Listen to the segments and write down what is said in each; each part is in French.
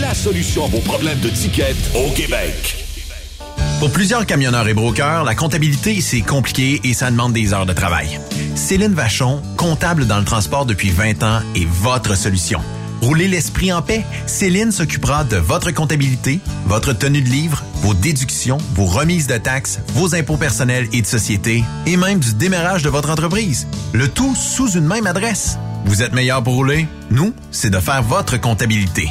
la solution à vos problèmes de ticket au Québec. Pour plusieurs camionneurs et brokers, la comptabilité, c'est compliqué et ça demande des heures de travail. Céline Vachon, comptable dans le transport depuis 20 ans, est votre solution. Roulez l'esprit en paix. Céline s'occupera de votre comptabilité, votre tenue de livre, vos déductions, vos remises de taxes, vos impôts personnels et de société, et même du démarrage de votre entreprise. Le tout sous une même adresse. Vous êtes meilleur pour rouler? Nous, c'est de faire votre comptabilité.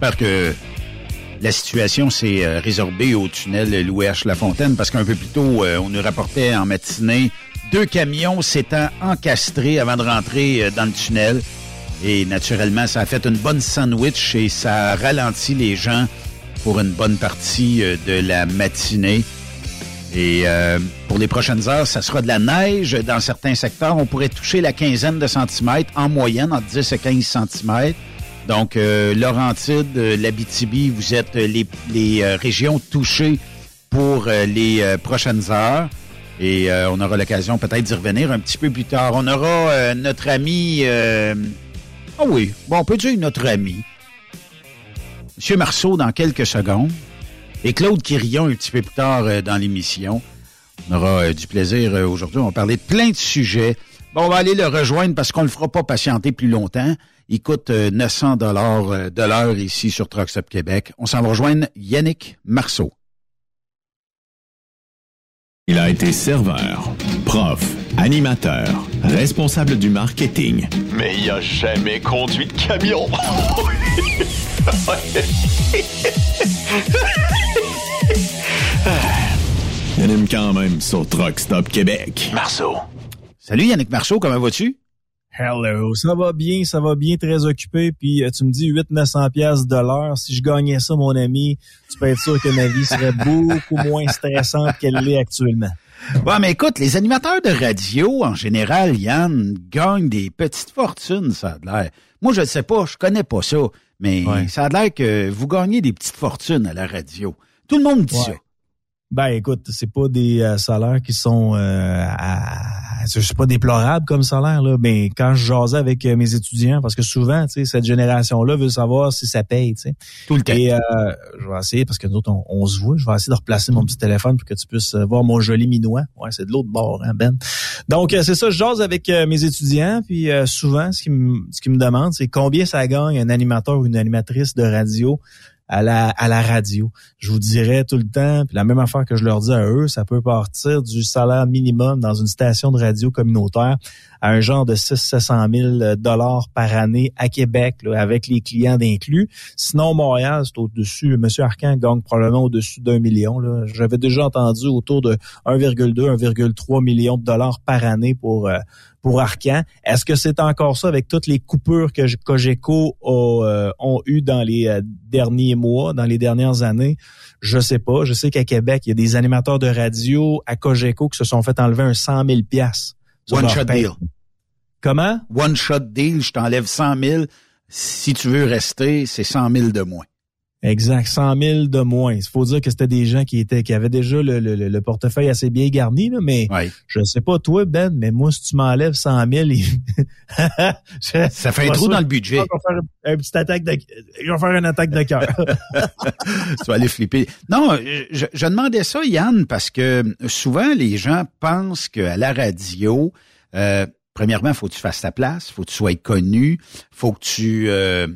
J'espère que la situation s'est euh, résorbée au tunnel Louis-H-Lafontaine parce qu'un peu plus tôt, euh, on nous rapportait en matinée deux camions s'étant encastrés avant de rentrer euh, dans le tunnel. Et naturellement, ça a fait une bonne sandwich et ça a ralenti les gens pour une bonne partie de la matinée. Et pour les prochaines heures, ça sera de la neige dans certains secteurs. On pourrait toucher la quinzaine de centimètres en moyenne, entre 10 et 15 centimètres. Donc, euh, Laurentide, euh, l'Abitibi, vous êtes les, les euh, régions touchées pour euh, les euh, prochaines heures. Et euh, on aura l'occasion peut-être d'y revenir un petit peu plus tard. On aura euh, notre ami... Ah oui, bon, on peut dire notre ami. Monsieur Marceau dans quelques secondes. Et Claude Quirion un petit peu plus tard euh, dans l'émission. On aura euh, du plaisir euh, aujourd'hui. On va parler de plein de sujets. Bon, on va aller le rejoindre parce qu'on ne le fera pas patienter plus longtemps. Il coûte euh, 900 dollars euh, de l'heure ici sur Truck Stop Québec. On s'en va rejoindre Yannick Marceau. Il a été serveur, prof, animateur, responsable du marketing. Mais il a jamais conduit de camion. Il aime quand même sur Truck Stop Québec. Marceau. Salut Yannick Marceau, comment vas-tu? Hello, ça va bien, ça va bien, très occupé. Puis euh, tu me dis 800-900 pièces de l'heure. Si je gagnais ça, mon ami, tu peux être sûr que ma vie serait beaucoup moins stressante qu'elle l'est actuellement. Ouais, mais écoute, les animateurs de radio, en général, Yann, gagnent des petites fortunes, ça a l'air. Moi, je ne sais pas, je connais pas ça, mais Ouais. ça a l'air que vous gagnez des petites fortunes à la radio. Tout le monde dit Ouais. ça. Ben écoute, c'est pas des euh, salaires qui sont euh, à, c'est pas déplorables comme salaire là, mais quand je jasais avec euh, mes étudiants parce que souvent, tu sais, cette génération là veut savoir si ça paye, tu sais. Tout le temps. Et euh, je vais essayer parce que nous autres on, on se voit, je vais essayer de replacer mon petit téléphone pour que tu puisses euh, voir mon joli minois. Ouais, c'est de l'autre bord hein, Ben. Donc euh, c'est ça, je jase avec mes étudiants puis euh, souvent ce qu'ils me ce qu'ils me demandent c'est combien ça gagne un animateur ou une animatrice de radio à la, radio. Je vous dirais tout le temps, puis la même affaire que je leur dis à eux, ça peut partir du salaire minimum dans une station de radio communautaire à un genre de 600 000 dollars par année à Québec, avec les clients d'inclus. Sinon, Montréal, c'est au-dessus. Monsieur Arcan gagne probablement au-dessus d'un million. J'avais déjà entendu autour de 1,2, 1,3 million de dollars par année pour euh, pour. Est-ce que c'est encore ça avec toutes les coupures que Cogeco a, euh, ont eues dans les euh, derniers mois, dans les dernières années? Je sais pas. Je sais qu'à Québec, il y a des animateurs de radio à Cogeco qui se sont fait enlever un 100 000 piastres sur One shot paye. deal. Comment? One shot deal, je t'enlève 100 000. Si tu veux rester, c'est 100 000 de moins. Exact, 100 000 de moins. Il faut dire que c'était des gens qui étaient qui avaient déjà le, le- le portefeuille assez bien garni, là, mais Ouais. je sais pas toi, Ben, mais moi, si tu m'enlèves 100 000, il- Je- Ça fait un trou dans le budget. Je vais faire un petit attaque de, je vais faire une attaque de cœur. tu vas aller flipper. Non, je, je demandais ça, Yann, parce que souvent, les gens pensent qu'à la radio, euh, premièrement, faut que tu fasses ta place, faut que tu sois connu, faut que tu euh,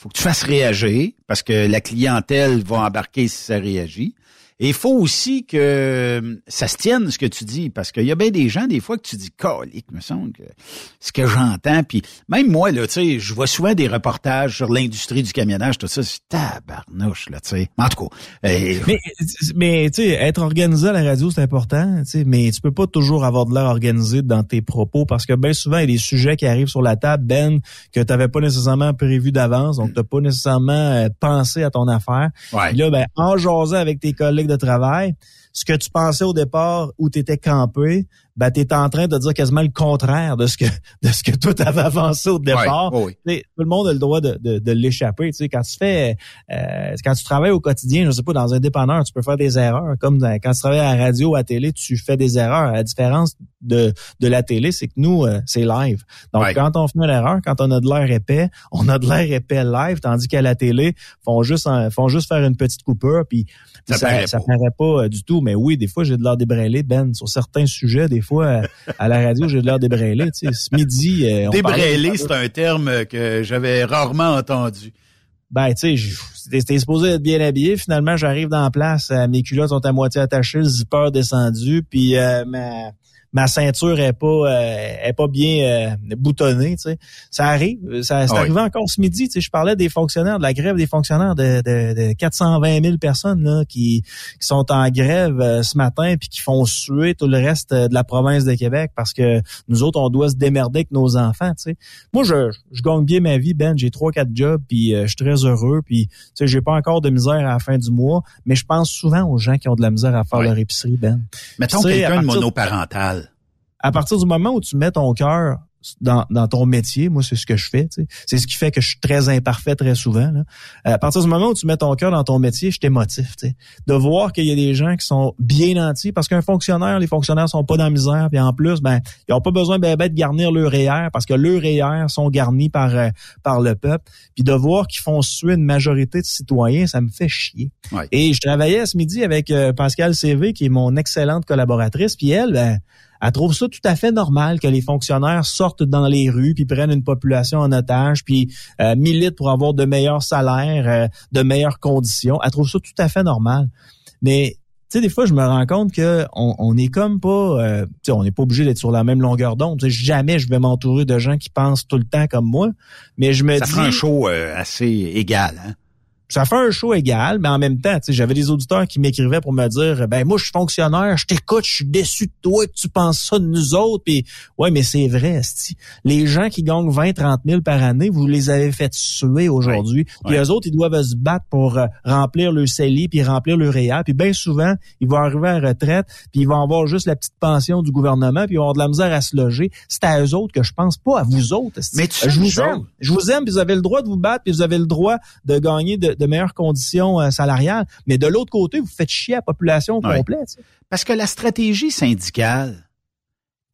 faut que tu fasses réagir, parce que la clientèle va embarquer si ça réagit. Et il faut aussi que euh, ça se tienne ce que tu dis, parce qu'il y a bien des gens, des fois, que tu dis, colique, me semble que ce que j'entends, puis même moi, là, tu sais, je vois souvent des reportages sur l'industrie du camionnage, tout ça, c'est tabarnouche, là, tu sais. En tout cas, euh, mais, mais tu sais, être organisé à la radio, c'est important, tu sais, mais tu peux pas toujours avoir de l'air organisé dans tes propos parce que bien souvent, il y a des sujets qui arrivent sur la table, Ben, que tu n'avais pas nécessairement prévu d'avance, donc tu pas nécessairement euh, pensé à ton affaire. ouais. Là, ben, en jasant avec tes collègues de travail, ce que tu pensais au départ où tu étais campé, ben, tu es en train de dire quasiment le contraire de ce que de ce que toi t'avais avancé au départ. Ouais, ouais, Tout le monde a le droit de, de, de l'échapper. Tu sais, quand tu fais euh, quand tu travailles au quotidien, je sais pas, dans un dépanneur, tu peux faire des erreurs. Comme dans- quand tu travailles à la radio, à la télé, tu fais des erreurs. La différence de, de la télé, c'est que nous, euh, c'est live. Donc, quand on fait l'erreur, quand on a de l'air épais, on a de l'air épais live, tandis qu'à la télé, font juste font juste faire une petite coupure, puis Ça ça, paraît ça pas. paraît pas euh, du tout. Mais oui, des fois, j'ai de l'air débraillé, Ben, sur certains sujets. Des fois, euh, à la radio, j'ai de l'air débraillé. Tu sais, ce midi, euh, Débrêlé, c'est un terme que j'avais rarement entendu. Ben, tu sais, c'était supposé être bien habillé. Finalement, j'arrive dans la place, euh, mes culottes sont à moitié attachées, le zipper descendu, puis euh, ma ma ceinture est pas euh, est pas bien euh, boutonnée, tu sais. Ça arrive, ça c'est Ah oui. arrivé encore ce midi, tu sais, je parlais des fonctionnaires de la grève des fonctionnaires de, de, de 420 000 personnes là qui qui sont en grève euh, ce matin puis qui font suer tout le reste de la province de Québec parce que nous autres on doit se démerder avec nos enfants, tu sais. Moi je je gagne bien ma vie Ben, j'ai trois quatre jobs puis euh, je suis très heureux puis tu sais j'ai pas encore de misère à la fin du mois, mais je pense souvent aux gens qui ont de la misère à faire leur épicerie Ben Mettons Tu sais, à quelqu'un de monoparental. À partir du moment où tu mets ton cœur dans, dans ton métier, moi c'est ce que je fais. C'est ce qui fait que je suis très imparfait très souvent. Là. À partir du moment où tu mets ton cœur dans ton métier, je t'émotive. De voir qu'il y a des gens qui sont bien nantis, parce qu'un fonctionnaire, les fonctionnaires sont pas dans la misère, puis en plus, ben ils ont pas besoin ben, ben, de garnir leur REER parce que leurs REER sont garnis par euh, par le peuple. Puis de voir qu'ils font suer une majorité de citoyens, ça me fait chier. Et je travaillais ce midi avec euh, Pascal CV, qui est mon excellente collaboratrice, puis elle, ben elle trouve ça tout à fait normal que les fonctionnaires sortent dans les rues puis prennent une population en otage puis euh, militent pour avoir de meilleurs salaires, euh, de meilleures conditions. Elle trouve ça tout à fait normal. Mais tu sais, des fois, je me rends compte que on, on est comme pas, euh, sais, on n'est pas obligé d'être sur la même longueur d'onde. Jamais je vais m'entourer de gens qui pensent tout le temps comme moi. Mais je me ça dis. Ça un show assez égal, hein? Ça fait un show égal, mais en même temps, j'avais des auditeurs qui m'écrivaient pour me dire ben moi je suis fonctionnaire, je t'écoute, je suis déçu de toi que tu penses ça de nous autres puis ouais mais c'est vrai, les gens qui gagnent 20 30 000 par année, vous les avez fait suer aujourd'hui. Puis eux autres ils doivent se battre pour euh, remplir le CELI puis remplir le REA, puis bien souvent, ils vont arriver à la retraite, puis ils vont avoir juste la petite pension du gouvernement, puis ils vont avoir de la misère à se loger. C'est à eux autres que je pense pas à vous autres. Mais je vous aime. Je vous aime, puis vous avez le droit de vous battre, puis vous avez le droit de gagner de de meilleures conditions euh, salariales. Mais de l'autre côté, vous faites chier la population complète. Parce que la stratégie syndicale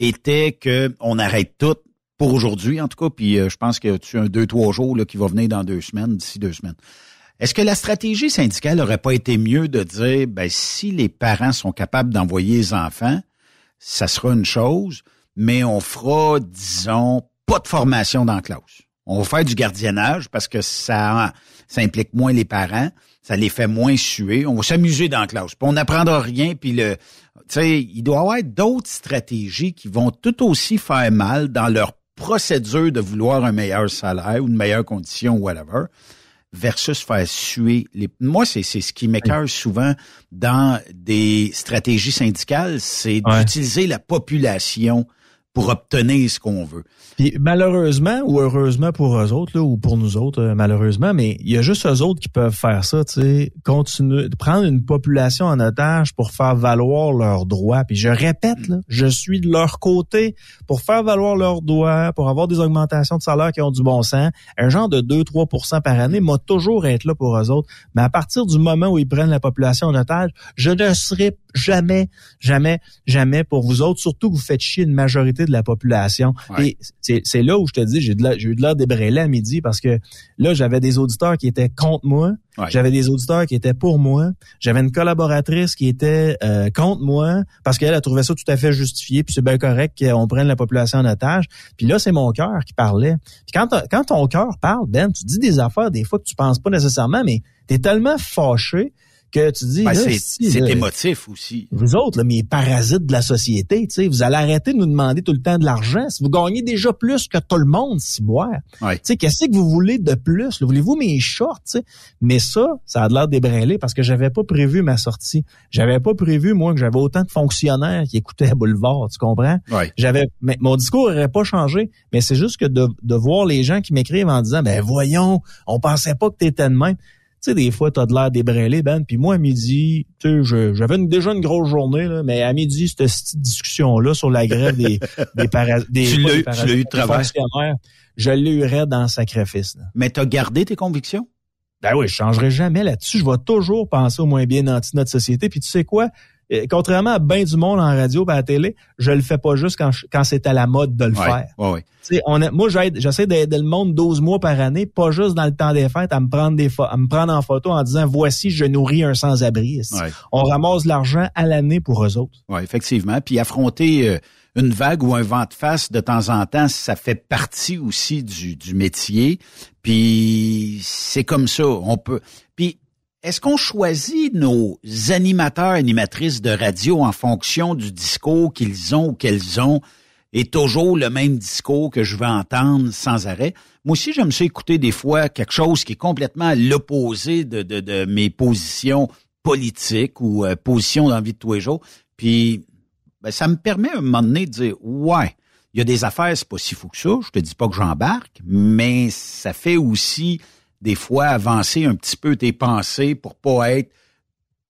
était que on arrête tout pour aujourd'hui, en tout cas, puis euh, je pense que tu as un deux, trois jours là, qui va venir dans deux semaines, d'ici deux semaines. Est-ce que la stratégie syndicale n'aurait pas été mieux de dire, ben, si les parents sont capables d'envoyer les enfants, ça sera une chose, mais on fera, disons, pas de formation dans la classe. On va faire du gardiennage parce que ça, ça implique moins les parents, ça les fait moins suer. On va s'amuser dans la classe. Puis on n'apprendra rien. Puis le, tu sais, il doit y avoir d'autres stratégies qui vont tout aussi faire mal dans leur procédure de vouloir un meilleur salaire ou une meilleure condition, whatever, versus faire suer les. Moi, c'est c'est ce qui m'écœure souvent dans des stratégies syndicales, c'est d'utiliser la population pour obtenir ce qu'on veut. Puis malheureusement ou heureusement pour eux autres là, ou pour nous autres euh, malheureusement, mais il y a juste eux autres qui peuvent faire ça, tu sais, continuer prendre une population en otage pour faire valoir leurs droits. Puis je répète là, je suis de leur côté pour faire valoir leurs droits, pour avoir des augmentations de salaire qui ont du bon sens. Un genre de 2-3% par année m'a toujours être là pour eux autres. Mais à partir du moment où ils prennent la population en otage, je ne serai jamais, jamais, jamais pour vous autres, surtout que vous faites chier une majorité de la population. Et c'est là où je te dis, j'ai eu de l'air débrêlé à midi parce que là, j'avais des auditeurs qui étaient contre moi. J'avais des auditeurs qui étaient pour moi. J'avais une collaboratrice qui était euh, contre moi parce qu'elle a trouvé ça tout à fait justifié. Puis c'est bien correct qu'on prenne la population en otage. Puis là, c'est mon cœur qui parlait. Puis quand, quand ton cœur parle, Ben, tu dis des affaires des fois que tu penses pas nécessairement, mais tu es tellement fâché que tu dis... Ben, c'est émotif aussi. Vous autres, là, mes parasites de la société, tu sais, vous allez arrêter de nous demander tout le temps de l'argent. Si vous gagnez déjà plus que tout le monde, si boire. Tu sais, qu'est-ce que vous voulez de plus? Voulez-vous mes shorts? Mais ça, ça a l'air débrêlé parce que j'avais pas prévu ma sortie. J'avais pas prévu, moi, que j'avais autant de fonctionnaires qui écoutaient Boulevard, tu comprends? J'avais, mais mon discours n'aurait pas changé, mais c'est juste que de, de voir les gens qui m'écrivent en disant, ben voyons, on pensait pas que t'étais de même sais, des fois, t'as de l'air débrêlé, Ben. Puis moi, à midi, tu sais, j'avais déjà une grosse journée, là, mais à midi, cette, cette discussion-là sur la grève des, des, para, des, tu l'as eu de travail. Je l'ai eu raide dans le sacrifice. Là. Mais t'as gardé tes convictions? Ben oui, je changerai jamais là-dessus. Je vais toujours penser au moins bien anti notre société. Puis tu sais quoi? Contrairement à bien du monde en radio et à la télé, je le fais pas juste quand, quand c'est à la mode de le faire. Ouais, On moi, j'essaie d'aider le monde 12 mois par année, pas juste dans le temps des fêtes, à me prendre des à me prendre en photo en disant voici, je nourris un sans-abri. On ramasse l'argent à l'année pour eux autres. Oui, effectivement. Puis affronter euh, une vague ou un vent de face de temps en temps, ça fait partie aussi du, du métier. Puis c'est comme ça. On peut. Est-ce qu'on choisit nos animateurs, animatrices de radio en fonction du discours qu'ils ont ou qu'elles ont et toujours le même discours que je veux entendre sans arrêt? Moi aussi, je me suis écouté des fois quelque chose qui est complètement l'opposé de, mes positions politiques ou euh, positions dans la vie de tous les jours. Puis, ben, ça me permet à un moment donné de dire, ouais, il y a des affaires, c'est pas si fou que ça. Je te dis pas que j'embarque, mais ça fait aussi des fois avancer un petit peu tes pensées pour pas être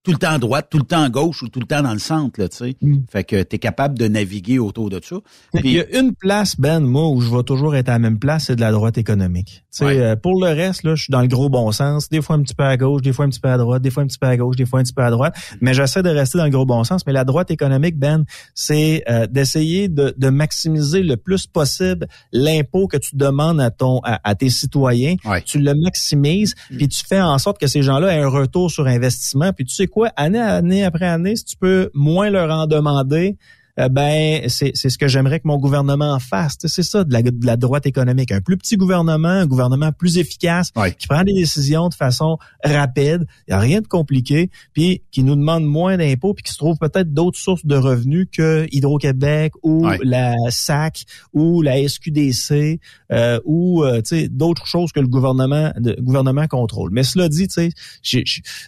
tout le temps à droite, tout le temps à gauche ou tout le temps dans le centre, là, tu sais. Mm. Fait que tu es capable de naviguer autour de ça. Il y a une place, Ben, moi, où je vais toujours être à la même place, c'est de la droite économique. Tu sais, Ouais. euh, pour le reste, là, je suis dans le gros bon sens. Des fois un petit peu à gauche, des fois un petit peu à droite, des fois un petit peu à gauche, des fois un petit peu à droite. Mais j'essaie de rester dans le gros bon sens. Mais la droite économique, Ben, c'est euh, d'essayer de, de maximiser le plus possible l'impôt que tu demandes à ton à, à tes citoyens. Ouais. Tu le maximises, puis tu fais en sorte que ces gens-là aient un retour sur investissement. Puis tu sais quoi, année après année, si tu peux moins leur en demander, euh, ben c'est c'est ce que j'aimerais que mon gouvernement fasse. C'est ça de la, de la droite économique. Un plus petit gouvernement, un gouvernement plus efficace, Ouais. qui prend des décisions de façon rapide. Il n'y a rien de compliqué, puis qui nous demande moins d'impôts, puis qui se trouve peut-être d'autres sources de revenus que Hydro-Québec ou Ouais. la SAC ou la SQDC euh, ou euh, tu sais, d'autres choses que le gouvernement le gouvernement contrôle. Mais cela dit,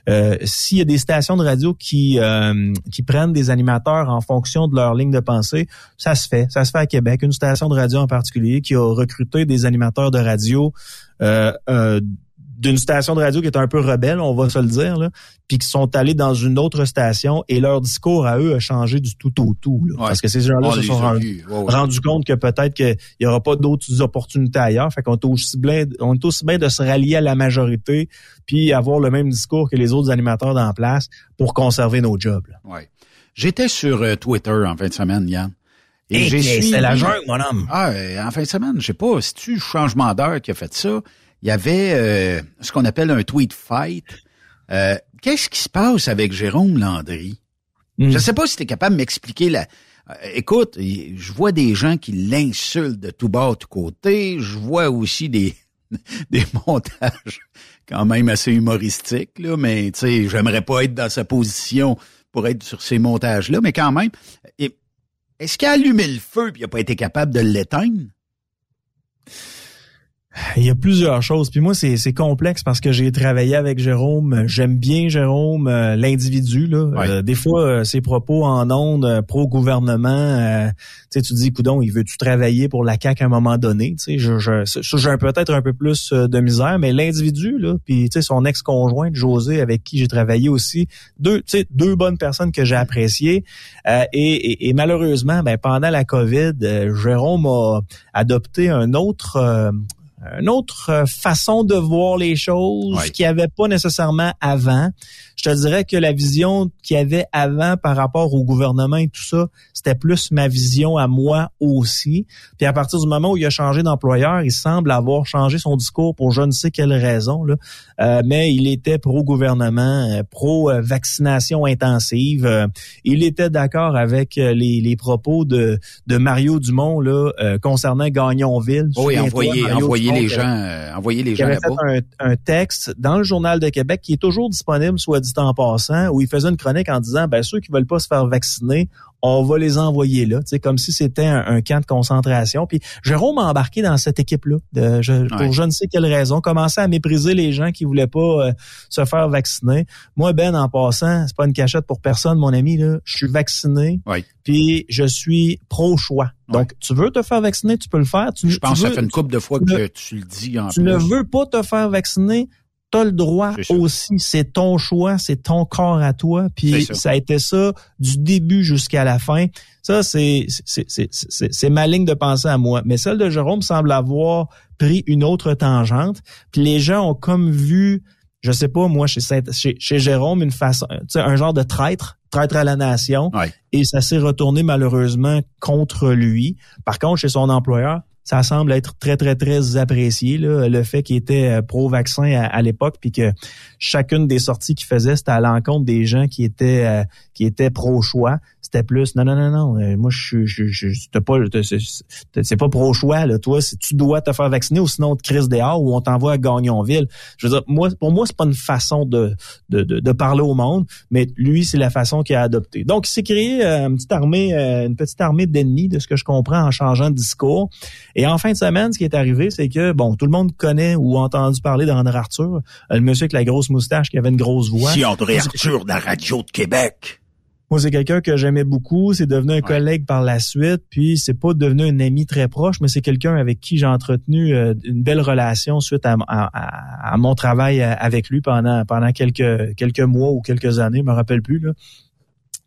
euh, s'il y a des stations de radio qui euh, qui prennent des animateurs en fonction de leur ligne de pensée, ça se fait. Ça se fait à Québec. Une station de radio en particulier qui a recruté des animateurs de radio euh, euh, d'une station de radio qui est un peu rebelle, on va se le dire, là, puis qui sont allés dans une autre station et leur discours à eux a changé du tout au tout. là. Ouais. Parce que ces gens-là se sont rendus vus. Ouais, ouais. rendu compte que peut-être qu'il y aura pas d'autres opportunités ailleurs. Fait qu'on est aussi bien, on est aussi bien de se rallier à la majorité puis avoir le même discours que les autres animateurs dans la place pour conserver nos jobs. là. Ouais. J'étais sur euh, Twitter en fin de semaine, Yann. Et j'ai c'est la jungle, mon homme. Ah, euh, en fin de semaine, je sais pas, si tu changement d'heure qui a fait ça, il y avait euh, ce qu'on appelle un tweet fight. Euh, Qu'est-ce qui se passe avec Jérôme Landry? Mm. Je sais pas si tu es capable de m'expliquer la. Euh, écoute, je vois des gens qui l'insultent de tout bas, de tout côté. Je vois aussi des des montages quand même assez humoristiques, là, mais tu sais, j'aimerais pas être dans sa position pour être sur ces montages-là, mais quand même. Et- Est-ce qu'il a allumé le feu puis il a pas été capable de l'éteindre? Il y a plusieurs choses. Puis moi, c'est c'est complexe parce que j'ai travaillé avec Jérôme. J'aime bien Jérôme, euh, l'individu. là. Ouais. Euh, des fois, euh, ses propos en ondes pro-gouvernement, tu sais, tu dis, coudon, il veut-tu travailler pour la CAQ à un moment donné? Tu sais, je, je, j'ai peut-être un peu plus de misère, mais l'individu, là, puis tu sais, son ex-conjointe, José, avec qui j'ai travaillé aussi, deux, tu sais, deux bonnes personnes que j'ai appréciées. Euh, et, et- et malheureusement, ben, pendant la COVID, Jérôme a adopté un autre... une autre euh, façon de voir les choses qu'il n'y avait pas nécessairement avant. Je te dirais que la vision qu'il y avait avant par rapport au gouvernement et tout ça, c'était plus ma vision à moi aussi. Puis à partir du moment où il a changé d'employeur, il semble avoir changé son discours pour je ne sais quelle raison. Là. Euh, mais il était pro-gouvernement, euh, pro-vaccination intensive. Euh, il était d'accord avec les, les propos de, de Mario Dumont là, euh, concernant Gagnonville. Oui, envoyer, Mario envoyer les gens, euh, envoyer les qui gens avait là-bas. fait un, un texte dans le Journal de Québec qui est toujours disponible, soit dit en passant, où il faisait une chronique en disant, ben ceux qui veulent pas se faire vacciner, on va les envoyer là, tu sais, comme si c'était un, un camp de concentration. Puis Jérôme a embarqué dans cette équipe-là, de, je, pour Ouais. je ne sais quelle raison, commençait à mépriser les gens qui voulaient pas euh, se faire vacciner. Moi, Ben, en passant, c'est pas une cachette pour personne, mon ami, là, je suis vacciné, Oui. puis je suis pro-choix. Donc, tu veux te faire vacciner, tu peux le faire. Tu, Je pense tu que ça fait une couple de fois tu que tu le dis en tu plus. ne veux pas te faire vacciner, t'as le droit aussi. C'est ton choix, c'est ton corps à toi. Puis ça. a été ça du début jusqu'à la fin. Ça, c'est c'est- c'est- c'est c'est ma ligne de pensée à moi. Mais celle de Jérôme semble avoir pris une autre tangente. Puis les gens ont comme vu, je sais pas moi, chez, Saint- chez, chez Jérôme, une façon, tu sais, un genre de traître, traître à la nation. Ouais. Et ça s'est retourné malheureusement contre lui. Par contre, chez son employeur, ça semble être très, très, très apprécié, là, le fait qu'il était euh, pro-vaccin à, à l'époque, puis que chacune des sorties qu'il faisait, c'était à l'encontre des gens qui étaient euh, qui étaient pro-choix. C'était plus non, non, non, non. euh, moi, je t'as pas, c'est pas pro-choix, là. Toi, si tu dois te faire vacciner, ou sinon on te crise dehors ou on t'envoie à Gagnonville. Je veux dire, moi, pour moi, c'est pas une façon de, de, de, parler au monde, mais lui, c'est la façon qu'il a adopté. Donc, il s'est créé euh, une petite armée, euh, une petite armée d'ennemis, de ce que je comprends en changeant de discours. Et en fin de semaine, ce qui est arrivé, c'est que, bon, tout le monde connaît ou a entendu parler d'André Arthur, euh, le monsieur avec la grosse moustache qui avait une grosse voix. Si André Arthur de la radio de Québec. Moi, c'est quelqu'un que j'aimais beaucoup. C'est devenu un collègue par la suite. Puis, c'est pas devenu un ami très proche, mais c'est quelqu'un avec qui j'ai entretenu euh, une belle relation suite à, à, mon travail euh, avec lui pendant pendant quelques quelques mois ou quelques années. Je me rappelle plus là.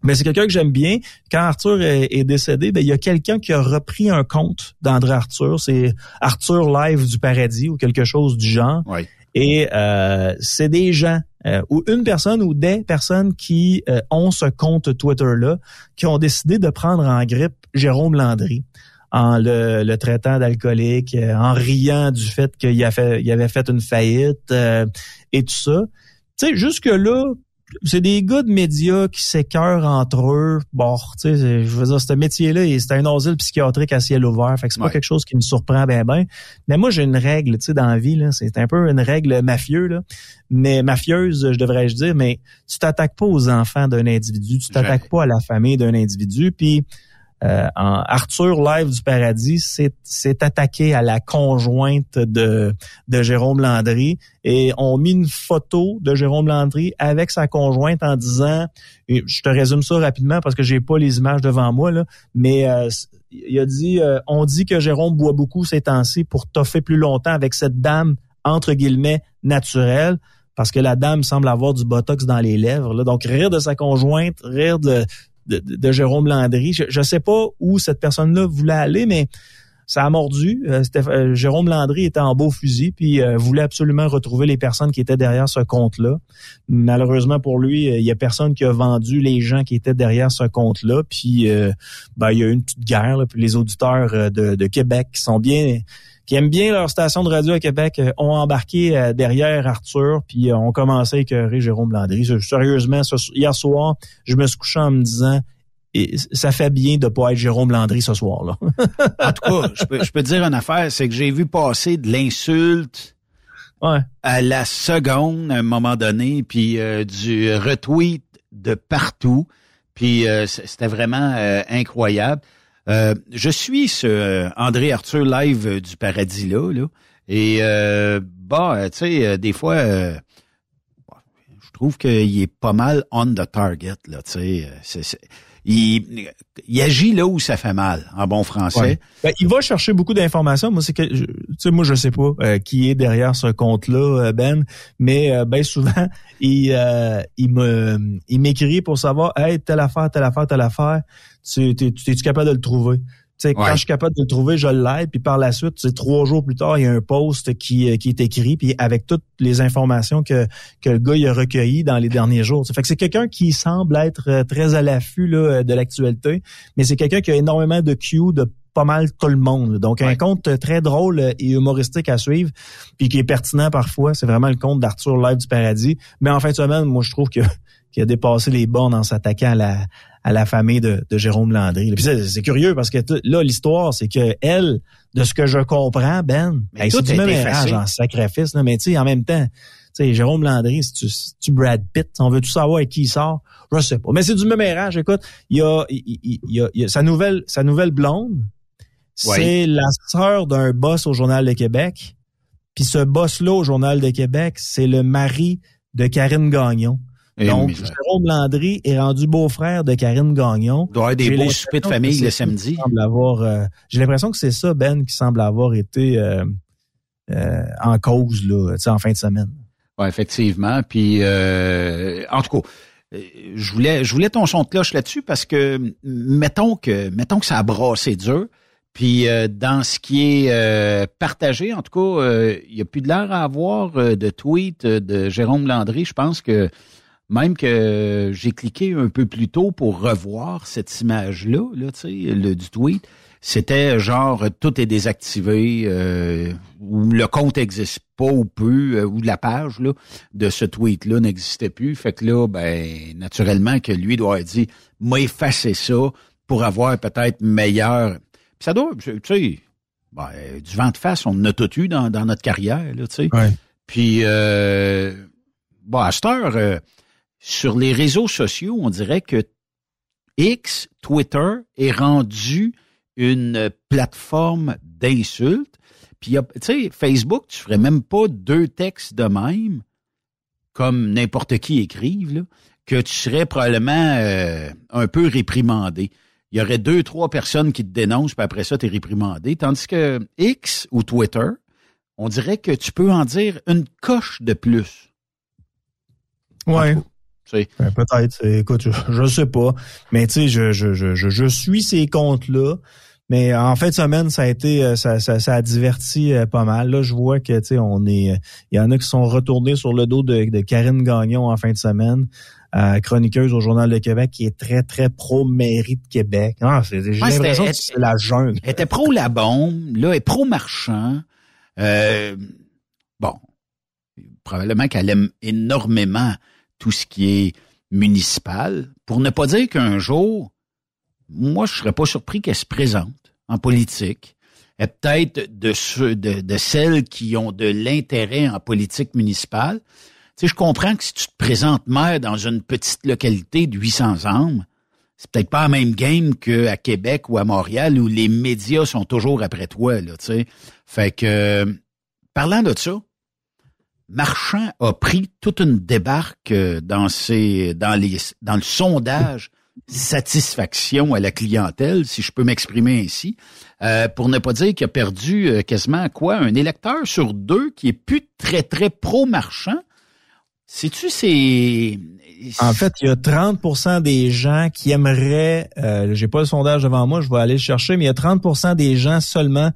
Mais c'est quelqu'un que j'aime bien. Quand Arthur est, décédé, ben, il y a quelqu'un qui a repris un compte d'André Arthur. C'est Arthur Live du Paradis ou quelque chose du genre. Et euh, c'est des gens euh, ou une personne ou des personnes qui euh, ont ce compte Twitter-là, qui ont décidé de prendre en grippe Jérôme Landry en le, traitant d'alcoolique, en riant du fait qu'il avait fait une faillite et tout ça. Tu sais, jusque-là, c'est des gars de médias qui s'écœurent entre eux. Bon, tu sais, je veux dire, ce métier-là, c'est un asile psychiatrique à ciel ouvert. Fait que c'est pas quelque chose qui me surprend bien, ben. Mais moi, j'ai une règle, tu sais, dans la vie, là. C'est un peu une règle mafieux, là. Mais mafieuse, je devrais-je dire, mais tu t'attaques pas aux enfants d'un individu. Tu t'attaques pas à la famille d'un individu. Puis, euh, Arthur Live du Paradis s'est attaqué à la conjointe de, Jérôme Landry et on mis une photo de Jérôme Landry avec sa conjointe en disant, je te résume ça rapidement parce que j'ai pas les images devant moi là, mais euh, il a dit, euh, on dit que Jérôme boit beaucoup ces temps-ci pour toffer plus longtemps avec cette dame entre guillemets naturelle parce que la dame semble avoir du botox dans les lèvres. Là. Donc, rire de sa conjointe, rire de, de, Jérôme Landry. Je ne sais pas où cette personne-là voulait aller, mais ça a mordu. Euh, euh, Jérôme Landry était en beau fusil, puis euh, voulait absolument retrouver les personnes qui étaient derrière ce compte-là. Malheureusement pour lui, il y a personne qui a vendu les gens qui étaient derrière ce compte-là. Puis ben, il y a eu une petite guerre. puis les auditeurs de, de Québec sont bien qui aiment bien leur station de radio à Québec euh, ont embarqué euh, derrière Arthur, puis euh, ont commencé à écœurer Jérôme Landry. Sérieusement, hier soir, je me suis couché en me disant et ça fait bien de pas être Jérôme Landry ce soir-là. en tout cas, je peux, je peux te dire une affaire, c'est que j'ai vu passer de l'insulte à la seconde à un moment donné, puis du retweet de partout, puis c'était vraiment incroyable. Euh, je suis ce euh, André Arthur live euh, du paradis là, là et bah, tu sais, des fois, je trouve qu'il est pas mal on the target là, tu sais il, il, agit là où ça fait mal, en bon français. Ben, il va chercher beaucoup d'informations. Moi, c'est que, tu sais, moi, je sais pas euh, qui est derrière ce compte-là, euh, Ben, mais euh, ben souvent, il, il me, il m'écrit pour savoir, hey, telle affaire, telle affaire, telle affaire. Tu, tu es-tu capable de le trouver? Quand je suis capable de le trouver, je l'aide. Puis par la suite, c'est trois jours plus tard, il y a un post qui, euh, qui est écrit, puis avec toutes les informations que, que le gars il a recueillies dans les derniers jours. Fait que c'est quelqu'un qui semble être euh, très à l'affût là, de l'actualité, mais c'est quelqu'un qui a énormément de Q de pas mal tout le monde. Donc, un compte très drôle et humoristique à suivre, puis qui est pertinent parfois. C'est vraiment le compte d'Arthur Live du Paradis. Mais en fin de semaine, moi, je trouve que qu'il a dépassé les bornes en s'attaquant à la, à la famille de, de Jérôme Landry. c'est curieux parce que là, l'histoire, c'est que elle, de ce que je comprends, Ben, ben c'est du même âge en sacrifice, là, mais tu sais, en même temps, tu sais, Jérôme Landry, si tu, tu Brad Pitt, on veut tout savoir avec qui il sort, je sais pas. Mais c'est du même âge, écoute, il y a, il, y a, il y a sa nouvelle, sa nouvelle blonde, c'est la sœur d'un boss au Journal de Québec. Puis ce boss-là au Journal de Québec, c'est le mari de Karine Gagnon. Donc, Jérôme Landry est rendu beau-frère de Karine Gagnon. Il doit avoir des beaux soupers de famille le samedi. Euh, j'ai l'impression que c'est ça, Ben, qui semble avoir été euh, euh, en cause là, en fin de semaine. Oui, effectivement. Puis, en tout cas, je voulais, je voulais ton son de cloche là-dessus parce que, mettons que, mettons que ça a brassé dur. Puis dans ce qui est partagé, en tout cas, il n'y a plus de l'air à avoir de tweet de Jérôme Landry. Je pense que même que j'ai cliqué un peu plus tôt pour revoir cette image-là, là, tu sais, le du tweet. C'était genre tout est désactivé, euh, ou le compte n'existe pas ou peu, euh, ou la page là, de ce tweet-là n'existait plus. Fait que là, ben, naturellement que lui doit avoir dit m'a effacé ça pour avoir peut-être meilleur. ça doit, tu sais, ben, du vent de face, on a tout eu dans, dans notre carrière, là, tu sais. Puis euh, bon, à cette heure, euh, sur les réseaux sociaux, on dirait que X, Twitter, est rendu une plateforme d'insultes. Puis, tu sais, Facebook, tu ferais même pas deux textes de même, comme n'importe qui écrive, là. que tu serais probablement euh, un peu réprimandé. Il y aurait deux, trois personnes qui te dénoncent, puis après ça, tu es réprimandé. Tandis que X ou Twitter, on dirait que tu peux en dire une coche de plus. Ouais. Ben, peut-être. Écoute, je, ne sais pas. Mais tu sais, je, je, je, je suis ces comptes-là. Mais en fin de semaine, ça a été, euh, ça, ça, ça a diverti euh, pas mal. Là, je vois que tu sais, on est, il y en a qui sont retournés sur le dos de, de Karine Gagnon en fin de semaine, euh, chroniqueuse au Journal de Québec, qui est très très pro mairie de Québec. Ah, j'ai l'impression que c'est la jungle. Elle était pro la bombe, là, elle est pro marchand. Euh, bon, probablement qu'elle aime énormément tout ce qui est municipal. Pour ne pas dire qu'un jour, moi, je serais pas surpris qu'elle se présente en politique. Et peut-être de, ceux, de, de celles qui ont de l'intérêt en politique municipale. Tu sais, je comprends que si tu te présentes maire dans une petite localité de 800 âmes, c'est peut-être pas la même game qu'à Québec ou à Montréal où les médias sont toujours après toi, là, tu sais. Fait que, parlant de ça, Marchand a pris toute une débarque euh, dans ses, dans les, dans le sondage satisfaction à la clientèle, si je peux m'exprimer ainsi, euh, pour ne pas dire qu'il a perdu euh, quasiment quoi un électeur sur deux qui est plus très très pro marchand. Sais-tu c'est en fait, il y a 30% des gens qui aimeraient euh, j'ai pas le sondage devant moi, je vais aller le chercher, mais il y a 30% des gens seulement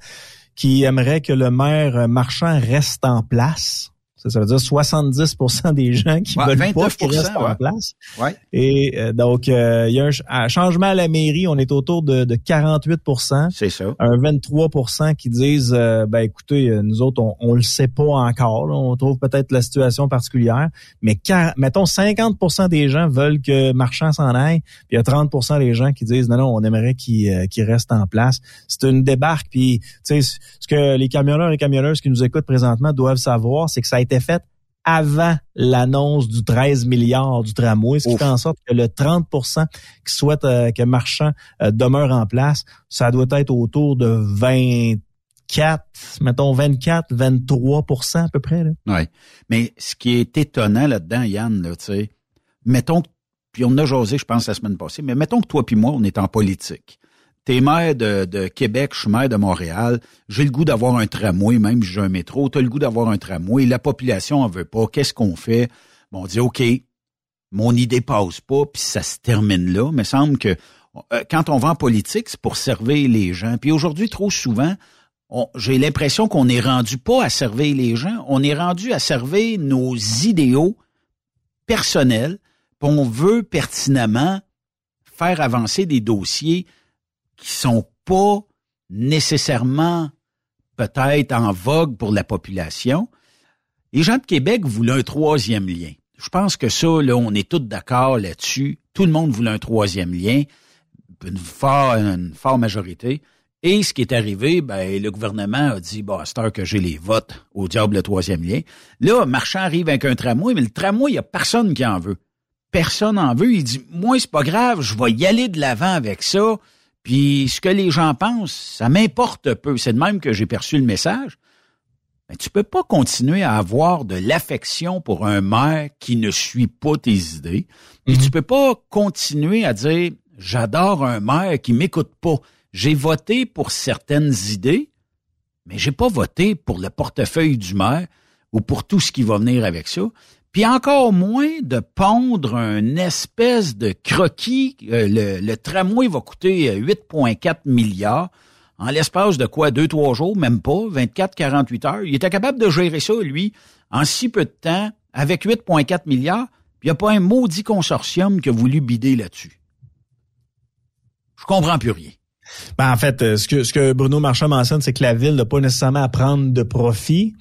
qui aimeraient que le maire marchand reste en place. Ça, veut dire 70 des gens qui veulent pas qu'il reste en place. Ouais. Et euh, donc, euh, il y a un, changement à la mairie, on est autour de, de 48 C'est ça. Un 23% qui disent, euh, ben écoutez, nous autres, on, on le sait pas encore. on trouve peut-être la situation particulière. Mais mettons, 50% des gens veulent que Marchand s'en aille. Puis il y a 30% des gens qui disent, non, non, on aimerait qu'il reste en place. C'est une débarque. Puis, tu sais, ce que les camionneurs et camionneuses qui nous écoutent présentement doivent savoir, c'est que ça a été fait avant l'annonce du 13 milliards du tramway, ce qui fait en sorte que le 30 qui souhaitent euh, que Marchand euh, demeure en place, ça doit être autour de 24, mettons 24, 23% à peu près. Oui. Mais ce qui est étonnant là-dedans, Yann, là, tu sais, mettons, puis on a jasé, je pense, la semaine passée, mais mettons que toi puis moi, on est en politique. T'es maire de, Québec, je suis maire de Montréal. J'ai le goût d'avoir un tramway, même si j'ai un métro. T'as le goût d'avoir un tramway. La population en veut pas. Qu'est-ce qu'on fait? Bon, on dit, OK, mon idée passe pas, puis ça se termine là. Mais semble que euh, quand on va en politique, c'est pour servir les gens. Puis aujourd'hui, trop souvent, j'ai l'impression qu'on est rendu pas à servir les gens, on est rendu à servir nos idéaux personnels, puis on veut pertinemment faire avancer des dossiers qui sont pas nécessairement peut-être en vogue pour la population. Les gens de Québec voulaient un troisième lien. Je pense que ça, là, on est tous d'accord là-dessus. Tout le monde voulait un troisième lien, une forte, une forte majorité. Et ce qui est arrivé, ben, le gouvernement a dit, bon, c'est heure que j'ai les votes au diable le troisième lien. Là, Marchand arrive avec un tramway, mais le tramway, il n'y a personne qui en veut. Personne en veut. Il dit, moi, c'est pas grave, je vais y aller de l'avant avec ça. Puis ce que les gens pensent, ça m'importe peu. C'est de même que j'ai perçu le message. Mais tu peux pas continuer à avoir de l'affection pour un maire qui ne suit pas tes idées. Et mhm. tu peux pas continuer à dire j'adore un maire qui m'écoute pas. J'ai voté pour certaines idées, mais j'ai pas voté pour le portefeuille du maire ou pour tout ce qui va venir avec ça puis encore moins de pondre un espèce de croquis. Euh, le, tramway va coûter 8,4 euh, milliards. En l'espace de quoi, deux, trois jours, même pas, 24, 48 heures. Il était capable de gérer ça, lui, en si peu de temps, avec 8,4 milliards. Puis il n'y a pas un maudit consortium qui a voulu bider là-dessus. Je comprends plus rien. Ben, en fait, euh, ce que, ce que Bruno Marchand mentionne, c'est que la ville n'a pas nécessairement à prendre de profit.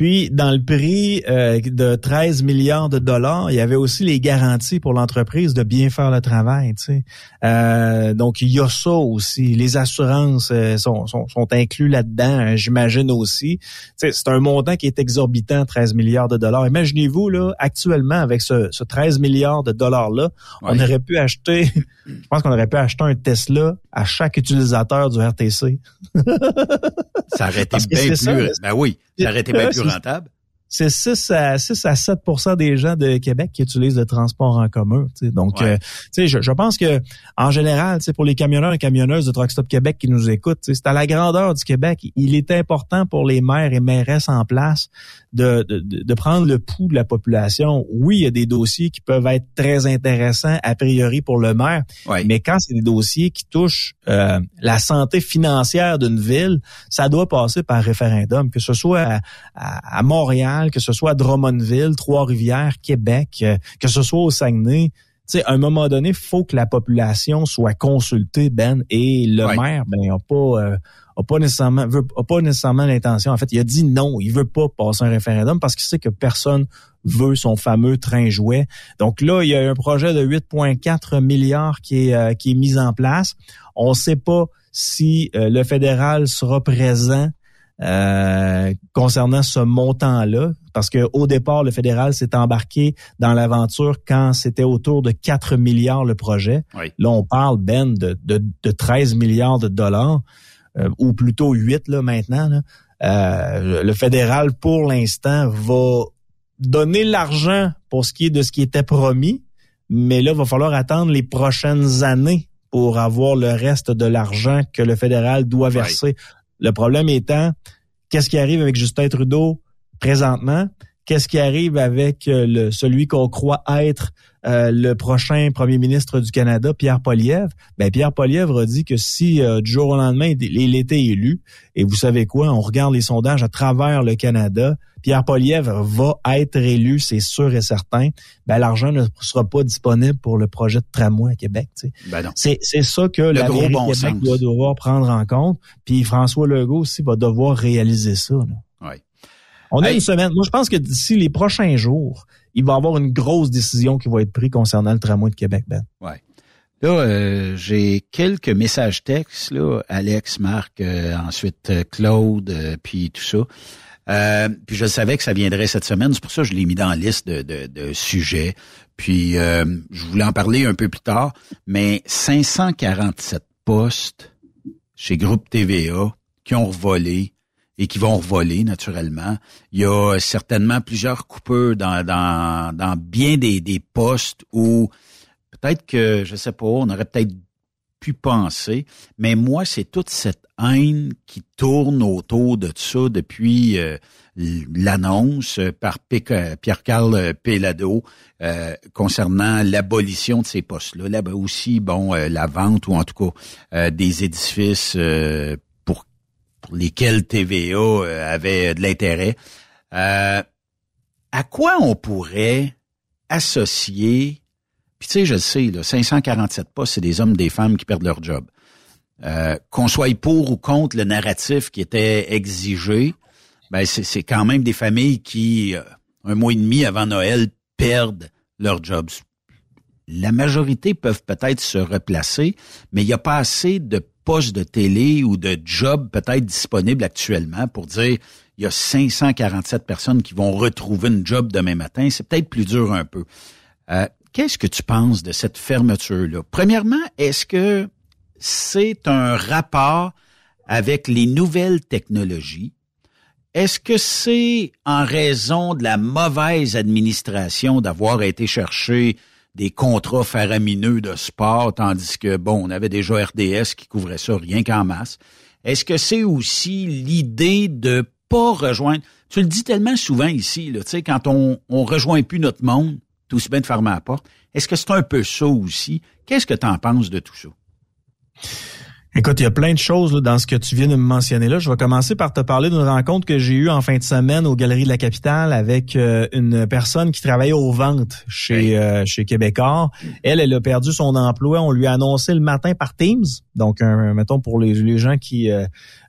Puis, dans le prix euh, de 13 milliards de dollars, il y avait aussi les garanties pour l'entreprise de bien faire le travail. Tu sais. Euh, donc, il y a ça aussi. Les assurances euh, sont, sont, sont inclus là-dedans, hein, j'imagine aussi. Tu sais, c'est un montant qui est exorbitant, 13 milliards de dollars. Imaginez-vous, là, actuellement, avec ce, ce 13 milliards de dollars-là, on aurait pu acheter, je pense qu'on aurait pu acheter un Tesla à chaque utilisateur du RTC. ça aurait été bien plus... Ben oui, ça aurait été bien plus rentable. C'est 6 à 6 à 7% des gens de Québec qui utilisent le transport en commun. Donc, euh, je, je pense que en général, pour les camionneurs et camionneuses de Truck Stop Québec qui nous écoutent, c'est à la grandeur du Québec. Il est important pour les maires et mairesses en place de, de, de, prendre le pouls de la population. Oui, il y a des dossiers qui peuvent être très intéressants a priori pour le maire, mais quand c'est des dossiers qui touchent euh, la santé financière d'une ville, ça doit passer par référendum, que ce soit à, à Montréal, que ce soit à Drummondville, Trois-Rivières, Québec, euh, que ce soit au Saguenay, sais, à un moment donné, il faut que la population soit consultée, Ben, et le maire, ben, n'a pas, euh, a pas nécessairement, veut, a pas nécessairement l'intention. En fait, il a dit non, il veut pas passer un référendum parce qu'il sait que personne veut son fameux train jouet. Donc là, il y a un projet de 8,4 milliards qui est, euh, qui est mis en place. On ne sait pas si le fédéral sera présent euh, concernant ce montant-là, parce que au départ, le fédéral s'est embarqué dans l'aventure quand c'était autour de 4 milliards le projet. Là, on parle, Ben, de, de, 13 milliards de dollars, euh, ou plutôt 8 là, maintenant. Euh, le fédéral, pour l'instant, va donner l'argent pour ce qui est de ce qui était promis, mais là, il va falloir attendre les prochaines années pour avoir le reste de l'argent que le fédéral doit verser. Le problème étant, qu'est-ce qui arrive avec Justin Trudeau présentement? Qu'est-ce qui arrive avec euh, le, celui qu'on croit être euh, le prochain premier ministre du Canada, Pierre Polièvre? Ben, Pierre Polièvre a dit que si euh, du jour au lendemain, il était élu, et vous savez quoi, on regarde les sondages à travers le Canada, Pierre Polièvre va être élu, c'est sûr et certain. Ben, l'argent ne sera pas disponible pour le projet de tramway à Québec. Ben c'est, ça que le la gros bon Québec doit devoir prendre en compte. Puis François Legault aussi va devoir réaliser ça. On a une semaine. Moi, je pense que d'ici les prochains jours, il va y avoir une grosse décision qui va être prise concernant le tramway de Québec, Ben. Ouais. Là, euh, j'ai quelques messages textes, là, Alex, Marc, euh, ensuite euh, Claude, puis tout ça. Euh, puis je savais que ça viendrait cette semaine, c'est pour ça que je l'ai mis dans la liste de, de, de sujets. Puis euh, je voulais en parler un peu plus tard, mais 547 postes chez Groupe TVA qui ont revolé et qui vont revoler naturellement. Il y a certainement plusieurs coupeurs dans, dans, dans bien des, des postes où peut-être que, je sais pas, on aurait peut-être pu penser, mais moi, c'est toute cette haine qui tourne autour de ça depuis euh, l'annonce par Pierre-Carl Pellado euh, concernant l'abolition de ces postes-là. Là aussi, bon, euh, la vente ou en tout cas des édifices pour, lesquels TVA avait de l'intérêt. à quoi on pourrait associer puis tu sais, je le sais, là, 547 postes, c'est des hommes, des femmes qui perdent leur job. Euh, qu'on soit pour ou contre le narratif qui était exigé, ben c'est quand même des familles qui, euh, un mois et demi avant Noël, perdent leurs jobs. La majorité peuvent peut-être se replacer, mais il n'y a pas assez de postes de télé ou de jobs peut-être disponibles actuellement pour dire il y a 547 personnes qui vont retrouver une job demain matin. C'est peut-être plus dur un peu. Euh, Qu'est-ce que tu penses de cette fermeture-là? Premièrement, est-ce que c'est un rapport avec les nouvelles technologies? Est-ce que c'est en raison de la mauvaise administration d'avoir été chercher des contrats faramineux de sport, tandis que, bon, on avait déjà RDS qui couvrait ça rien qu'en masse? Est-ce que c'est aussi l'idée de pas rejoindre... Tu le dis tellement souvent ici, là, tu sais, quand on, on rejoint plus notre monde, tout aussi bien de fermer la porte. Est-ce que c'est un peu ça aussi? Qu'est-ce que tu en penses de tout ça? Écoute, il y a plein de choses dans ce que tu viens de me mentionner là. Je vais commencer par te parler d'une rencontre que j'ai eue en fin de semaine aux Galeries de la Capitale avec euh, une personne qui travaillait aux ventes chez euh, chez Québécois. Elle, elle a perdu son emploi. On lui a annoncé le matin par Teams. Donc, mettons pour les, les gens qui euh,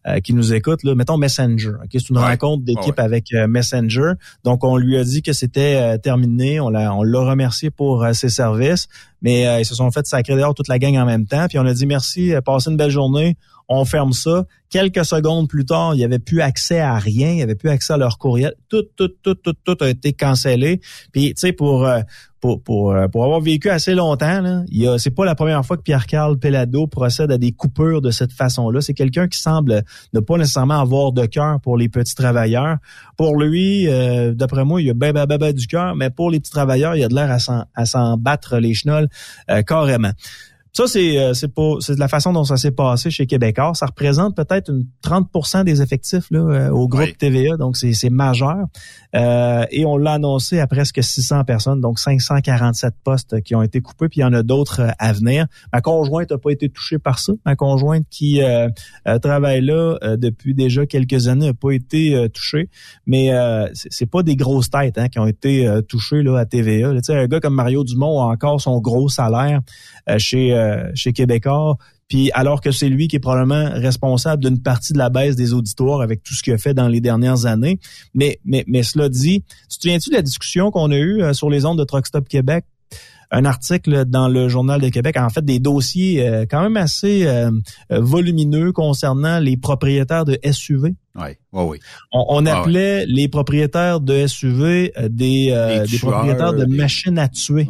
euh, qui nous écoute, là, mettons Messenger. C'est une rencontre d'équipe avec euh, Messenger. Donc, on lui a dit que c'était euh, terminé. On l'a, on l'a remercié pour ses services, mais ils se sont fait sacrer dehors toute la gang en même temps. Puis on a dit merci, passez une belle journée on ferme ça. Quelques secondes plus tard, il n'y avait plus accès à rien, il n'y avait plus accès à leur courriel. Tout, tout, tout, tout, tout a été cancellé. Puis, tu sais, pour, euh, pour, pour, euh, pour avoir vécu assez longtemps, là, c'est pas la première fois que Pierre-Carl Pelado procède à des coupures de cette façon-là. C'est quelqu'un qui semble ne pas nécessairement avoir de cœur pour les petits travailleurs. Pour lui, euh, d'après moi, il y a ben, ben, ben, ben du cœur, mais pour les petits travailleurs, il y a de l'air à s'en battre les chenolles carrément. Ça, c'est euh, c'est pas c'est la façon dont ça s'est passé chez Québécois. Ça représente peut-être une 30% des effectifs là, euh, au groupe TVA, donc c'est c'est majeur. Euh, et on l'a annoncé à presque 600 personnes, donc 547 postes qui ont été coupés, puis il y en a d'autres à venir. Ma conjointe n'a pas été touchée par ça. Ma conjointe qui travaille là depuis déjà quelques années n'a pas été touchée, mais c'est pas des grosses têtes hein, qui ont été touchées là à TVA. Sais, un gars comme Mario Dumont a encore son gros salaire chez euh, chez Québécois. Puis alors que c'est lui qui est probablement responsable d'une partie de la baisse des auditoires avec tout ce qu'il a fait dans les dernières années. Mais, mais, mais cela dit, tu te souviens-tu de la discussion qu'on a eue euh, sur les ondes de Truck Stop Québec? un article dans le Journal de Québec, en fait des dossiers euh, quand même assez volumineux concernant les propriétaires de SUV. Oui, oui, oui. On, ah, appelait les propriétaires de SUV des, des, propriétaires de machines à tuer,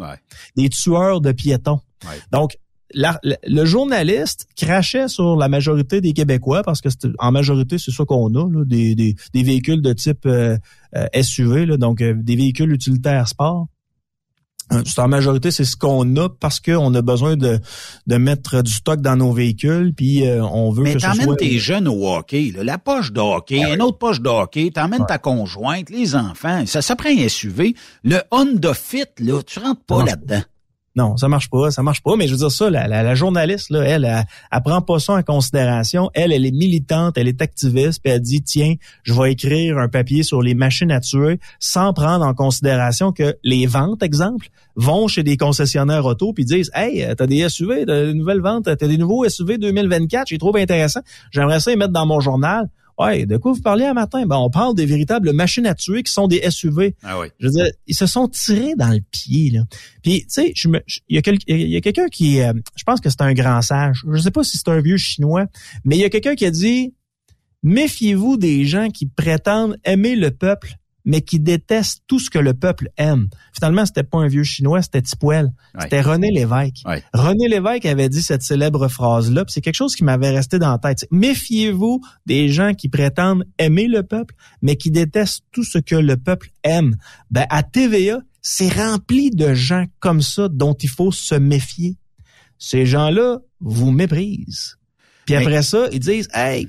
des tueurs de piétons. Donc, le journaliste crachait sur la majorité des Québécois parce que en majorité c'est ça qu'on a des, des, véhicules de type euh, euh, SUV donc euh, des véhicules utilitaires sport en majorité, c'est ce qu'on a parce qu'on a besoin de, de mettre du stock dans nos véhicules, puis on veut Mais que ce soit... tes jeunes au hockey, la poche de hockey, ah une autre poche de hockey, t'emmènes ta conjointe, les enfants, ça, ça prend un SUV. Le Honda Fit, là, tu rentres pas là-dedans. Non, ça marche pas, ça marche pas. Mais je veux dire ça, la, la, journaliste, là, elle, elle, prend pas ça en considération. Elle, elle est militante, elle est activiste, puis elle dit tiens, je vais écrire un papier sur les machines à tuer, sans prendre en considération que les ventes, exemple, vont chez des concessionnaires auto puis disent hey, t'as des SUV, t'as des nouvelles ventes, t'as des nouveaux SUV 2024, j'ai trouvé intéressant. J'aimerais ça les mettre dans mon journal. Ouais, de quoi vous parliez un matin? Ben, on parle des véritables machines à tuer qui sont des SUV. Ah oui. Je veux dire, ils se sont tirés dans le pied, là. Puis, tu sais, il y a, quelqu'un qui, euh, je pense que c'est un grand sage. Je sais pas si c'est un vieux chinois, mais il y a quelqu'un qui a dit, méfiez-vous des gens qui prétendent aimer le peuple mais qui déteste tout ce que le peuple aime. Finalement, c'était pas un vieux chinois, c'était Tipwell. C'était René Lévesque. René Lévesque avait dit cette célèbre phrase-là, c'est quelque chose qui m'avait resté dans la tête. Méfiez-vous des gens qui prétendent aimer le peuple, mais qui détestent tout ce que le peuple aime. Ben, à TVA, c'est rempli de gens comme ça dont il faut se méfier. Ces gens-là vous méprisent. Puis après ça, ils disent, hey,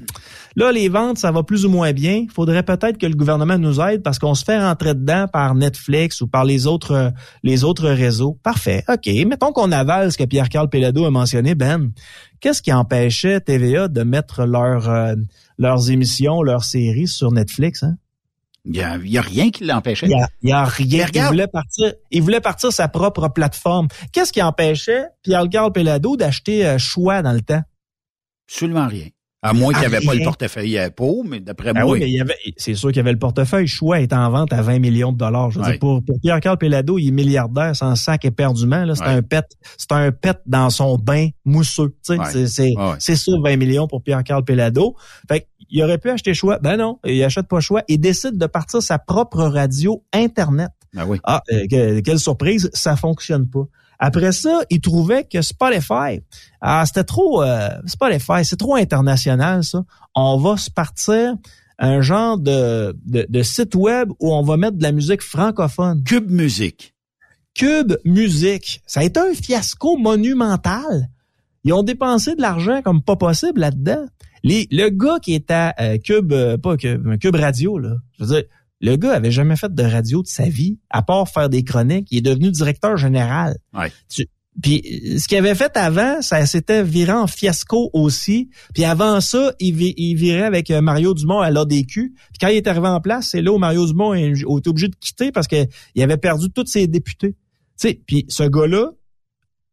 là, les ventes, ça va plus ou moins bien. Il faudrait peut-être que le gouvernement nous aide parce qu'on se fait rentrer dedans par Netflix ou par les autres, les autres réseaux. Parfait. OK. Mettons qu'on avale ce que Pierre-Carl Pelado a mentionné, Ben. Qu'est-ce qui empêchait TVA de mettre leur, euh, leurs émissions, leurs séries sur Netflix, hein? Il y a, rien qui l'empêchait. Il y a, rien. Il voulait partir. Il voulait partir sa propre plateforme. Qu'est-ce qui empêchait Pierre-Carl Pelado d'acheter euh, Choix dans le temps? Absolument rien. À moins qu'il n'y avait pas le portefeuille à Pau, mais d'après ben moi. Oui, mais il y avait, c'est sûr qu'il y avait le portefeuille. Choix est en vente à 20 millions de dollars. Je veux dire, pour, pour Pierre-Carl Pelado, il est milliardaire sans sac éperdument. Là, c'est un pet, c'est un pet dans son bain mousseux. Tu sais, c'est, c'est, ça 20 millions pour Pierre-Carl Pelado. Fait il aurait pu acheter Choix. Ben non, il achète pas Choix. Il décide de partir sa propre radio Internet. Ben oui. Ah, euh, quelle surprise, ça fonctionne pas. Après ça, ils trouvaient que Spotify, ah, c'était trop euh, Spotify, c'est trop international ça. On va se partir un genre de, de, site web où on va mettre de la musique francophone. Cube Musique. Cube Musique. Ça a été un fiasco monumental. Ils ont dépensé de l'argent comme pas possible là-dedans. Les, le gars qui est à euh, Cube, euh, pas Cube, Cube Radio, là, je veux dire, le gars avait jamais fait de radio de sa vie, à part faire des chroniques. Il est devenu directeur général. Ouais. puis ce qu'il avait fait avant, ça s'était viré en fiasco aussi. Puis avant ça, il, il virait avec euh, Mario Dumont à l'ADQ. Puis quand il est arrivé en place, c'est là où Mario Dumont a été obligé de quitter parce qu'il avait perdu tous ses députés. Tu sais, puis ce gars-là,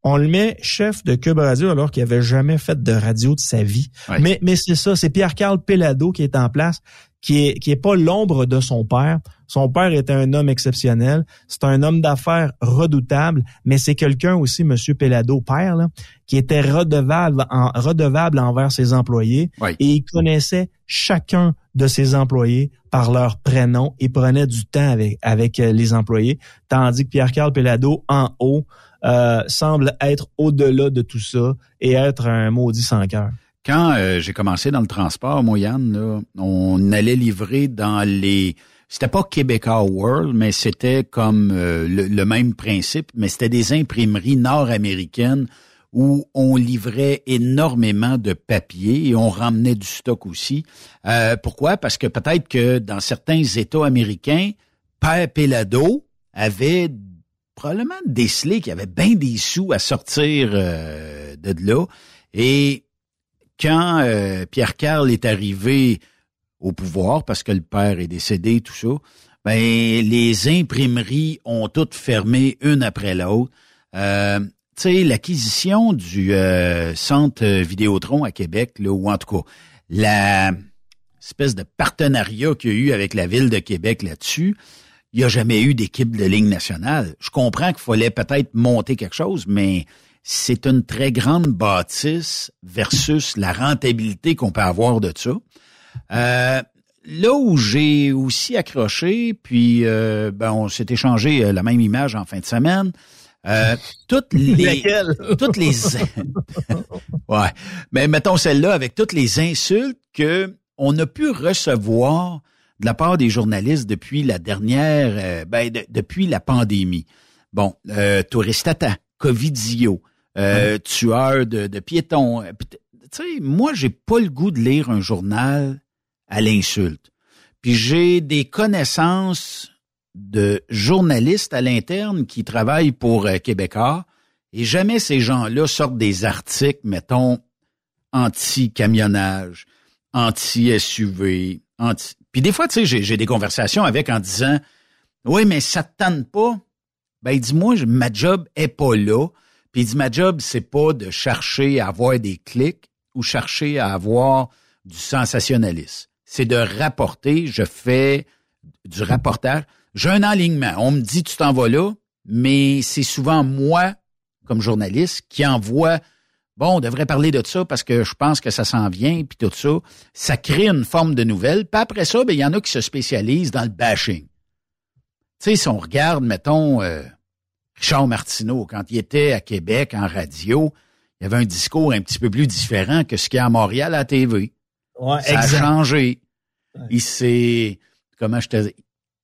on le met chef de Cube Radio alors qu'il avait jamais fait de radio de sa vie. Mais, mais c'est ça, c'est Pierre-Carl Pelado qui est en place. Qui est qui est pas l'ombre de son père. Son père était un homme exceptionnel. C'est un homme d'affaires redoutable, mais c'est quelqu'un aussi, Monsieur Pelado, père, là, qui était redevable, en, redevable envers ses employés. Et il connaissait chacun de ses employés par leur prénom et prenait du temps avec, avec euh, les employés. Tandis que Pierre-Carl Pelado, en haut, euh, semble être au-delà de tout ça et être un maudit sans cœur. Quand euh, j'ai commencé dans le transport, moi, Yann, on allait livrer dans les... C'était pas Québécois World, mais c'était comme euh, le, même principe, mais c'était des imprimeries nord-américaines où on livrait énormément de papier et on ramenait du stock aussi. Euh, pourquoi? Parce que peut-être que dans certains États américains, Père Pelado avait probablement décelé qu'il y avait bien des sous à sortir de là. Et quand euh, Pierre Carl est arrivé au pouvoir, parce que le père est décédé, tout ça, ben les imprimeries ont toutes fermé une après l'autre. Euh, tu sais, l'acquisition du euh, centre Vidéotron à Québec, là, ou en tout cas, la espèce de partenariat qu'il y a eu avec la ville de Québec là-dessus, il n'y a jamais eu d'équipe de ligne nationale. Je comprends qu'il fallait peut-être monter quelque chose, mais c'est une très grande bâtisse versus la rentabilité qu'on peut avoir de ça. Euh, là où j'ai aussi accroché, puis euh, ben, on s'est échangé euh, la même image en fin de semaine. toutes les toutes les ouais mais mettons celle-là avec toutes les insultes que on a pu recevoir de la part des journalistes depuis la dernière ben, depuis la pandémie bon euh, touristata covidio euh, tueur de, de piétons. Euh, tu sais, moi, j'ai pas le goût de lire un journal à l'insulte. Puis j'ai des connaissances de journalistes à l'interne qui travaillent pour euh, Québécois et jamais ces gens-là sortent des articles, mettons, anti-camionnage, anti-SUV, anti... Puis des fois, tu sais, j'ai des conversations avec en disant, oui, mais ça te tente pas. Ben, dis-moi, ma job est pas là. Puis il dit, ma job, c'est pas de chercher à avoir des clics ou chercher à avoir du sensationnalisme. C'est de rapporter, je fais du rapportage. J'ai un alignement. On me dit, tu t'en vas là, mais c'est souvent moi, comme journaliste, qui envoie bon, on devrait parler de ça parce que je pense que ça s'en vient, puis tout ça. Ça crée une forme de nouvelle. Puis après ça, ben, il y en a qui se spécialisent dans le bashing. Tu sais, si on regarde, mettons, euh, Richard Martineau, quand il était à Québec en radio, il avait un discours un petit peu plus différent que ce qu'il y a à Montréal à la TV. Ouais, ça a changé. Il s'est, comment je te dis,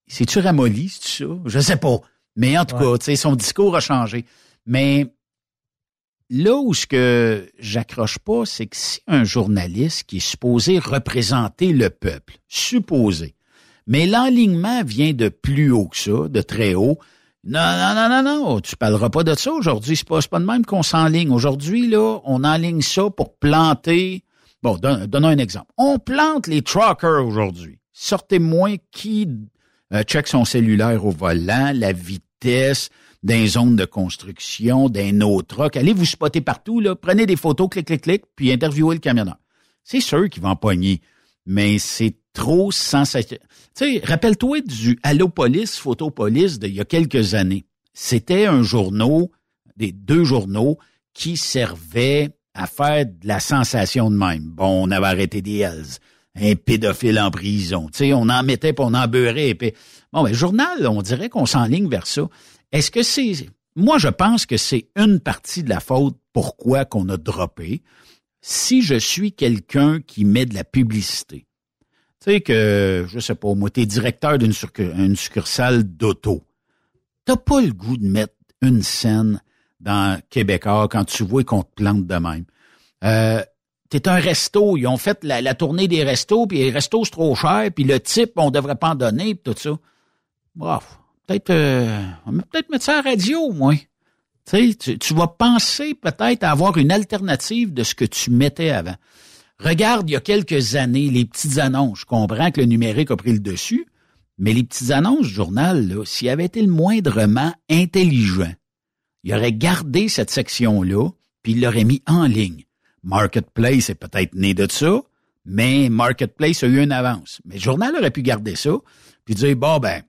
c'est-tu ramolli, c'est ça? Je sais pas. Mais en tout cas, tu sais, son discours a changé. Mais là où ce que j'accroche pas, c'est que si un journaliste qui est supposé représenter le peuple, supposé, mais l'enlignement vient de plus haut que ça, de très haut, non, non, non, non, non, tu parleras pas de ça aujourd'hui. C'est pas, pas de même qu'on s'enligne. Aujourd'hui, là, on enligne ça pour planter. Bon, donnons un exemple. On plante les truckers aujourd'hui. Sortez-moi qui euh, check son cellulaire au volant, la vitesse d'un zone de construction, d'un autre truck. Allez vous spotter partout, là. Prenez des photos, clic, clic, clic, puis interviewez le camionneur. C'est sûr qu'il va en pogner. Mais c'est trop sensationnel. Tu sais, rappelle-toi du Allopolis, Photopolis d'il y a quelques années. C'était un journaux, des deux journaux, qui servaient à faire de la sensation de même. Bon, on avait arrêté des un pédophile en prison. Tu sais, on en mettait puis on en beurrait. Puis... Bon, ben, journal, on dirait qu'on s'enligne vers ça. Est-ce que c'est... Moi, je pense que c'est une partie de la faute pourquoi qu'on a droppé. Si je suis quelqu'un qui met de la publicité, tu sais que, je sais pas, moi, t'es directeur d'une succursale d'auto. T'as pas le goût de mettre une scène dans Québécois quand tu vois qu'on te plante de même. Euh, t'es un resto, ils ont fait la, tournée des restos, puis les restos c'est trop cher, puis le type, on devrait pas en donner, puis tout ça. Bref, peut-être euh, on va peut-être mettre ça à la radio, moi. Tu, tu vas penser peut-être à avoir une alternative de ce que tu mettais avant. Regarde, il y a quelques années, les petites annonces. Je comprends que le numérique a pris le dessus, mais les petites annonces du journal, s'il avait été le moindrement intelligent, il aurait gardé cette section-là, puis il l'aurait mis en ligne. Marketplace est peut-être né de ça, mais Marketplace a eu une avance. Mais le journal aurait pu garder ça, puis dire, bon, ben,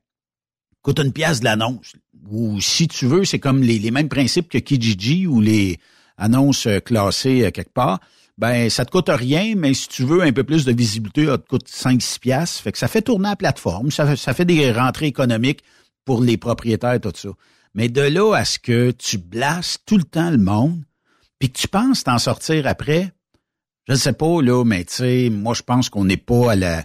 coûte une pièce de l'annonce. Ou si tu veux, c'est comme les, mêmes principes que Kijiji ou les annonces classées euh, quelque part. Ben, ça te coûte rien, mais si tu veux un peu plus de visibilité, ça te coûte 5-6 piastres. Fait que ça fait tourner la plateforme, ça, ça fait des rentrées économiques pour les propriétaires, tout ça. Mais de là à ce que tu blasses tout le temps le monde, puis que tu penses t'en sortir après, je ne sais pas, là, mais tu sais, moi, je pense qu'on n'est pas à la...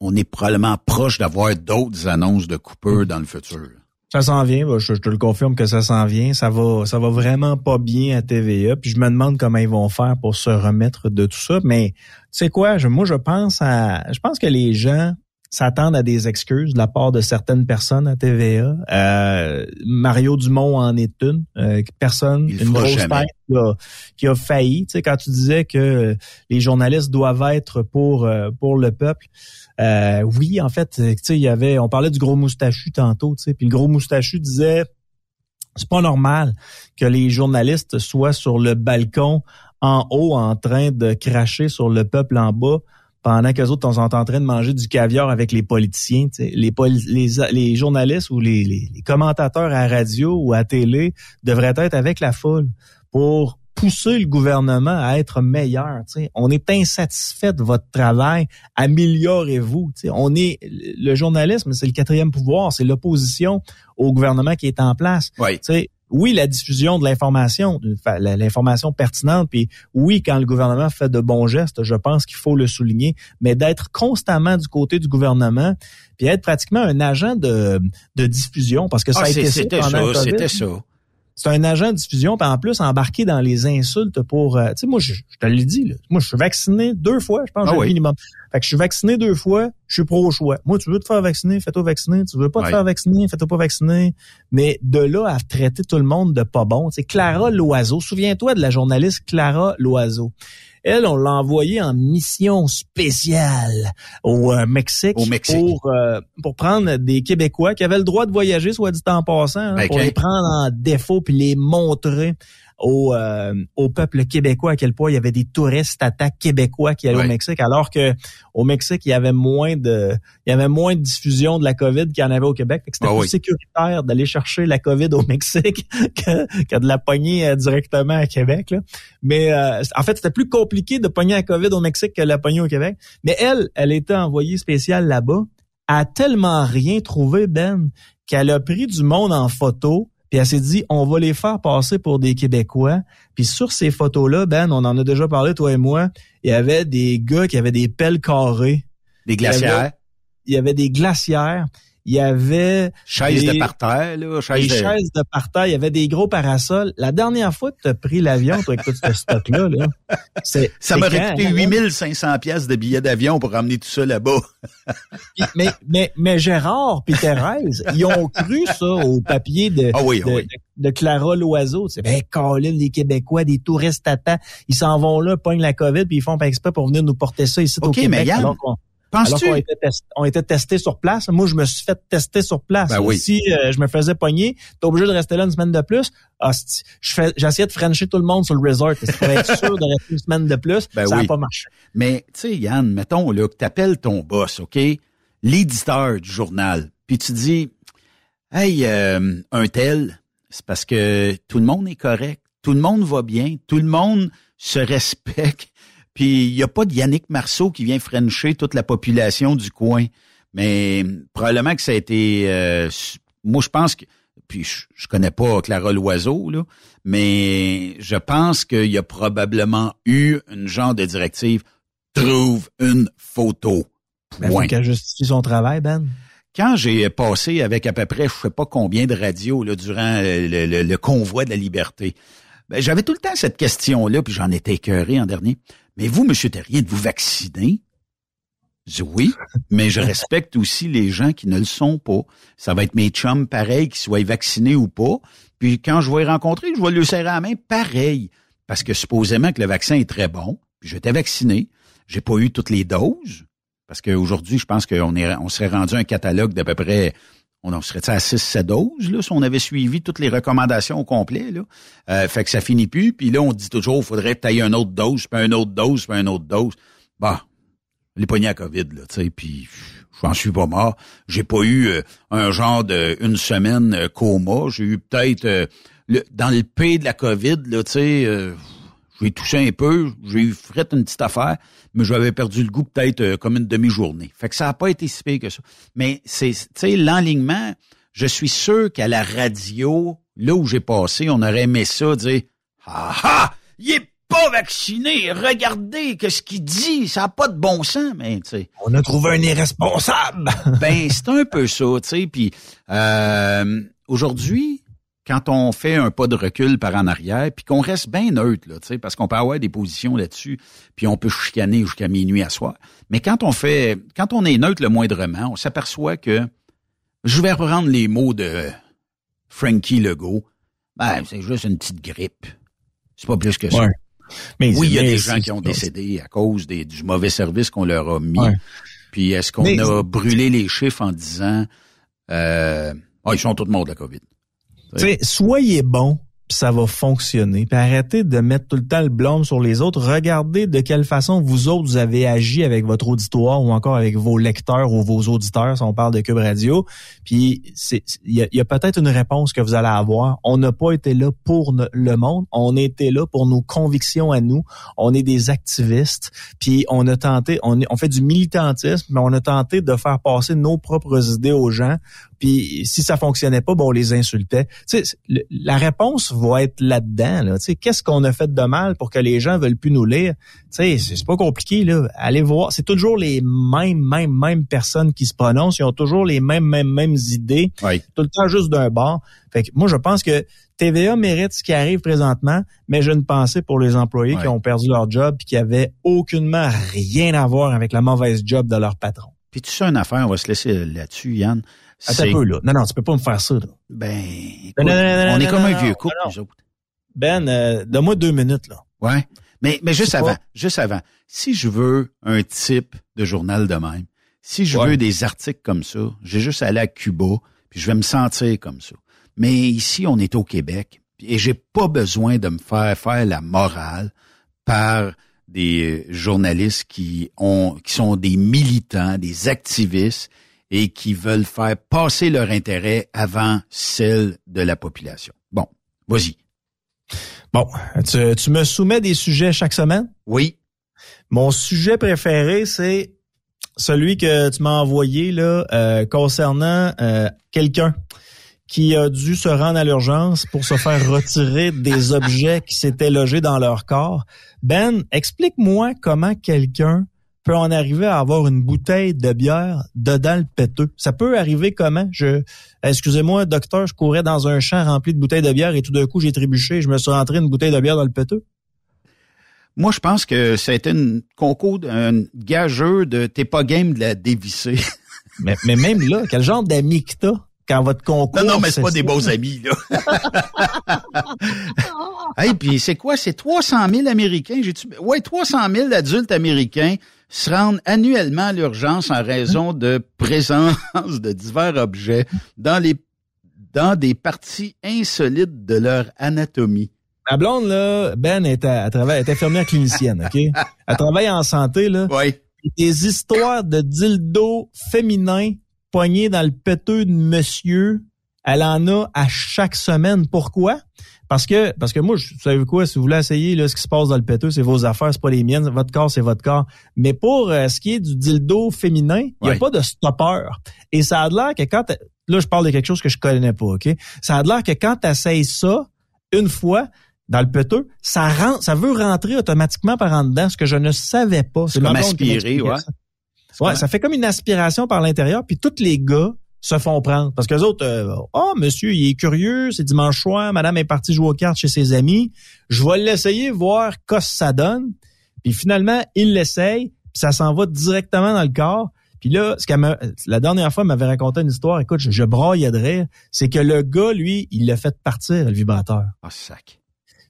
On, est probablement proche d'avoir d'autres annonces de coupeurs dans le futur. Ça s'en vient, je, te le confirme que ça s'en vient. Ça va, ça va vraiment pas bien à TVA. Puis je me demande comment ils vont faire pour se remettre de tout ça. Mais tu sais quoi, moi je pense à, je pense que les gens s'attendent à des excuses de la part de certaines personnes à TVA. Euh, Mario Dumont en est une. Euh, personne, une grosse tête qui a, failli. Tu sais, quand tu disais que les journalistes doivent être pour euh, pour le peuple. oui, en fait, tu sais, il y avait, on parlait du gros moustachu tantôt, tu sais, puis le gros moustachu disait, c'est pas normal que les journalistes soient sur le balcon en haut en train de cracher sur le peuple en bas pendant qu'eux autres sont en train de manger du caviar avec les politiciens. Les, les, les, journalistes ou les, les, commentateurs à radio ou à télé devraient être avec la foule pour pousser le gouvernement à être meilleur. On est insatisfait de votre travail, améliorez-vous. On est le journalisme, c'est le quatrième pouvoir, c'est l'opposition au gouvernement qui est en place. Oui oui, la diffusion de l'information, l'information pertinente, puis oui, quand le gouvernement fait de bons gestes, je pense qu'il faut le souligner, mais d'être constamment du côté du gouvernement, puis être pratiquement un agent de, de diffusion, parce que ça ah, a été ça C'était ça c'est un agent de diffusion, puis en plus embarqué dans les insultes pour. Euh, tu sais, moi, je, te l'ai dit, là, moi, je suis vacciné deux fois, je pense, ah, minimum. Fait que je suis vacciné deux fois, je suis pro-choix. Moi, tu veux te faire vacciner, fais-toi vacciner. Tu veux pas te faire vacciner, fais-toi pas vacciner. Mais de là à traiter tout le monde de pas bon, c'est Clara Loiseau. Souviens-toi de la journaliste Clara Loiseau. Elle, on l'a envoyée en mission spéciale au euh, Mexique, Pour, euh, pour prendre des Québécois qui avaient le droit de voyager, soit dit en passant, hein, ben, pour les prendre en défaut puis les montrer au, euh, au peuple québécois à quel point il y avait des touristes attaques québécois qui allaient au Mexique, alors que au Mexique il y avait moins de il y avait moins de diffusion de la COVID qu'il y en avait au Québec. C'était ah plus sécuritaire d'aller chercher la COVID au Mexique que, que de la pogner euh, directement à Québec. Là. Mais euh, en fait c'était plus compliqué de pogner la COVID au Mexique que de la pogner au Québec. Mais elle, elle était envoyée spéciale là-bas, a tellement rien trouvé Ben qu'elle a pris du monde en photo puis elle s'est dit, on va les faire passer pour des Québécois. Puis sur ces photos-là, Ben, on en a déjà parlé, toi et moi, il y avait des gars qui avaient des pelles carrées. Des glacières. Il y avait, des glacières. Il y avait chaises de parterre, là, chaises des de... chaises de parterre. Il y avait des gros parasols. La dernière fois que tu as pris l'avion, toi, avec ce stock-là, là, ça m'aurait coûté 8500 pièces de billets d'avion pour ramener tout ça là-bas. mais, mais, mais Gérard puis Thérèse, ils ont cru ça au papier de, ah de, de, Clara Loiseau. C'est ben, Colin, les Québécois, des touristes à ils s'en vont là, pognent la COVID, puis ils font pas exprès pour venir nous porter ça ici au Québec. Mais Penses-tu? Alors on était, testés sur place. Moi, je me suis fait tester sur place. Ben si euh, je me faisais pogner, t'es obligé de rester là une semaine de plus. J'essayais de frencher tout le monde sur le resort. Pour être sûr de rester une semaine de plus? Ben ça n'a pas marché. Mais, tu sais, Yann, mettons là, que t'appelles ton boss, OK? L'éditeur du journal. Puis tu dis, hey, euh, un tel, c'est parce que tout le monde est correct. Tout le monde va bien. Tout le monde se respecte. Puis il n'y a pas de Yannick Marceau qui vient frencher toute la population du coin. Mais probablement que ça a été... Euh, moi, je pense que... Puis je, je connais pas Clara Loiseau, là, mais je pense qu'il y a probablement eu une genre de directive trouve une photo. Ben, Point. qu'elle justifie son travail, Ben. Quand j'ai passé avec à peu près je sais pas combien de radios là, durant le, le, convoi de la liberté, ben, j'avais tout le temps cette question-là, puis j'en étais écœuré en dernier. Mais vous, Monsieur Terrien, de vous vacciner? Je dis oui, mais je respecte aussi les gens qui ne le sont pas. Ça va être mes chums pareil, qu'ils soient vaccinés ou pas. Puis quand je vais les rencontrer, je vais lui serrer la main pareil. Parce que supposément que le vaccin est très bon. Puis j'étais vacciné. J'ai pas eu toutes les doses. Parce qu'aujourd'hui, je pense qu'on est, on serait rendu un catalogue d'à peu près on en serait à 6-7 doses, là, si on avait suivi toutes les recommandations au complet. Là? Euh, fait que ça finit plus. Puis là, on dit toujours, faudrait tailler une autre dose, puis une autre dose, puis une autre dose. bah, les poignets à COVID, là, tu sais, puis je m'en suis pas mort. J'ai pas eu euh, un genre de une semaine euh, coma. J'ai eu peut-être euh, dans le pays de la COVID, là, tu sais, j'ai touché un peu, j'ai eu fait une petite affaire, mais j'avais perdu le goût peut-être comme une demi-journée. Fait que ça a pas été si pire que ça. Mais c'est, tu sais, l'enlignement, je suis sûr qu'à la radio, là où j'ai passé, on aurait aimé ça, dire, ah ah, il est pas vacciné. Regardez que ce qu'il dit, ça a pas de bon sens, mais tu sais. On a trouvé un irresponsable. ben c'est un peu ça, tu sais. Puis euh, aujourd'hui, quand on fait un pas de recul par en arrière, puis qu'on reste bien neutre, là, tu sais, parce qu'on peut avoir des positions là-dessus, puis on peut chicaner jusqu'à minuit à soir. Mais quand on fait, quand on est neutre le moindrement, on s'aperçoit que je vais reprendre les mots de Frankie Legault. Ben, c'est juste une petite grippe. C'est pas plus que ça. Mais, oui, il y a des gens qui ont décédé à cause des, du mauvais service qu'on leur a mis. Puis est-ce qu'on a brûlé les chiffres en disant euh, oh, ils sont tous morts de la COVID? Soyez bon ça va fonctionner. Arrêtez de mettre tout le temps le blâme sur les autres. Regardez de quelle façon vous autres vous avez agi avec votre auditoire ou encore avec vos lecteurs ou vos auditeurs, si on parle de Cube Radio. Puis il y a, peut-être une réponse que vous allez avoir. On n'a pas été là pour le monde. On était là pour nos convictions à nous. On est des activistes. Puis on a tenté, on fait du militantisme, mais on a tenté de faire passer nos propres idées aux gens puis si ça fonctionnait pas, bon, on les insultait. Tu sais, la réponse va être là-dedans. Là. Tu sais, qu'est-ce qu'on a fait de mal pour que les gens veulent plus nous lire? Tu sais, c'est pas compliqué là. Allez voir, c'est toujours les mêmes, mêmes, mêmes personnes qui se prononcent. Ils ont toujours les mêmes, mêmes, mêmes idées. Tout le temps juste d'un bord. Fait que moi, je pense que TVA mérite ce qui arrive présentement, mais j'ai une pensée pour les employés qui ont perdu leur job et qui avaient aucunement rien à voir avec la mauvaise job de leur patron. Puis tu sais une affaire, on va se laisser là-dessus, Yann. Attends un peu, là. Non, non, tu peux pas me faire ça, là. Ben, on est comme un vieux couple, Ben, euh, donne-moi deux minutes, là. Ouais. Mais, mais juste avant, juste avant. Si je veux un type de journal de même, si je veux des articles comme ça, j'ai juste à aller à Cuba, puis je vais me sentir comme ça. Mais ici, on est au Québec, et j'ai pas besoin de me faire faire la morale par des journalistes qui ont, qui sont des militants, des activistes, et qui veulent faire passer leur intérêt avant celle de la population. Bon, vas-y. Bon, tu, me soumets des sujets chaque semaine? Oui. Mon sujet préféré, c'est celui que tu m'as envoyé là euh, concernant euh, quelqu'un qui a dû se rendre à l'urgence pour se faire retirer des objets qui s'étaient logés dans leur corps. Ben, explique-moi comment quelqu'un peut en arriver à avoir une bouteille de bière dedans le péteux. Ça peut arriver comment? Je, excusez-moi, docteur, je courais dans un champ rempli de bouteilles de bière et tout d'un coup, j'ai trébuché et je me suis rentré une bouteille de bière dans le péteux. Moi, je pense que ça a été une concours, un gageux de t'es pas game de la dévisser. mais, mais même là, quel genre d'amis que t'as? quand votre concours. Non, non, mais c'est pas des beaux amis, là. hey, puis c'est quoi? C'est 300 000 Américains. J'ai ouais, 300 000 adultes américains se rendent annuellement à l'urgence en raison de présence de divers objets dans les dans des parties insolites de leur anatomie. Ma blonde, là, Ben, est, à, est infirmière clinicienne, OK? Elle travaille en santé, là. Oui. Des histoires de dildo féminins poignés dans le péteux de monsieur, elle en a à chaque semaine. Pourquoi? Parce que, parce que moi, je, vous savez quoi, si vous voulez essayer là, ce qui se passe dans le péteux, c'est vos affaires, c'est pas les miennes. Votre corps, c'est votre corps. Mais pour euh, ce qui est du dildo féminin, il n'y a pas de stopper. Et ça a l'air que quand là, je parle de quelque chose que je connais pas, ok? Ça a l'air que quand tu essayes ça une fois dans le péteux, ça rentre, ça veut rentrer automatiquement par en dedans, ce que je ne savais pas. C'est comme aspirer, ouais. Ouais, ça fait comme une aspiration par l'intérieur, puis tous les gars se font prendre. Parce que les autres, euh, oh, monsieur, il est curieux, c'est dimanche soir, madame est partie jouer aux cartes chez ses amis. Je vais l'essayer, voir ce ça donne. Puis finalement, il l'essaye, puis ça s'en va directement dans le corps. Puis là, ce qu'elle la dernière fois, elle m'avait raconté une histoire. Écoute, je, je braillais de rire. C'est que le gars, lui, il l'a fait partir, le vibrateur. Ah, sac.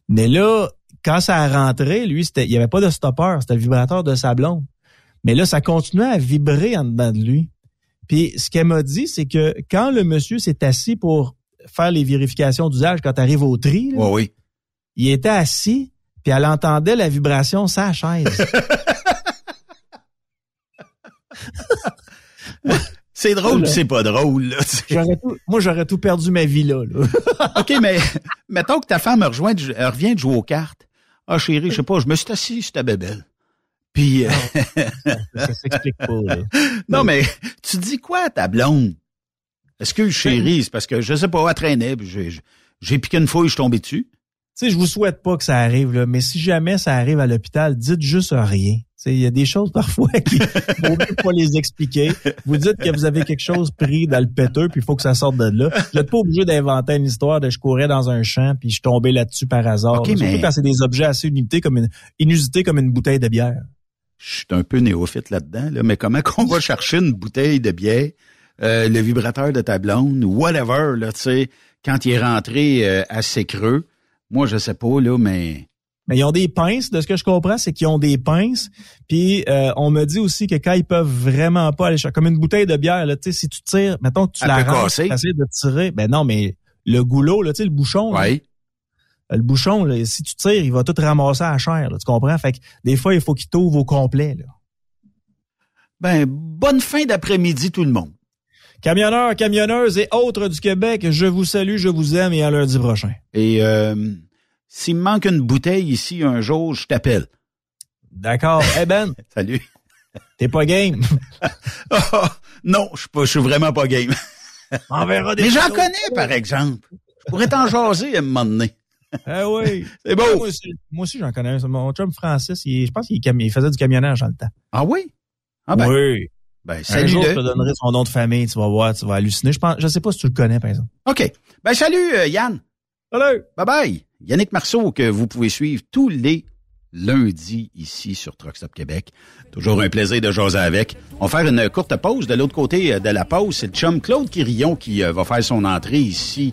Mais là, quand ça a rentré, lui, c'était, il y avait pas de stopper. C'était le vibrateur de sa blonde. Mais là, ça continuait à vibrer en dedans de lui. Puis ce qu'elle m'a dit, c'est que quand le monsieur s'est assis pour faire les vérifications d'usage quand tu arrives au tri, oui. il était assis, puis elle entendait la vibration sa chaise. c'est drôle, c'est pas drôle. Là, tout, moi, j'aurais tout perdu ma vie là. là. OK, mais mettons que ta femme rejoint, revient de jouer aux cartes. Ah, chérie, je sais pas, je me suis assis sur ta bébelle. Puis... Euh, ça, s'explique pas. Là. Non, mais tu dis quoi à ta blonde? Est-ce que chérie, c'est parce que, je sais pas, elle traînait, j'ai piqué une fouille, je suis tombé dessus? Tu sais, je vous souhaite pas que ça arrive, là, mais si jamais ça arrive à l'hôpital, dites juste rien. Il y a des choses parfois qui faut pas les expliquer. Vous dites que vous avez quelque chose pris dans le péteux, puis il faut que ça sorte de là. Vous n'êtes pas obligé d'inventer une histoire de je courais dans un champ puis je tombé là-dessus par hasard. Surtout quand c'est des objets assez inusités comme une inusités comme une bouteille de bière. Je suis un peu néophyte là-dedans, là, mais comment qu'on va chercher une bouteille de bière, euh, le vibrateur de ta blonde, whatever, là, tu sais, quand il est rentré euh, assez creux? Moi, je sais pas, là, mais mais ils ont des pinces, de ce que je comprends, c'est qu'ils ont des pinces. Puis euh, on me dit aussi que quand ils peuvent vraiment pas aller chercher, comme une bouteille de bière, là, tu sais, si tu tires, mettons que tu la rentres, tu de tirer, ben non, mais le goulot, là, tu sais, le bouchon, oui. Le bouchon, là, si tu tires, il va tout ramasser à chair, là, tu comprends? Fait que des fois, il faut qu'il t'ouvre au complet. Là. Ben, bonne fin d'après-midi tout le monde. Camionneurs, camionneuses et autres du Québec, je vous salue, je vous aime et à lundi prochain. Et euh, s'il me manque une bouteille ici un jour, je t'appelle. D'accord. Eh Ben. Salut. T'es pas game? oh, non, je suis pas, je suis vraiment pas game. On verra des Mais j'en connais, par exemple. Je pourrais t'en jaser à un moment donné. Eh oui. C'est beau. moi aussi, j'en connais. Mon chum Francis, il, je pense qu'il faisait du camionnage dans le temps. Ah oui? Ah ben, oui. Ben, salut. Un jour, je te donnerai son nom de famille, tu vas voir, tu vas halluciner. Je pense, je sais pas si tu le connais, par exemple. OK. Ben, salut, euh, Yann. Salut. Bye bye. Yannick Marceau, que vous pouvez suivre tous les lundis ici sur Truck Québec. Toujours un plaisir de jaser avec. On va faire une courte pause. De l'autre côté euh, de la pause, c'est le chum Claude Quirillon qui euh, va faire son entrée ici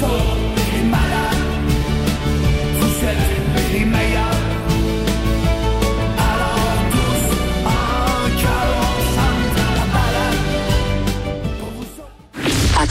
pour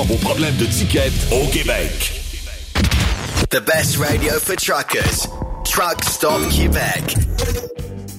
à vos problèmes de ticket au Québec. The best radio for truckers. Truck Stop Québec.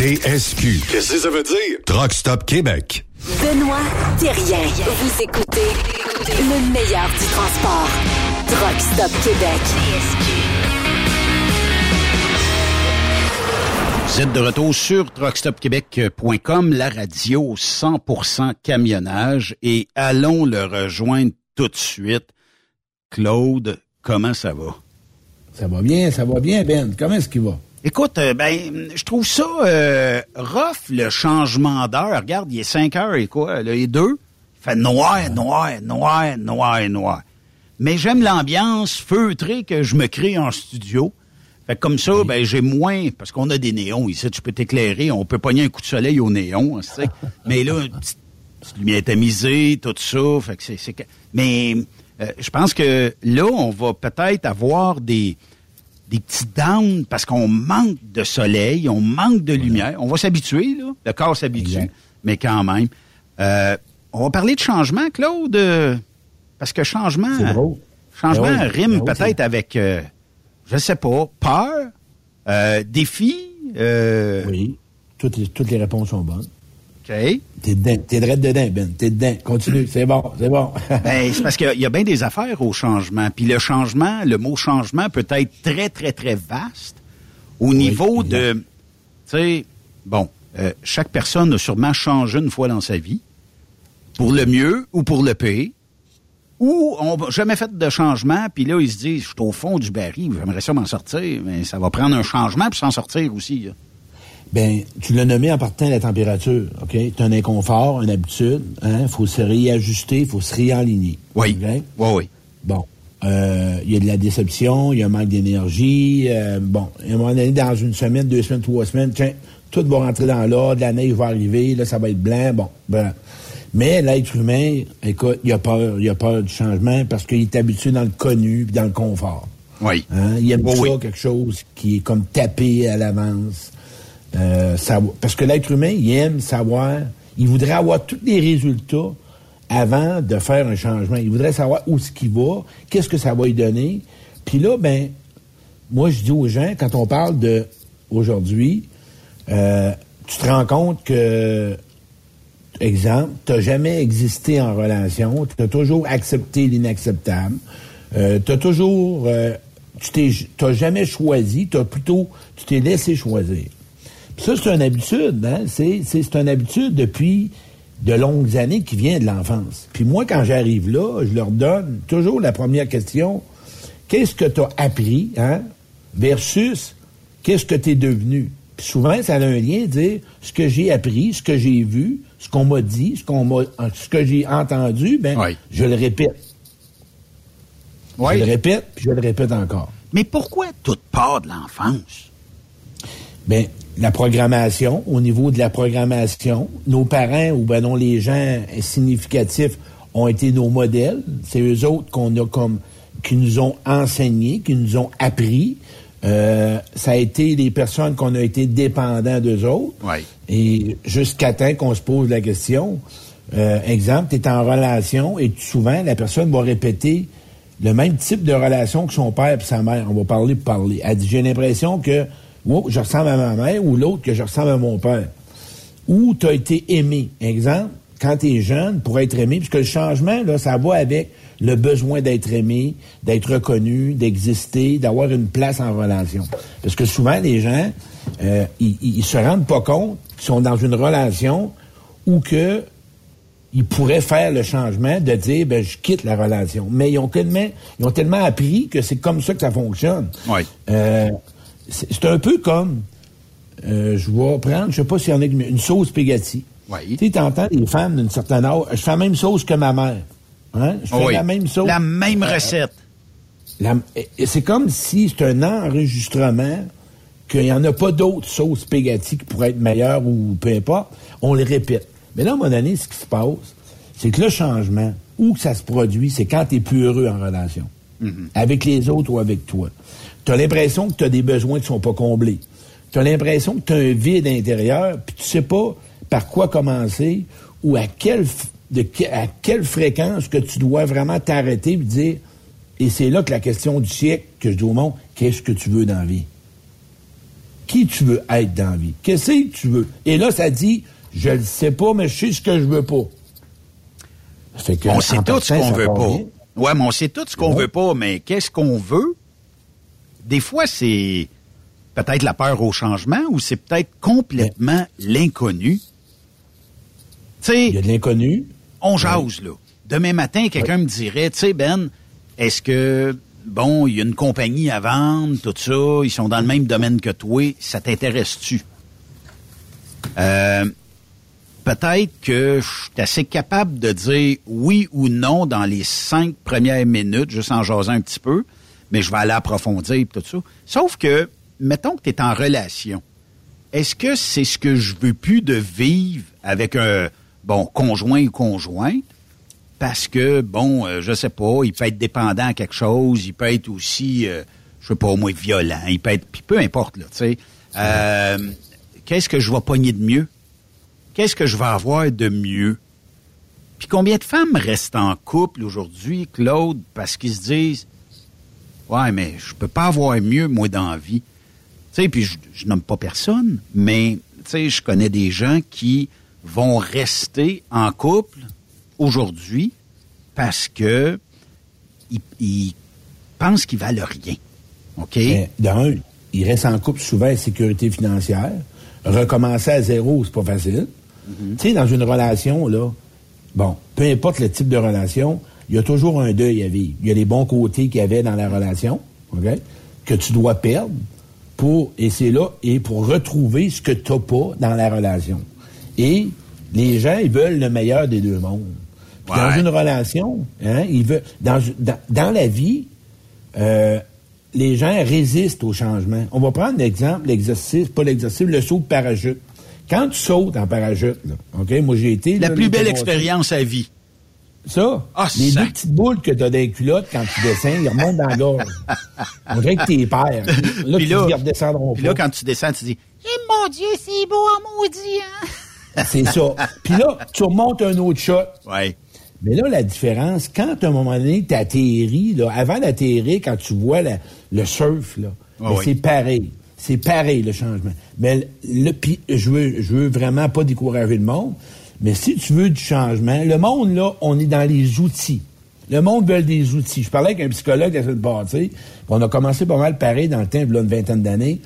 TSQ. Qu'est-ce que ça veut dire? Truck Stop Québec. Benoît Thérien. Vous écoutez le meilleur du transport. Truck Stop Québec. Vous êtes de retour sur truckstopquebec.com, la radio 100% camionnage et allons le rejoindre tout de suite. Claude, comment ça va? Ça va bien, ça va bien, Ben. Comment est-ce qu'il va? Écoute, euh, ben, je trouve ça euh, rough, le changement d'heure. Regarde, il est 5 heures et quoi? Là, il est 2. Il fait noir, noir, noir, noir, noir. Mais j'aime l'ambiance feutrée que je me crée en studio. Fait que comme ça, ben, j'ai moins, parce qu'on a des néons ici, tu peux t'éclairer, on peut pogner un coup de soleil au néon, tu sais. Mais là, une petite, petite lumière tamisée, tout ça, fait que c'est... Mais euh, je pense que là, on va peut-être avoir des, des petits downs parce qu'on manque de soleil, on manque de lumière. On va s'habituer, là. Le corps s'habitue, mais quand même. Euh, on va parler de changement, Claude, parce que changement... C'est drôle. Changement Ben oui, rime ben peut-être avec, euh, je sais pas, peur, euh, défi. Euh, oui, toutes les, toutes les réponses sont bonnes. OK. T'es dedans, t'es dedans, Ben. T'es dedans. Continue, c'est bon, c'est bon. Ben, c'est parce qu'il y a- il y a bien des affaires au changement. Puis le changement, le mot changement peut être très, très, très vaste au niveau de, tu sais, bon, euh, chaque personne a sûrement changé une fois dans sa vie, pour le mieux ou pour le pire, ou on n'a jamais fait de changement, puis là, ils se disent, je suis au fond du baril, j'aimerais ça m'en sortir, mais ça va prendre un changement pour s'en sortir aussi. là. Ben, tu l'as nommé en partant de la température, OK? T'as un inconfort, une habitude, hein? Faut se réajuster, faut se réaligner. Oui. OK? Oui, oui. Bon. Euh, Il y a de la déception, il y a un manque d'énergie. euh, bon, à un moment donné, dans une semaine, deux semaines, trois semaines, tiens, tout va rentrer dans l'ordre, la neige va arriver, là, ça va être blanc, bon, blanc. Mais l'être humain, écoute, il a peur, il a peur du changement parce qu'il est habitué dans le connu puis dans le confort. Oui. Hein? Il aime Oui, ça, oui. quelque chose qui est comme tapé à l'avance. Euh, parce que l'être humain, il aime savoir, il voudrait avoir tous les résultats avant de faire un changement. Il voudrait savoir où ce qu'il va, qu'est-ce que ça va lui donner. Puis là, ben, moi, je dis aux gens, quand on parle de aujourd'hui, euh, tu te rends compte que, exemple, tu n'as jamais existé en relation, tu as toujours accepté l'inacceptable, euh, tu as toujours, tu t'es jamais choisi, t'as plutôt, tu t'es laissé choisir. Ça, c'est une habitude, hein? C'est, c'est, c'est une habitude depuis de longues années qui vient de l'enfance. Puis moi, quand j'arrive là, je leur donne toujours la première question, qu'est-ce que tu as appris, hein? Versus qu'est-ce que tu es devenu? Puis souvent, ça a un lien, dire ce que j'ai appris, ce que j'ai vu, ce qu'on m'a dit, ce qu'on m'a, ce que j'ai entendu, ben, je le répète. Oui. Je le répète, puis je le répète encore. Mais pourquoi toute part de l'enfance? Ben, la programmation, au niveau de la programmation, nos parents ou ben non les gens significatifs ont été nos modèles. C'est eux autres qu'on a comme qui nous ont enseigné, qui nous ont appris. Euh, ça a été les personnes qu'on a été dépendants d'eux autres. Oui. Et jusqu'à temps qu'on se pose la question, euh, exemple, tu es en relation et souvent la personne va répéter le même type de relation que son père et sa mère. On va parler pour parler. Elle dit, j'ai l'impression que oh, je ressemble à ma mère ou l'autre que je ressemble à mon père. Ou tu as été aimé. Exemple, quand tu es jeune, pour être aimé, puisque le changement, là, ça va avec le besoin d'être aimé, d'être reconnu, d'exister, d'avoir une place en relation. Parce que souvent, les gens, euh, ils, ils se rendent pas compte qu'ils sont dans une relation où que ils pourraient faire le changement de dire ben je quitte la relation. Mais ils ont tellement ils ont tellement appris que c'est comme ça que ça fonctionne. Oui. Euh, c'est un peu comme euh, je vais prendre, je sais pas s'il y en a une sauce spaghetti. Oui. Tu sais, t'entends les femmes d'une certaine âge, je fais la même sauce que ma mère. Hein? Je fais Oui. la même sauce. La même Euh, recette. et c'est comme si c'est un enregistrement qu'il n'y en a pas d'autres sauces spaghetti qui pourraient être meilleures ou peu importe. On le répète. Mais là, à un moment donné, ce qui se passe, c'est que le changement, où que ça se produit, c'est quand tu es plus heureux en relation. Avec les autres ou avec toi. Tu as l'impression que tu as des besoins qui sont pas comblés. Tu as l'impression que tu as un vide intérieur, puis tu sais pas par quoi commencer ou à quelle, de à quelle fréquence que tu dois vraiment t'arrêter et dire et c'est là que la question du siècle que je dis au monde, qu'est-ce que tu veux dans la vie? Qui tu veux être dans la vie? Qu'est-ce que tu veux? Et là, ça dit, je le sais pas, mais je sais ce que je veux pas. Que, on sait tout ce qu'on veut pas. bien. Ouais, mais on sait tout ce qu'on Ouais. veut pas, mais qu'est-ce qu'on veut? Des fois, c'est peut-être la peur au changement ou c'est peut-être complètement l'inconnu. Tu sais. Il y a de l'inconnu. On jase, là. Demain matin, quelqu'un me dirait, tu sais, Ben, est-ce que, bon, il y a une compagnie à vendre, tout ça, ils sont dans le même domaine que toi, ça t'intéresse-tu? Euh, peut-être que je suis assez capable de dire oui ou non dans les cinq premières minutes, juste en jasant un petit peu, mais je vais aller approfondir et tout ça. Sauf que, mettons que tu es en relation. Est-ce que c'est ce que je veux plus de vivre avec un, bon, conjoint ou conjointe? Parce que, bon, euh, je sais pas, il peut être dépendant à quelque chose, il peut être aussi, euh, je sais pas, au moins violent, il peut être, puis peu importe, là, tu sais. Euh, Qu'est-ce que je vais pogner de mieux? Qu'est-ce que je vais avoir de mieux? Puis combien de femmes restent en couple aujourd'hui, Claude, parce qu'ils se disent Ouais, mais je peux pas avoir mieux, moi, dans la vie. Tu sais, puis je, je nomme pas personne, mais tu sais, je connais des gens qui vont rester en couple aujourd'hui parce que ils, ils pensent qu'ils valent rien. OK? D'un, il reste en couple souvent à sécurité financière. Recommencer à zéro, c'est pas facile. Mm-hmm. Tu sais, dans une relation, là, bon, peu importe le type de relation, il y a toujours un deuil à vivre. Il y a les bons côtés qu'il y avait dans la relation, OK, que tu dois perdre pour, et c'est là, et pour retrouver ce que tu n'as pas dans la relation. Et les gens, ils veulent le meilleur des deux mondes. Puis Dans une relation, hein, ils veulent, dans, dans, dans la vie, euh, les gens résistent au changement. On va prendre l'exemple, l'exercice, pas l'exercice, le saut de parachute. Quand tu sautes en parachute, là, OK, moi j'ai été... La là, plus le belle expérience à vie. Ça, Ah, les deux petites boules que t'as dans les culottes quand tu descends, ils remontent dans la gorge. On dirait que t'es père. Là, Puis là- ils redescendront Puis pas. là, quand tu descends, tu dis Eh, mon Dieu, c'est beau en maudit, hein? C'est ça. Puis là, tu remontes un autre shot. Ouais. Mais là, la différence, quand à un moment donné, tu atterris, là, avant d'atterrir, quand tu vois la- le surf, là, Ah ben, oui. c'est pareil. C'est pareil, le changement. Mais le, puis je veux, je veux vraiment pas décourager le monde, mais si tu veux du changement, le monde, là, on est dans les outils. Le monde veut des outils. Je parlais avec un psychologue la semaine passée, on a commencé pas mal pareil dans le temps, il y a une vingtaine d'années.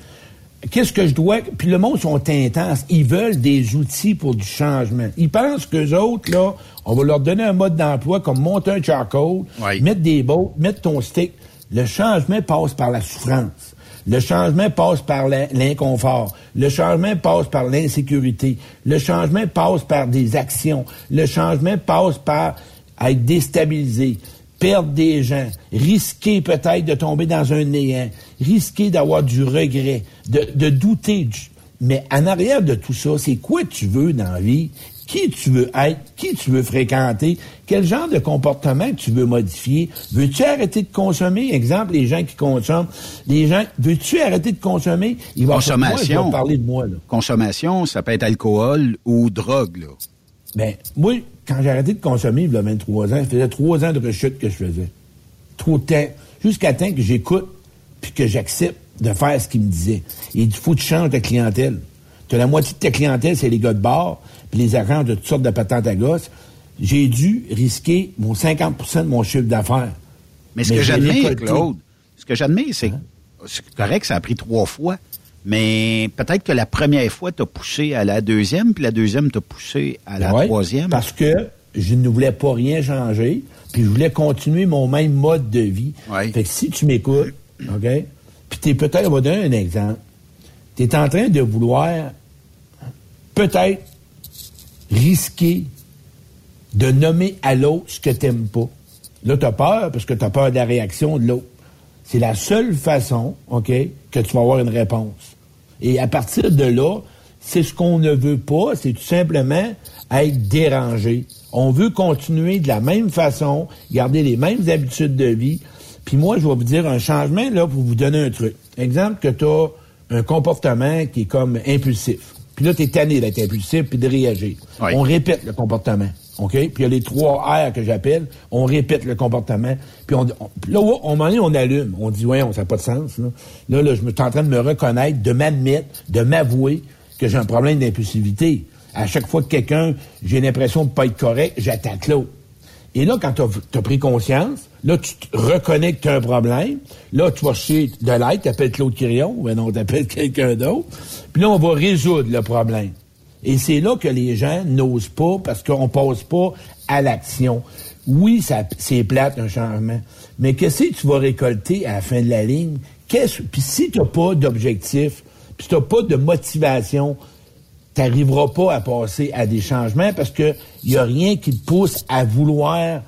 Qu'est-ce que je dois? Puis le monde sont intenses. Ils veulent des outils pour du changement. Ils pensent qu'eux autres, là, on va leur donner un mode d'emploi comme monter un charcoal, mettre des bottes, mettre ton stick. Le changement passe par la souffrance. Le changement passe par l'inconfort. Le changement passe par l'insécurité. Le changement passe par des actions. Le changement passe par être déstabilisé, perdre des gens, risquer peut-être de tomber dans un néant, risquer d'avoir du regret, de, douter. Mais en arrière de tout ça, c'est quoi tu veux dans la vie? Qui tu veux être? Qui tu veux fréquenter? Quel genre de comportement tu veux modifier? Veux-tu arrêter de consommer? Exemple, les gens qui consomment. Les gens, veux-tu arrêter de consommer? Il va Consommation. parler de moi, là. Consommation, ça peut être alcool ou drogue, là. Ben, moi, quand j'ai arrêté de consommer, il y a 23 ans, ça faisait trois ans de rechute que je faisais. Trop de temps. Jusqu'à temps que j'écoute puis que j'accepte de faire ce qu'il me disait. Il dit, faut que tu changes ta clientèle. Tu as la moitié de ta clientèle, c'est les gars de bar, puis les agents de toutes sortes de patentes à gosses. J'ai dû risquer mon 50% de mon chiffre d'affaires. Mais ce que j'admets. Claude, ce que j'admets, c'est Hein? que c'est correct, ça a pris trois fois. Mais peut-être que la première fois, t'as poussé à la deuxième, puis la deuxième, t'as poussé à la Ouais, troisième. Parce que je ne voulais pas rien changer, puis je voulais continuer mon même mode de vie. Fait que si tu m'écoutes, OK, puis t'es peut-être, on va donner un exemple. Tu es en train de vouloir peut-être risquer de nommer à l'autre ce que t'aimes pas. Là, tu as peur parce que tu as peur de la réaction de l'autre. C'est la seule façon, OK, que tu vas avoir une réponse. Et à partir de là, c'est ce qu'on ne veut pas, c'est tout simplement être dérangé. On veut continuer de la même façon, garder les mêmes habitudes de vie. Puis moi, je vais vous dire un changement, là, pour vous donner un truc. Exemple que tu as un comportement qui est comme impulsif. Puis là, tu es tanné d'être impulsif puis de réagir. On répète le comportement. OK? Puis il y a les trois R que j'appelle. On répète le comportement. Puis on, on- puis là, au moment donné, on allume. On dit, ouais, ça n'a pas de sens. Là, là, là, je suis en train de me reconnaître, de m'admettre, de m'avouer que j'ai un problème d'impulsivité. À chaque fois que quelqu'un, j'ai l'impression de pas être correct, j'attaque l'autre. Et là, quand tu as, pris conscience, là, tu te reconnais que tu as un problème. Là, tu vas chercher de l'aide, tu appelles Claude Quirion, mais non, tu appelles quelqu'un d'autre. Puis là, on va résoudre le problème. Et c'est là que les gens n'osent pas parce qu'on passe pas à l'action. Oui, ça, c'est plate, un changement. Mais qu'est-ce que tu vas récolter à la fin de la ligne? Qu'est-ce, puis si tu n'as pas d'objectif, puis tu n'as pas de motivation, tu n'arriveras pas à passer à des changements parce que y a rien qui te pousse à vouloir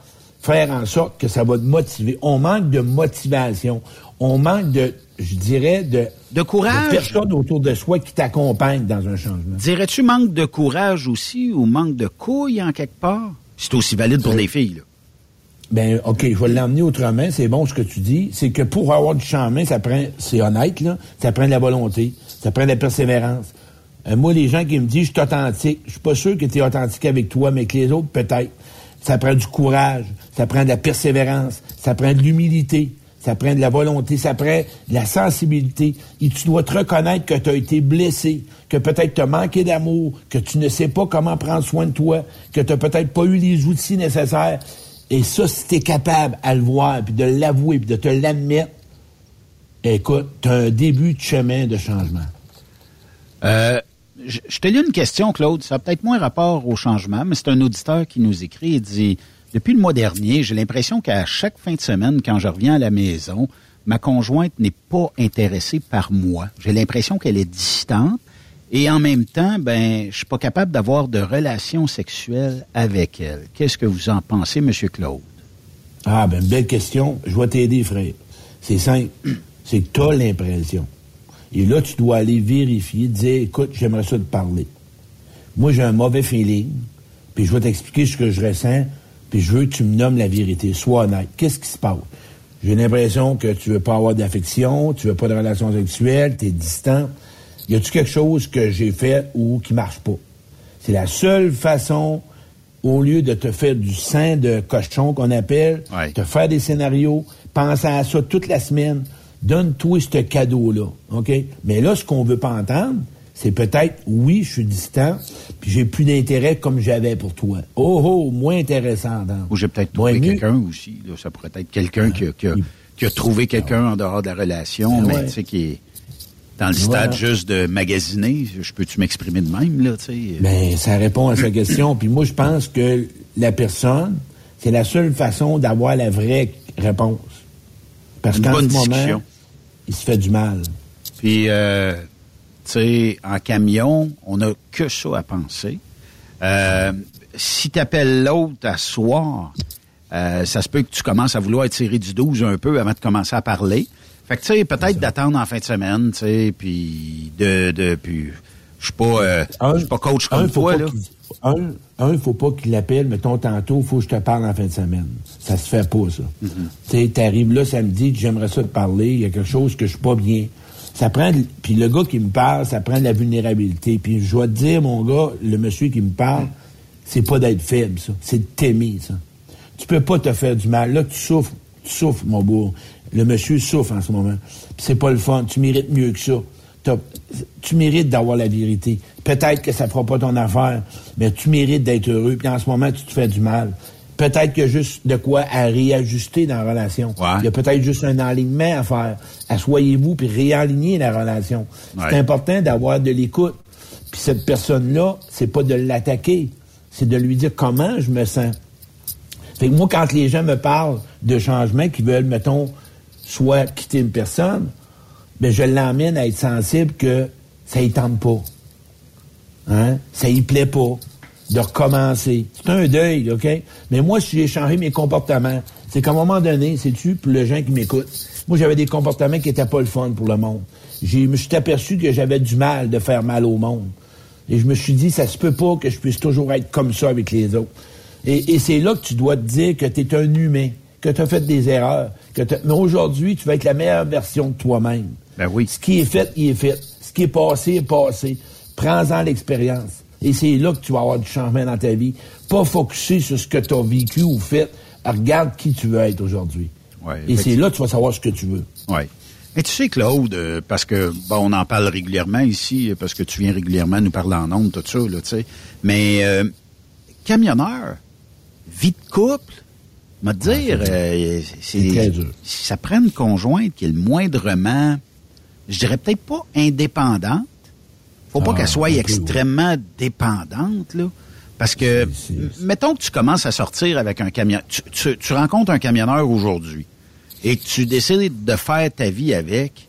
faire en sorte que ça va te motiver. On manque de motivation. On manque de, je dirais, de, de courage. De personnes autour de soi qui t'accompagnent dans un changement. Dirais-tu manque de courage aussi ou manque de couilles en quelque part? C'est aussi valide pour les filles, là. Ben, OK, je vais l'emmener autrement. C'est bon ce que tu dis. C'est que pour avoir du changement, ça prend, c'est honnête, là, ça prend de la volonté, ça prend de la persévérance. Euh, moi, les gens qui me disent, je suis authentique, je suis pas sûr que tu es authentique avec toi, mais que les autres, peut-être. Ça prend du courage, ça prend de la persévérance, ça prend de l'humilité, ça prend de la volonté, ça prend de la sensibilité. Et tu dois te reconnaître que tu as été blessé, que peut-être tu as manqué d'amour, que tu ne sais pas comment prendre soin de toi, que tu n'as peut-être pas eu les outils nécessaires. Et ça, si tu es capable à le voir, puis de l'avouer, puis de te l'admettre, écoute, tu as un début de chemin de changement. Euh, je, te lis une question, Claude. Ça a peut-être moins rapport au changement, mais c'est un auditeur qui nous écrit et dit Depuis le mois dernier, j'ai l'impression qu'à chaque fin de semaine, quand je reviens à la maison, ma conjointe n'est pas intéressée par moi. J'ai l'impression qu'elle est distante et en même temps, ben, je suis pas capable d'avoir de relations sexuelles avec elle. Qu'est-ce que vous en pensez, Monsieur Claude? Ah, ben, belle question. Je vais t'aider, frère. C'est simple. C'est que tu as l'impression. Et là, tu dois aller vérifier, dire, écoute, j'aimerais ça te parler. Moi, j'ai un mauvais feeling, puis je vais t'expliquer ce que je ressens, puis je veux que tu me nommes la vérité. Sois honnête. Qu'est-ce qui se passe? J'ai l'impression que tu veux pas avoir d'affection, tu veux pas de relations sexuelles, tu es distant. Y a-tu quelque chose que j'ai fait ou qui marche pas? C'est la seule façon, au lieu de te faire du sein de cochon qu'on appelle, te faire des scénarios, penser à ça toute la semaine, donne-toi ce cadeau-là, OK? Mais là, ce qu'on veut pas entendre, c'est peut-être, oui, je suis distant, puis j'ai plus d'intérêt comme j'avais pour toi. Oh, oh, moins intéressant. Ou j'ai peut-être trouvé quelqu'un aussi. là. ça pourrait être quelqu'un qui, a- qui a, qui a trouvé quelqu'un en dehors de la relation, mais ouais. tu sais, qui est dans le Voilà. stade juste de magasiner. Je peux-tu m'exprimer de même, là, tu sais? Ben, ça répond à sa question. Puis moi, je pense que la personne, c'est la seule façon d'avoir la vraie réponse. Parce Une qu'en bonne ce moment, discussion. il se fait du mal. Puis, euh, tu sais, en camion, on n'a que ça à penser. Euh, si tu appelles l'autre à soir, euh, ça se peut que tu commences à vouloir tirer du 12 un peu avant de commencer à parler. Fait que, tu sais, peut-être d'attendre en fin de semaine, tu sais, puis de... de puis, je suis pas, euh, je suis pas coach comme toi, là. Un, un, il faut pas qu'il l'appelle, mettons tantôt, il faut que je te parle en fin de semaine. Ça se fait pas, ça. Mm-hmm. Tu sais, t'arrives là samedi, tu j'aimerais ça te parler, il y a quelque chose que je suis pas bien. Ça prend, puis le gars qui me parle, ça prend de la vulnérabilité. Puis je dois te dire, mon gars, le monsieur qui me parle, c'est pas d'être faible, ça. C'est de t'aimer, ça. Tu peux pas te faire du mal. Là, tu souffres, tu souffres, mon beau. Le monsieur souffre en ce moment. Puis c'est pas le fun. Tu mérites mieux que ça. Tu mérites d'avoir la vérité. Peut-être que ça fera pas ton affaire, mais tu mérites d'être heureux. Puis en ce moment, tu te fais du mal. Peut-être qu'il y a juste de quoi à réajuster dans la relation. Il y a peut-être juste un alignement à faire. Assoyez-vous puis réaligner la relation. Ouais. C'est important d'avoir de l'écoute. Puis cette personne-là, c'est pas de l'attaquer, c'est de lui dire comment je me sens. Fait que moi, quand les gens me parlent de changements, qui veulent, mettons, soit quitter une personne, ben je l'emmène à être sensible que ça y tente pas. Hein? Ça y plaît pas. De recommencer. C'est un deuil, OK? Mais moi, si j'ai changé mes comportements, c'est qu'à un moment donné, c'est-tu, pour les gens qui m'écoutent, moi, j'avais des comportements qui étaient pas le fun pour le monde. Je me suis aperçu que j'avais du mal de faire mal au monde. Et je me suis dit, ça se peut pas que je puisse toujours être comme ça avec les autres. Et, c'est là que tu dois te dire que tu es un humain, que tu as fait des erreurs. Que Mais aujourd'hui, tu vas être la meilleure version de toi-même. Ben oui. Ce qui est fait, il est fait. Ce qui est passé, est passé. Prends-en l'expérience. Et c'est là que tu vas avoir du changement dans ta vie. Pas focuser sur ce que tu as vécu ou fait. Regarde qui tu veux être aujourd'hui. Ouais, Et c'est là que tu vas savoir ce que tu veux. Oui. Mais tu sais, Claude, euh, parce que, bon, on en parle régulièrement ici, parce que tu viens régulièrement nous parler en ondes, tout ça, là, tu sais. Mais, euh, camionneur, vie de couple, me dire, euh, C'est très dur. Si ça prend une conjointe qui est le moindrement, je dirais peut-être pas indépendante, faut pas Ah, qu'elle soit extrêmement dépendante, là. Parce que, mettons que tu commences à sortir avec un camion, tu, tu- tu rencontres un camionneur aujourd'hui et que tu décides de faire ta vie avec,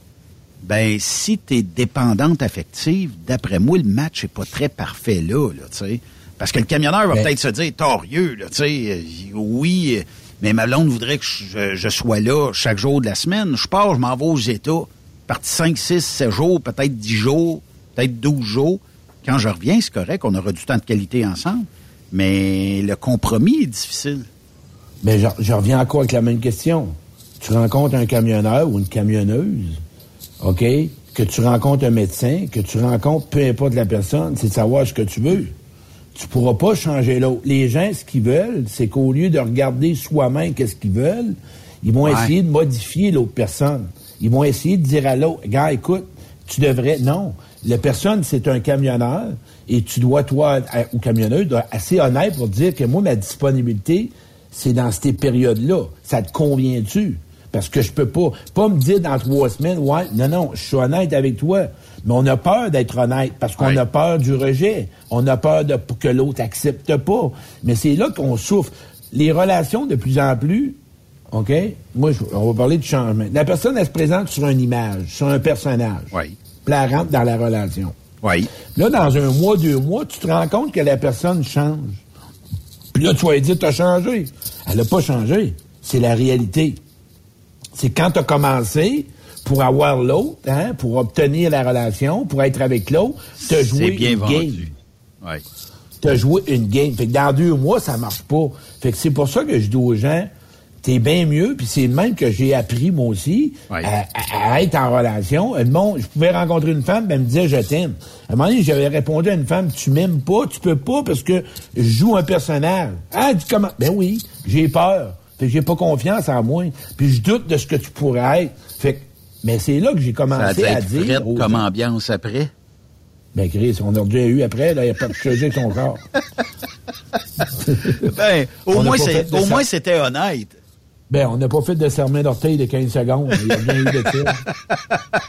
ben si tu es dépendante affective, d'après moi, le match est pas très parfait là, là, tu sais. Parce que le camionneur va Ben- peut-être se dire, torieux, là, tu sais, euh, oui, mais ma blonde voudrait que je, je sois là chaque jour de la semaine. Je pars, je m'en vais aux États, parti 5, 6, 7 jours, peut-être 10 jours, peut-être 12 jours. Quand je reviens, c'est correct, on aura du temps de qualité ensemble, mais le compromis est difficile. Mais je, je reviens encore avec la même question. Tu rencontres un camionneur ou une camionneuse, OK? Que tu rencontres un médecin, que tu rencontres peu importe la personne, c'est de savoir ce que tu veux. Tu pourras pas changer l'autre. Les gens, ce qu'ils veulent, c'est qu'au lieu de regarder soi-même qu'est-ce qu'ils veulent, ils vont Ouais. essayer de modifier l'autre personne. Ils vont essayer de dire à l'autre, gars, écoute, tu devrais. Non. La personne, c'est un camionneur et tu dois, toi, à- ou camionneuse, dois être assez honnête pour dire que moi, ma disponibilité, c'est dans ces périodes-là. Ça te convient-tu? Parce que je peux pas, pas me dire dans trois semaines, ouais, non, non, je suis honnête avec toi. Mais on a peur d'être honnête parce qu'on a peur du rejet. On a peur de que l'autre accepte pas. Mais c'est là qu'on souffre. Les relations, de plus en plus, OK? Moi, je- on va parler de changement. La personne, elle se présente sur une image, sur un personnage. Oui. Puis elle rentre dans la relation. Oui. Là, dans un mois, deux mois, tu te rends compte que la personne change. Puis là, tu vas lui dire, t'as changé. Elle n'a pas changé. C'est la réalité. C'est quand tu as commencé pour avoir l'autre, hein, pour obtenir la relation, pour être avec l'autre, tu as joué bien une vendu. game. Oui. Tu as joué une game. Fait que dans deux mois, ça marche pas. Fait que c'est pour ça que je dis aux gens, t'es bien mieux, puis c'est le même que j'ai appris, moi aussi, à, être en relation. Euh, Bon, je pouvais rencontrer une femme, ben, elle me disait, je t'aime. À un moment donné, j'avais répondu à une femme, tu m'aimes pas, tu peux pas, parce que je joue un personnage. Ah, tu comment? Ben oui, j'ai peur. Fait que j'ai pas confiance en moi. Puis je doute de ce que tu pourrais être. Fait que, mais c'est là que j'ai Ça a commencé à dire. aux comme ambiance après? Ben, Chris, on a déjà eu après, là, il n'y a pas de son corps. Ben, au moins, c'est- au moins, c'était honnête. Ben, on n'a pas fait de serment d'orteil de 15 secondes. Il n'y a rien eu de ça.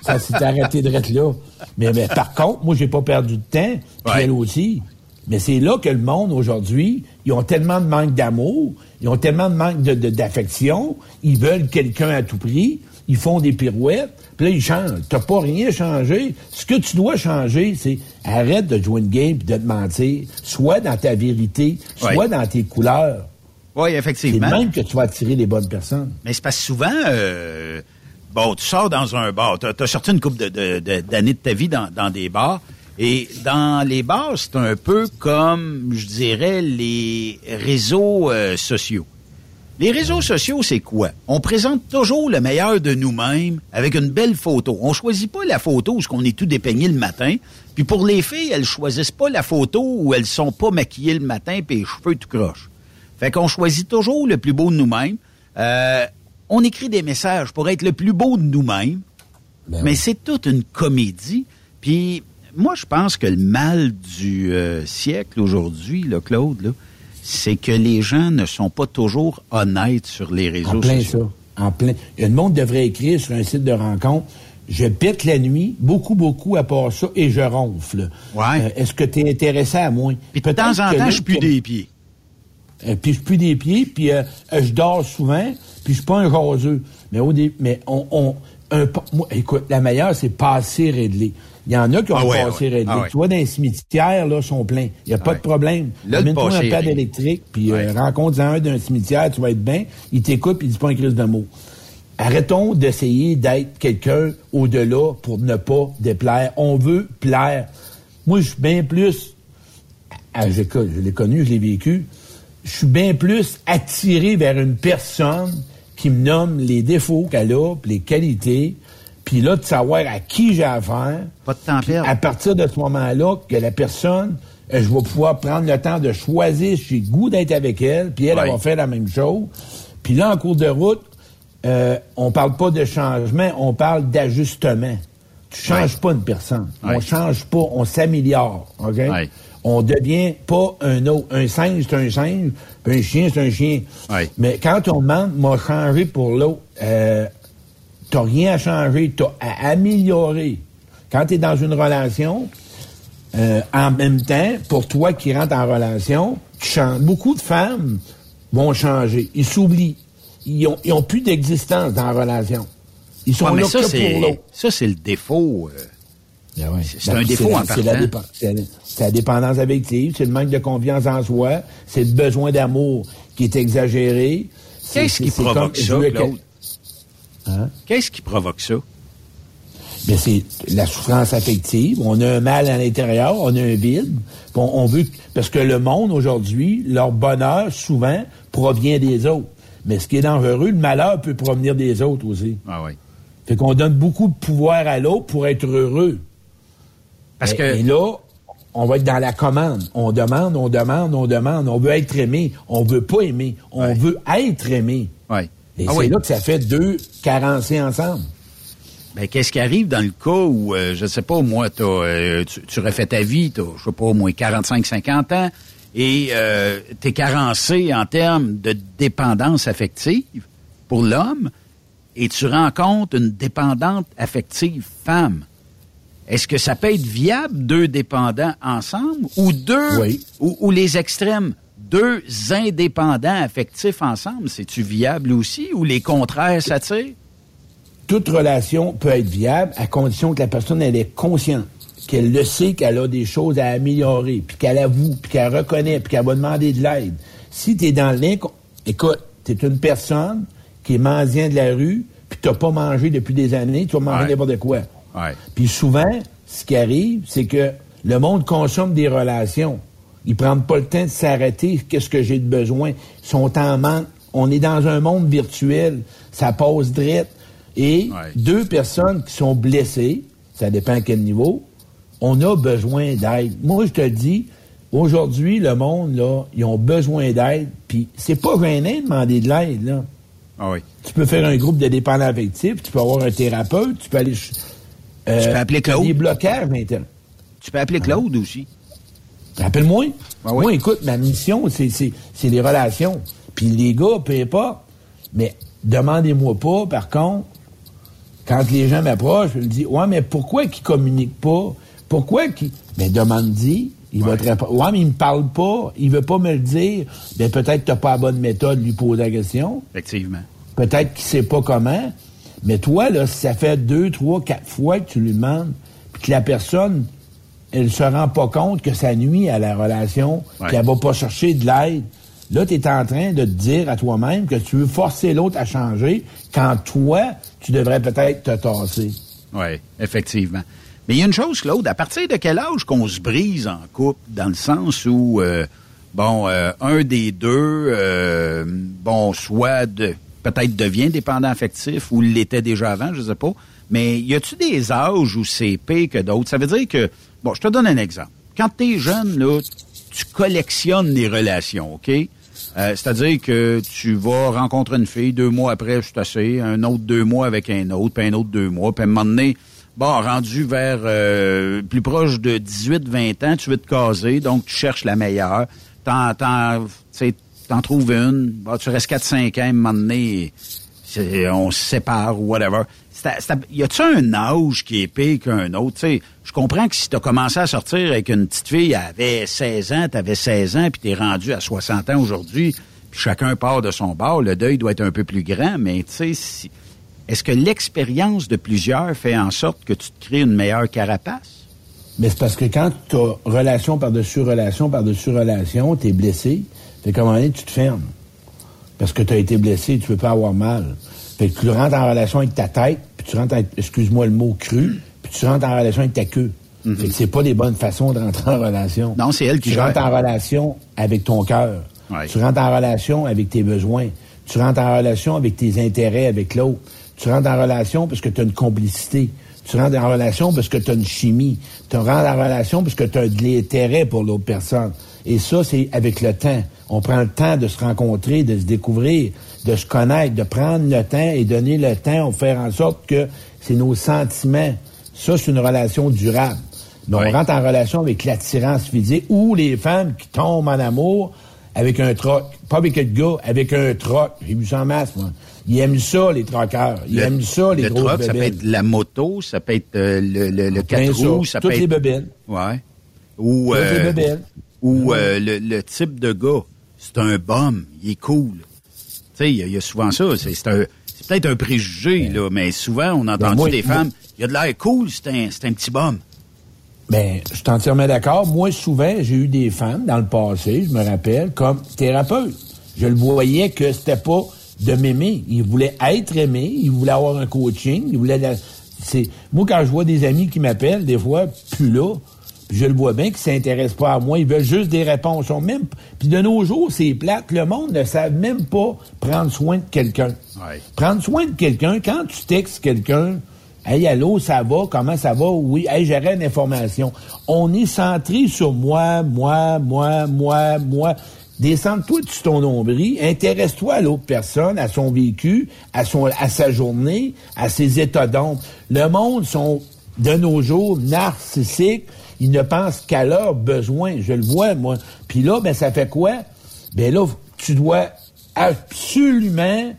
Ça s'est arrêté de là. Mais, mais par contre, moi, j'ai pas perdu de temps, puis Ouais. elle aussi. Mais c'est là que le monde, aujourd'hui, ils ont tellement de manque d'amour, ils ont tellement de manque de- de- d'affection, ils veulent quelqu'un à tout prix, ils font des pirouettes, puis là, ils changent. T'as pas rien changé. Ce que tu dois changer, c'est arrête de jouer une game puis de te mentir. Soit dans ta vérité, soit Ouais. dans tes couleurs. Oui, C'est effectivement. de même que tu vas attirer les bonnes personnes. Mais c'est parce que souvent, euh, bon, tu sors dans un bar, tu as, sorti une couple de- de- de- d'années de, ta vie dans, dans des bars, et dans les bars, c'est un peu comme, je dirais, les réseaux euh, sociaux. Les réseaux sociaux, c'est quoi? On présente toujours le meilleur de nous-mêmes avec une belle photo. On choisit pas la photo où on est tout dépeigné le matin. Puis pour les filles, elles choisissent pas la photo où elles sont pas maquillées le matin puis les cheveux tout croche. Fait qu'on choisit toujours le plus beau de nous-mêmes. Euh, on écrit des messages pour être le plus beau de nous-mêmes. Ben mais c'est toute une comédie. Puis moi, je pense que le mal du euh, siècle aujourd'hui, là, Claude, là, c'est que les gens ne sont pas toujours honnêtes sur les réseaux En plein sociaux. ça. En plein. Le monde devrait écrire sur un site de rencontre. Je pète la nuit, beaucoup, beaucoup à part ça, et je ronfle. Ouais. Euh, Est-ce que tu es intéressé à moi? Puis de temps en temps, je pue des pieds. Euh, puis je pue des pieds, puis euh, euh, je dors souvent, puis je suis pas un jaseux. Mais au dé- mais on, on un, moi, écoute, la meilleure, c'est passer réglé. Il y en a qui ont Ah ouais, passé ouais. réglé. Ah ouais. Tu vois, dans les cimetières, là, sont pleins. Il n'y a pas de problème. Amène-toi un pad électrique, puis euh, rencontre-en un d'un cimetière, tu vas être bien. Il t'écoute, puis il dit pas un crise de mots. Arrêtons d'essayer d'être quelqu'un au-delà pour ne pas déplaire. On veut plaire. Moi, je suis bien plus ah, je l'ai connu, je l'ai vécu. Je suis bien plus attiré vers une personne qui me nomme les défauts qu'elle a, puis les qualités, puis là, de savoir à qui j'ai affaire. Pas de temps perdre. À partir de ce moment-là, que la personne, euh, je vais pouvoir prendre le temps de choisir si j'ai le goût d'être avec elle, puis elle, elle va faire la même chose. Puis là, en cours de route, euh, on parle pas de changement, on parle d'ajustement. Tu changes pas une personne. On change pas, on s'améliore. OK? On devient pas un autre. Un singe, c'est un singe, puis un chien, c'est un chien. Mais quand on demande, m'a changé pour l'autre, euh, t'as rien à changer, t'as à améliorer. Quand tu es dans une relation, euh, en même temps, pour toi qui rentres en relation, tu changes. Beaucoup de femmes vont changer. Ils s'oublient. Ils ont, ils ont plus d'existence dans la relation. Ils sont Ouais, mais là ça, que pour l'autre. ça, c'est le défaut. euh, Ben ouais. C'est Ben, un défaut la- en c'est la, partant. dépen- c'est la- c'est la dépendance affective, c'est le manque de confiance en soi, c'est le besoin d'amour qui est exagéré. C'est- Qu'est-ce qui provoque ça, Claude? Hein? Qu'est-ce qui provoque ça? Mais c'est la souffrance affective. On a un mal à l'intérieur, on a un vide. on veut parce que le monde aujourd'hui, leur bonheur souvent provient des autres. Mais ce qui est dangereux, le malheur peut provenir des autres aussi. Ah oui. Fait qu'on donne beaucoup de pouvoir à l'autre pour être heureux. Parce et, que- et là, on va être dans la commande. On demande, on demande, on demande. On veut être aimé. On veut pas aimer. On veut être aimé. Ouais. Et Ah c'est oui. là que ça fait deux carencés ensemble. Ben, qu'est-ce qui arrive dans le cas où, euh, je sais pas, moi, t'as, euh, tu, tu refais ta vie, t'as, je sais pas, au moins 45-50 ans, et euh, t'es carencé en termes de dépendance affective pour l'homme, et tu rencontres une dépendante affective femme. Est-ce que ça peut être viable, deux dépendants ensemble, ou deux, Oui. ou, ou les extrêmes, deux indépendants affectifs ensemble, c'est-tu viable aussi, ou les contraires s'attirent? toute relation peut être viable à condition que la personne elle est consciente, qu'elle le sait qu'elle a des choses à améliorer, puis qu'elle avoue, puis qu'elle reconnaît, puis qu'elle va demander de l'aide. Si tu es dans l'incon... Écoute, tu es une personne qui est mendiant de la rue, puis tu pas mangé depuis des années, tu vas manger Ouais. n'importe quoi. Ouais. Puis souvent, ce qui arrive, c'est que le monde consomme des relations. Ils prennent pas le temps de s'arrêter. Qu'est-ce que j'ai de besoin? Ils sont en manque. On est dans un monde virtuel. Ça passe drette. Et Ouais. deux personnes qui sont blessées, ça dépend à quel niveau, on a besoin d'aide. Moi, je te dis, aujourd'hui, le monde, là, ils ont besoin d'aide. Puis c'est pas gênant de demander de l'aide, là. Ah oui. Tu peux faire un groupe de dépendants affectifs, tu peux avoir un thérapeute, tu peux aller... euh, Tu peux appeler Claude. des blocages maintenant. Tu peux appeler Claude aussi. Rappelle-moi. Ah oui. Moi, écoute, ma mission, c'est, les relations. Puis les gars, peu importe. Mais demandez-moi pas, par contre, quand les gens m'approchent, je me dis, ouais, mais pourquoi qu'ils communiquent pas? Pourquoi qu'ils. Ben, demande-y. Il va te répondre. Ouais, mais il me parle pas. Il veut pas me le dire. Ben, peut-être que t'as pas la bonne méthode de lui poser la question. Effectivement. Peut-être qu'il sait pas comment. Mais toi, là, si ça fait deux, trois, quatre fois que tu lui demandes, puis que la personne, elle se rend pas compte que ça nuit à la relation, Ouais. qu'elle va pas chercher de l'aide, là, tu es en train de te dire à toi-même que tu veux forcer l'autre à changer quand toi, tu devrais peut-être te tasser. Oui, effectivement. Mais il y a une chose, Claude, à partir de quel âge qu'on se brise en couple, dans le sens où, euh, bon, euh, un des deux, euh, bon, soit de, peut-être devient dépendant affectif ou l'était déjà avant, je sais pas, mais y a-tu des âges où c'est pire que d'autres? Ça veut dire que, bon, je te donne un exemple. Quand tu es jeune, là, tu collectionnes les relations, OK? Euh, C'est-à-dire que tu vas rencontrer une fille, deux mois après, c'est assez, un autre deux mois avec un autre, puis un autre deux mois, puis à un moment donné, bon, rendu vers euh, plus proche de 18-20 ans, tu veux te caser, donc tu cherches la meilleure. T'en, t'en, t'en trouves une, bon, tu restes 4-5 ans, à on se sépare ou whatever. C'est- y a-tu un âge qui est pire qu'un autre? Je comprends que si t'as commencé à sortir avec une petite fille, elle avait 16 ans, t'avais 16 ans, puis t'es rendu à 60 ans aujourd'hui, puis chacun part de son bord, le deuil doit être un peu plus grand, mais tu sais, si, est-ce que l'expérience de plusieurs fait en sorte que tu te crées une meilleure carapace? Mais c'est parce que quand tu as relation par-dessus relation par-dessus relation, tu es blessé, fait qu'à un moment donné, tu te fermes. Parce que tu as été blessé, tu peux pas avoir mal. Fait que tu rentres en relation avec ta tête, puis tu rentres, en- excuse-moi le mot cru, puis tu rentres en relation avec ta queue. Fait que c'est pas les bonnes façons de rentrer en relation. Non, c'est elle qui Tu gère. rentres en relation avec ton cœur. Ouais. Tu rentres en relation avec tes besoins. Tu rentres en relation avec tes intérêts avec l'autre. Tu rentres en relation parce que tu as une complicité. Tu rentres en relation parce que tu as une chimie. Tu rentres en relation parce que tu as de l'intérêt pour l'autre personne. Et ça, c'est avec le temps. On prend le temps de se rencontrer, de se découvrir, de se connaître, de prendre le temps et donner le temps, faire en sorte que c'est nos sentiments. Ça, c'est une relation durable. Mais on rentre en relation avec l'attirance physique ou les femmes qui tombent en amour avec un troc. Pas avec le gars, avec un troc. J'ai vu ça en masse, moi. Ils aiment ça, les troqueurs. Ils Le- aiment ça, les le grosses ça peut être la moto, ça peut être euh, le, le, le Plein 4 ça. roues, ça Toutes peut les être... bébelles. Ouais. Ou, Toutes les euh, bébelles. Ou euh, le, le type de gars, c'est un bum, il est cool. Tu sais, il y, a- y souvent ça. C'est peut-être un préjugé, là, mais souvent, on a entendu moi, des femmes, il a de l'air cool, c'est un, petit bum. Ben, je suis entièrement d'accord. Moi, souvent, j'ai eu des femmes dans le passé, je me rappelle, comme thérapeute. Je le voyais que c'était pas de m'aimer. Il voulait être aimé, il voulait avoir un coaching, il voulait... la- Moi, quand je vois des amis qui m'appellent, des fois, plus là, je le vois bien qu'ils s'intéressent pas à moi, ils veulent juste des réponses. Ils sont même... Puis de nos jours, c'est plate. Le monde ne savent même pas prendre soin de quelqu'un. Prendre soin de quelqu'un, quand tu textes quelqu'un, Hey, allô, ça va? Comment ça va? Oui, hey, j'aurais une information. On est centré sur moi, moi, moi, moi, moi. Descends-toi de ton nombril, intéresse-toi à l'autre personne, à son vécu, à son, à sa journée, à ses états d'ombre. Le monde sont, de nos jours, narcissiques. Ils ne pensent qu'à leurs besoins. Je le vois, moi. Puis là, ben, ça fait quoi? Ben là, tu dois absolument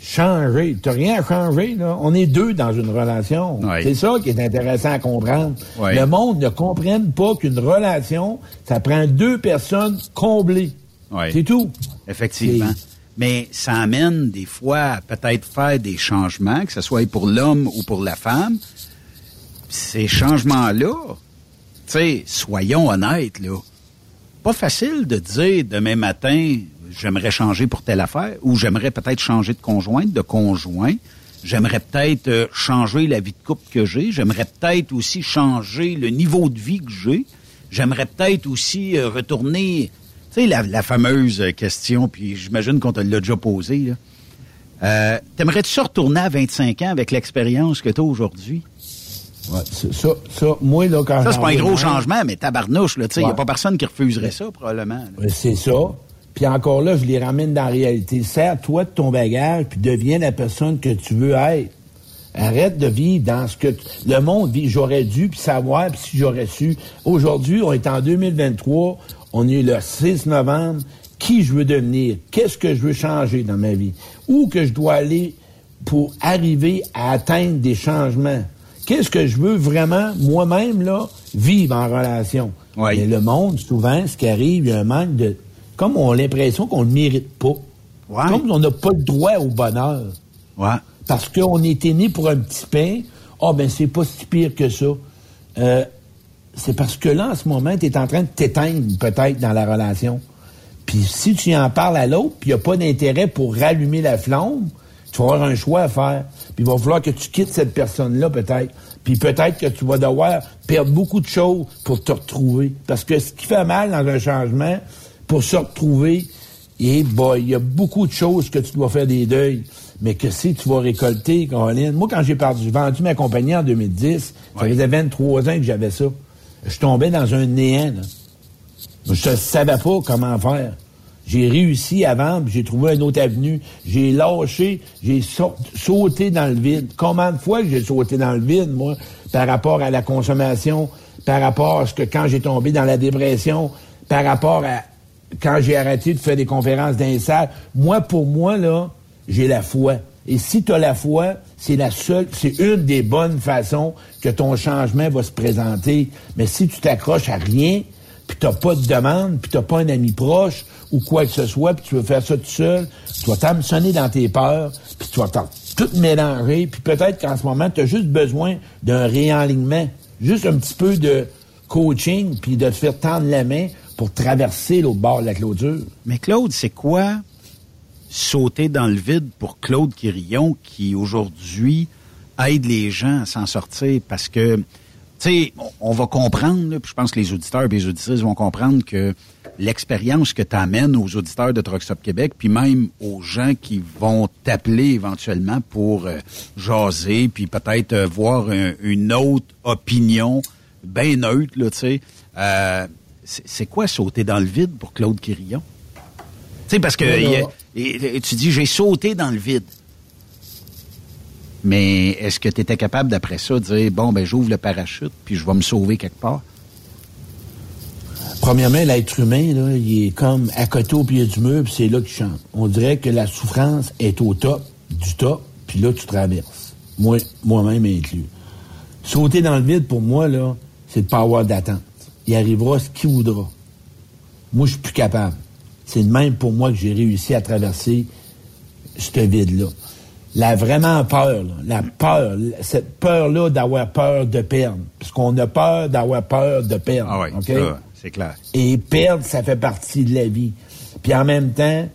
changer. Tu rien à changer, là. On est deux dans une relation. C'est ça qui est intéressant à comprendre. Le monde ne comprenne pas qu'une relation, ça prend deux personnes comblées. C'est tout. Effectivement. Mais ça amène des fois à peut-être faire des changements, que ce soit pour l'homme ou pour la femme. Ces changements-là, sais, soyons honnêtes, là. Pas facile de dire demain matin, j'aimerais changer pour telle affaire, ou j'aimerais peut-être changer de conjointe, de conjoint. J'aimerais peut-être euh, changer la vie de couple que j'ai. J'aimerais peut-être aussi changer le niveau de vie que j'ai. J'aimerais peut-être aussi euh, retourner, tu sais, la, fameuse question, puis j'imagine qu'on te l'a déjà posée, là. Euh, T'aimerais-tu retourner à 25 ans avec l'expérience que tu as aujourd'hui? Ouais, ça, moi, là, quand Ça, c'est pas un gros changement, mais tabarnouche, là, tu sais, il Ouais. a pas personne qui refuserait ça, probablement. C'est ça. Puis encore là, je les ramène dans la réalité. Sers-toi de ton bagage, puis deviens la personne que tu veux être. Arrête de vivre dans ce que le monde vit. J'aurais dû, puis savoir, puis si j'aurais su. Aujourd'hui, on est en 2023, on est le 6 novembre. Qui je veux devenir? Qu'est-ce que je veux changer dans ma vie? Où que je dois aller pour arriver à atteindre des changements? Qu'est-ce que je veux vraiment, moi-même, là, vivre en relation? Mais le monde, souvent, ce qui arrive, il y a un manque de... Comme on a l'impression qu'on ne le mérite pas. Comme on n'a pas le droit au bonheur. Parce qu'on était né pour un petit pain. Ah, ben, c'est pas si pire que ça. Euh, c'est parce que là, en ce moment, tu es en train de t'éteindre, peut-être, dans la relation. Puis si tu en parles à l'autre, puis il n'y a pas d'intérêt pour rallumer la flamme, tu vas avoir un choix à faire. Puis il va falloir que tu quittes cette personne-là, peut-être. Puis peut-être que tu vas devoir perdre beaucoup de choses pour te retrouver. Parce que ce qui fait mal dans un changement, pour se retrouver, et boy, il y a beaucoup de choses que tu dois faire des deuils. Mais que si tu vas récolter, Caroline. Moi, quand j'ai vendu ma compagnie en 2010, ça faisait 23 ans que j'avais ça. Je tombais dans un néant, là. Je ne savais pas comment faire. J'ai réussi puis j'ai trouvé une autre avenue. J'ai lâché, j'ai sau- sauté dans le vide. Combien de fois j'ai sauté dans le vide, moi, par rapport à la consommation, par rapport à ce que quand j'ai tombé dans la dépression, par rapport à quand j'ai arrêté de faire des conférences dans. Moi, pour moi, là, j'ai la foi. Et si tu as la foi, c'est la seule, c'est une des bonnes façons que ton changement va se présenter. Mais si tu t'accroches à rien, puis t'as pas de demande, puis t'as pas un ami proche ou quoi que ce soit, puis tu veux faire ça tout seul, tu vas t'hameçonner dans tes peurs, puis tu vas tout mélanger, puis peut-être qu'en ce moment, tu as juste besoin d'un réalignement, juste un petit peu de coaching, puis de te faire tendre la main pour traverser l'autre bord de la clôture. Mais Claude, c'est quoi sauter dans le vide pour Claude Quirillon qui aujourd'hui aide les gens à s'en sortir? Parce que, sais, on, va comprendre, là, puis je pense que les auditeurs et les auditrices vont comprendre que l'expérience que tu amènes aux auditeurs de Truck Stop Québec, puis même aux gens qui vont t'appeler éventuellement pour euh, jaser, puis peut-être euh, voir un- une autre opinion bien neutre, là, tu sais. Euh, c'est quoi sauter dans le vide pour Claude Quirillon? Tu sais, parce que Voilà. il tu dis, j'ai sauté dans le vide. Mais est-ce que tu étais capable, d'après ça, de dire, bon, ben j'ouvre le parachute, puis je vais me sauver quelque part? Premièrement, l'être humain, là, il est comme à côté au pied du mur, puis c'est là qu'il chante. On dirait que la souffrance est au top du top, puis là, tu traverses. Moi, moi-même inclus. Sauter dans le vide, pour moi, là, c'est de pas avoir d'attente. Il arrivera ce qu'il voudra. Moi, je suis plus capable. C'est de même pour moi que j'ai réussi à traverser ce vide-là. La vraiment peur, là, la peur, cette peur-là d'avoir peur de perdre. Parce qu'on a peur d'avoir peur de perdre. Ah oui, c'est clair. Et perdre, ça fait partie de la vie. Puis en même temps,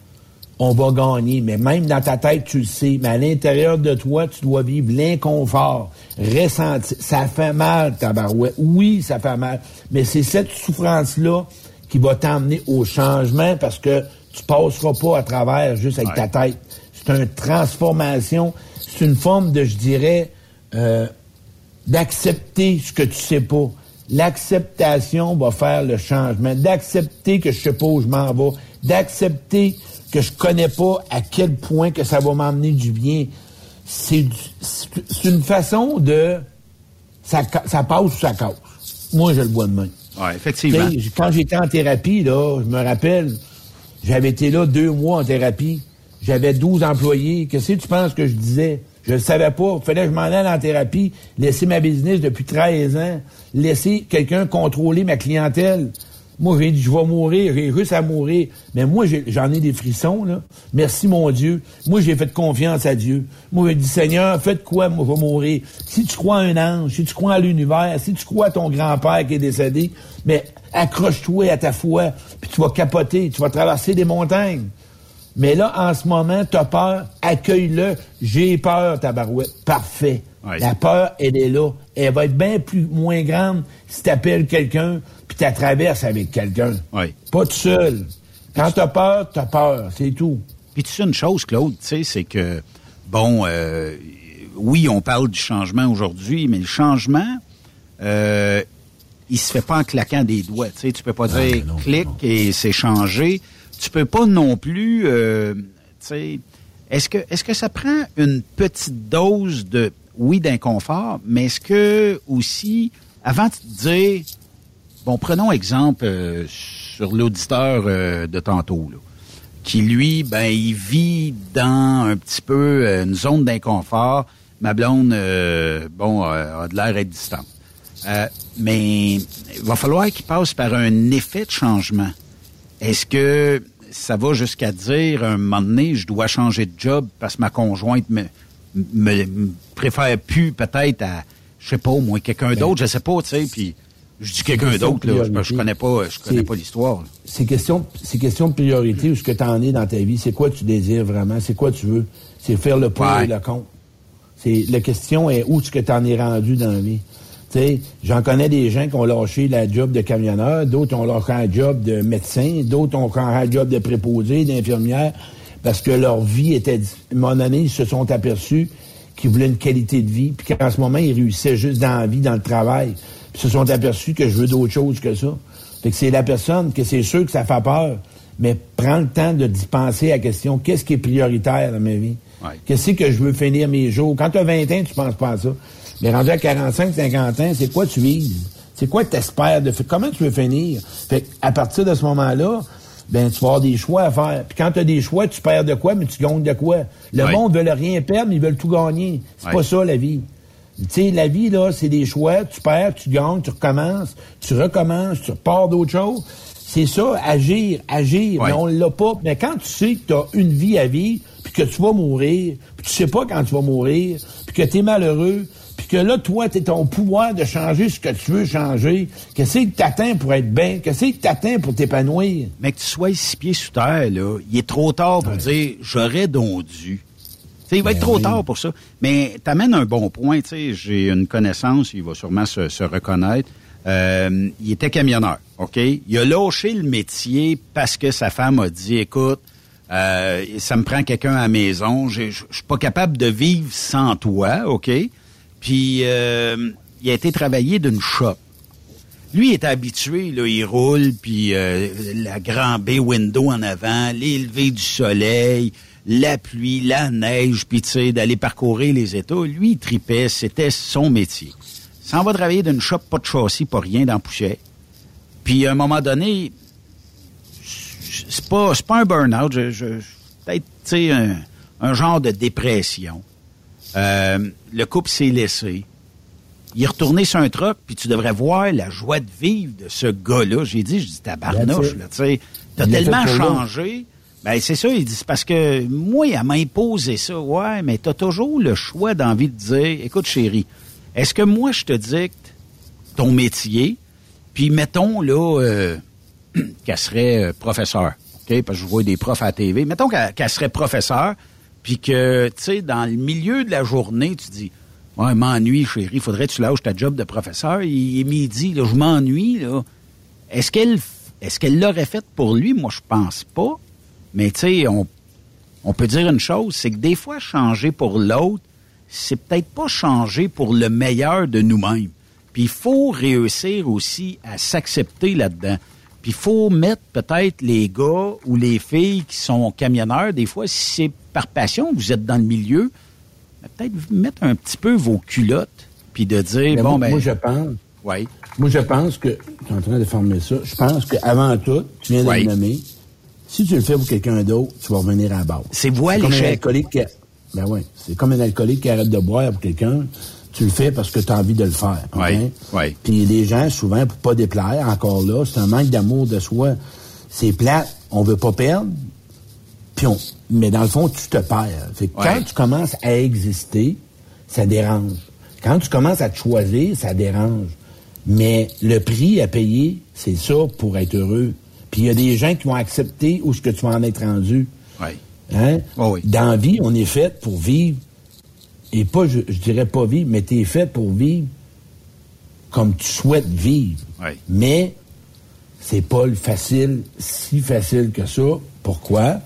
on va gagner. Mais même dans ta tête, tu le sais. Mais à l'intérieur de toi, tu dois vivre l'inconfort, ressentir. Ça fait mal, tabarouette. Oui, ça fait mal. Mais c'est cette souffrance-là qui va t'emmener au changement parce que tu passeras pas à travers juste avec ta tête. C'est une transformation. C'est une forme de, je dirais, euh, d'accepter ce que tu sais pas. L'acceptation va faire le changement. D'accepter que je sais pas où je m'en vais. D'accepter que je connais pas à quel point que ça va m'emmener du bien. C'est une façon de ça, passe ou ça casse. Moi, je le vois de même. Oui, effectivement. Quand j'étais en thérapie, là, je me rappelle, j'avais été là deux mois en thérapie. J'avais 12 employés. Qu'est-ce que tu penses que je disais? Je ne savais pas. Fallait que je m'en aille en thérapie, laisser ma business depuis 13 ans, laisser quelqu'un contrôler ma clientèle. Moi, j'ai dit, je vais mourir, j'ai juste à mourir. Mais moi, j'en ai des frissons. Merci, mon Dieu. Moi, j'ai fait confiance à Dieu. Moi, j'ai dit, Seigneur, faites quoi, moi, je vais mourir? Si tu crois à un ange, si tu crois à l'univers, si tu crois à ton grand-père qui est décédé, mais accroche-toi à ta foi, puis tu vas capoter, tu vas traverser des montagnes. Mais là, en ce moment, tu as peur, accueille-le. J'ai peur, ta barouette. Parfait. La peur, elle est là. Elle va être bien plus moins grande si tu appelles quelqu'un puis tu traverses avec quelqu'un. Oui. Pas tout seul. Quand tu as peur, tu as peur. C'est tout. Puis tu sais une chose, Claude, tu sais, c'est que, bon, euh, oui, on parle du changement aujourd'hui, mais le changement, euh, il se fait pas en claquant des doigts. Tu sais, tu peux pas dire clic et c'est changé. Tu peux pas non plus, euh, est-ce que, est-ce que ça prend une petite dose de, oui, d'inconfort, mais est-ce que aussi, avant de te dire, bon, prenons exemple euh, sur l'auditeur euh, de tantôt, là qui lui, ben, il vit dans un petit peu euh, une zone d'inconfort. Ma blonde, euh, bon, euh, a de l'air être distante. Euh, mais il va falloir qu'il passe par un effet de changement. Est-ce que ça va jusqu'à dire, un moment donné, je dois changer de job parce que ma conjointe me, me, me préfère plus peut-être à, je sais pas, au moins quelqu'un d'autre, je sais pas, tu sais, puis je dis quelqu'un d'autre, là, je, connais pas, je connais pas l'histoire. C'est question, c'est question de priorité où ce que tu en es dans ta vie. C'est quoi tu désires vraiment? C'est quoi tu veux? C'est faire le pour Ouais. et le contre. C'est, la question est où est-ce que tu en es rendu dans la vie? J'en connais des gens qui ont lâché la job de camionneur, d'autres ont lâché un job de médecin, d'autres ont lâché un job de préposé, d'infirmière, parce que leur vie était... dif- À un moment donné, ils se sont aperçus qu'ils voulaient une qualité de vie, puis qu'en ce moment, ils réussissaient juste dans la vie, dans le travail. Puis ils se sont aperçus que je veux d'autre chose que ça. Fait que c'est la personne que c'est sûr que ça fait peur. mais prends le temps de d'y penser à la question, qu'est-ce qui est prioritaire dans ma vie? Qu'est-ce que je veux finir mes jours? Quand tu as 20 ans, tu penses pas à ça. Mais rendu à 45, 50 ans, c'est quoi tu vises? C'est quoi tu espères de faire? Comment tu veux finir? Fait à partir de ce moment-là, ben tu vas avoir des choix à faire. Puis quand tu as des choix, tu perds de quoi, mais tu gagnes de quoi? Le monde veut rien perdre, mais ils veulent tout gagner. C'est pas ça la vie. Tu sais, la vie, là, c'est des choix. Tu perds, tu gagnes, tu recommences, tu recommences, tu repars d'autre chose. C'est ça, agir, agir. Mais on l'a pas. Mais quand tu sais que tu as une vie à vivre, puis que tu vas mourir, puis tu sais pas quand tu vas mourir, puis que tu es malheureux, puis que là, toi, tu ton pouvoir de changer ce que tu veux changer. Qu'est-ce que t'atteins pour être bien? Qu'est-ce que t'atteins pour t'épanouir? Mais que tu sois six pieds sous terre, là, il est trop tard pour dire j'aurais donc dû. il va être Ben trop oui. tard pour ça. Mais t'amènes un bon point. tu sais, J'ai une connaissance, il va sûrement se, se reconnaître. Euh, il était camionneur, OK? Il a lâché le métier parce que sa femme a dit, écoute, euh, ça me prend quelqu'un à la maison, je suis pas capable de vivre sans toi, OK? Puis euh, il a été travailler d'une shop. Lui il était habitué, là, il roule, puis euh, la grand bay window en avant, les levées du soleil, la pluie, la neige, puis tu sais, d'aller parcourir les États. Lui, il tripait, c'était son métier. S'en va travailler d'une shop, pas de châssis, pas rien dans poussière. Puis à un moment donné, c'est pas, pas un burn-out, je, peut-être, tu sais, un genre de dépression. Euh, le couple s'est laissé. Il est retourné sur un truck, puis tu devrais voir la joie de vivre de ce gars-là. J'ai dit, je dis, tabarnouche, là, tu sais. T'as tellement changé. Ben, c'est ça, il dit, c'est parce que moi, il m'a imposé ça. Ouais, mais t'as toujours le choix d'envie de dire, écoute, chérie, est-ce que moi, je te dicte ton métier, puis mettons, là, euh, qu'elle serait euh, professeur, OK? Parce que je vois des profs à la TV. Mettons qu'elle qu'elle serait professeur, puis que, tu sais, dans le milieu de la journée, tu dis, ouais, m'ennuie, chérie, faudrait que tu lâches ta job de professeur. Il est midi, là, je m'ennuie, là. Est-ce qu'elle est-ce qu'elle l'aurait fait pour lui? Moi, je pense pas. Mais, tu sais, on, on peut dire une chose, c'est que des fois, changer pour l'autre, c'est peut-être pas changer pour le meilleur de nous-mêmes. Puis il faut réussir aussi à s'accepter là-dedans. Puis il faut mettre peut-être les gars ou les filles qui sont camionneurs, des fois, si c'est par passion, vous êtes dans le milieu, peut-être mettre un petit peu vos culottes, puis de dire, Mais bon, ben... moi, je pense. Oui. Moi, je pense que. Je suis en train de former ça. Je pense qu'avant tout, tu viens de Oui. le nommer. Si tu le fais pour quelqu'un d'autre, tu vas revenir à la base. C'est un l'échec. alcoolique qui. Ben oui. C'est comme un alcoolique qui arrête de boire pour quelqu'un. Tu le fais parce que tu as envie de le faire. Oui, oui. Puis les gens, souvent, pour pas déplaire, encore là, c'est un manque d'amour de soi. C'est plate. On veut pas perdre. Mais dans le fond, tu te perds. Fait que Ouais. quand tu commences à exister, ça dérange. Quand tu commences à te choisir, ça dérange. Mais le prix à payer, c'est ça pour être heureux. Puis il y a des gens qui vont accepter où ce que tu vas en être rendu. Oui. Hein? Oh oui. Dans la vie, on est fait pour vivre. Et pas, je, je dirais pas vivre, mais tu es fait pour vivre comme tu souhaites vivre. Oui. Mais c'est pas le facile, si facile que ça. Pourquoi?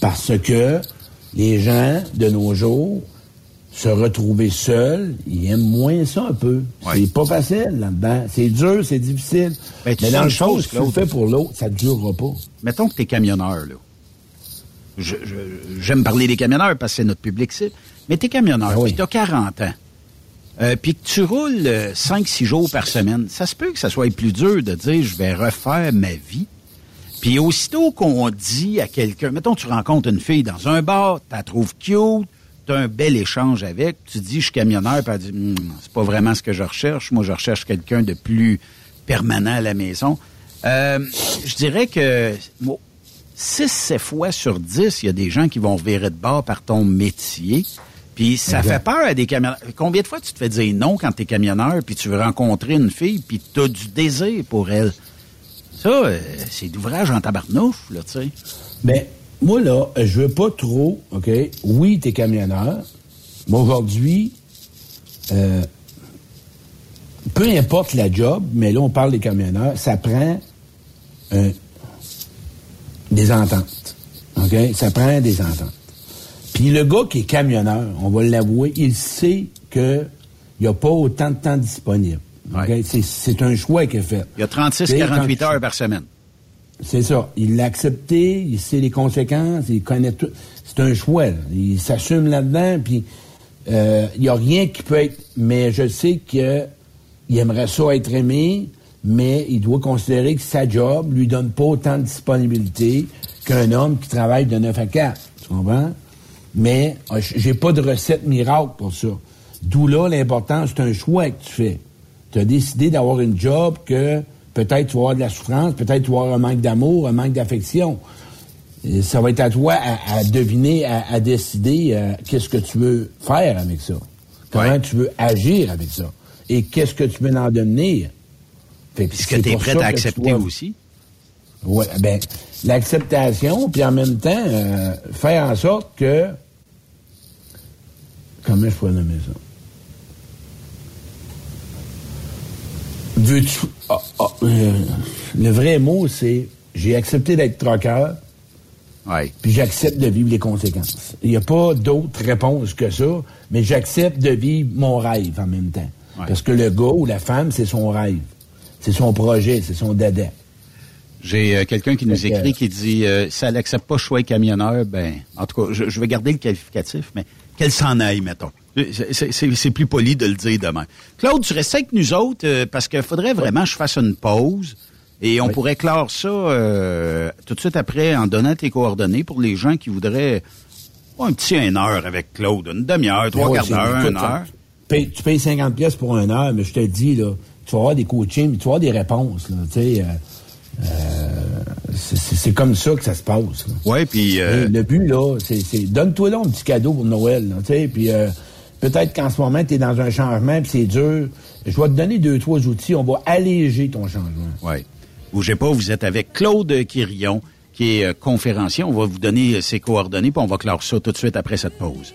Parce que les gens de nos jours se retrouver seuls, ils aiment moins ça un peu. C'est pas facile là-dedans. C'est dur, c'est difficile. Ben, tu Mais dans le chose, si tu le fais pour l'autre, ça ne durera pas. mettons que tu es camionneur, là. Je- je- J'aime parler des camionneurs parce que c'est notre public cible. Mais tu es camionneur, Ah oui. puis tu as 40 ans. Euh, puis que tu roules 5-6 jours par semaine. Ça se peut que ça soit plus dur de dire je vais refaire ma vie. Puis aussitôt qu'on dit à quelqu'un, mettons tu rencontres une fille dans un bar, tu la trouves cute, tu as un bel échange avec, tu dis je suis camionneur, puis elle dit Hum, c'est pas vraiment ce que je recherche, moi je recherche quelqu'un de plus permanent à la maison. Euh, je dirais que bon, 6-7 fois sur 10, il y a des gens qui vont virer de bord par ton métier. Puis ça Exact. fait peur à des camionneurs. Combien de fois tu te fais dire non quand tu es camionneur, puis tu veux rencontrer une fille, puis tu as du désir pour elle? Ça, euh, c'est d'ouvrage en tabarnouf, là, tu sais. Ben, moi, là, je veux pas trop, OK? Oui, t'es camionneur, mais aujourd'hui, euh, peu importe la job, mais là, on parle des camionneurs, ça prend euh, des ententes. OK? Ça prend des ententes. Puis le gars qui est camionneur, on va l'avouer, il sait que il n'y a pas autant de temps disponible. Ouais. C'est- C'est un choix qui est fait. Il y a Tu sais, 36-48 quand tu- heures par semaine. c'est ça. Il l'a accepté, il sait les conséquences, il connaît tout. C'est un choix. là. Il s'assume là-dedans, puis euh, il n'y a rien qui peut être. Mais je sais que il aimerait ça être aimé, mais il doit considérer que sa job lui donne pas autant de disponibilité qu'un homme qui travaille de 9 à 4. Tu comprends? Mais j- j'ai pas de recette miracle pour ça. D'où là l'important, c'est un choix que tu fais. Tu as décidé d'avoir une job que peut-être tu vas avoir de la souffrance, peut-être tu vas avoir un manque d'amour, un manque d'affection. Ça va être à toi à, à deviner, à, à décider euh, qu'est-ce que tu veux faire avec ça. Comment tu veux agir avec ça. Et qu'est-ce que tu veux en devenir. Que Est-ce que c'est tu es prêt à que accepter dois- aussi? Oui, ben, l'acceptation, puis en même temps, euh, faire en sorte que. Comment je pourrais nommer ça? Veux-tu. ah, ah, euh, le vrai mot, c'est j'ai accepté d'être troqueur, puis j'accepte de vivre les conséquences. Il n'y a pas d'autre réponse que ça, mais j'accepte de vivre mon rêve en même temps. Parce que le gars ou la femme, c'est son rêve. C'est son projet, c'est son dada. J'ai euh, quelqu'un qui nous écrit qui dit euh, si elle n'accepte pas choix camionneur, ben en tout cas, je, je vais garder le qualificatif, mais qu'elle s'en aille, mettons. C'est- C'est plus poli de le dire demain. Claude, tu restes avec nous autres euh, parce qu'il faudrait vraiment que je fasse une pause et on pourrait clore ça euh, tout de suite après en donnant tes coordonnées pour les gens qui voudraient oh, un petit une heure avec Claude, une demi-heure, trois Ouais, quarts d'heure, une heure. tu payes- tu payes 50 pièces pour une heure, mais je te dis, là, tu vas avoir des coachings, tu vas avoir des réponses. Là, tu sais, euh, euh, c'est- comme ça que ça se passe. Oui, puis... euh, Le but, là, c'est donne-toi là un petit cadeau pour Noël. là, tu sais, Puis euh, peut-être qu'en ce moment, tu es dans un changement, puis c'est dur. Je vais te donner deux, trois outils. On va alléger ton changement. Oui. Bougez pas, vous êtes avec Claude Quirion, qui est euh, conférencier. On va vous donner euh, ses coordonnées, puis on va clore ça tout de suite après cette pause.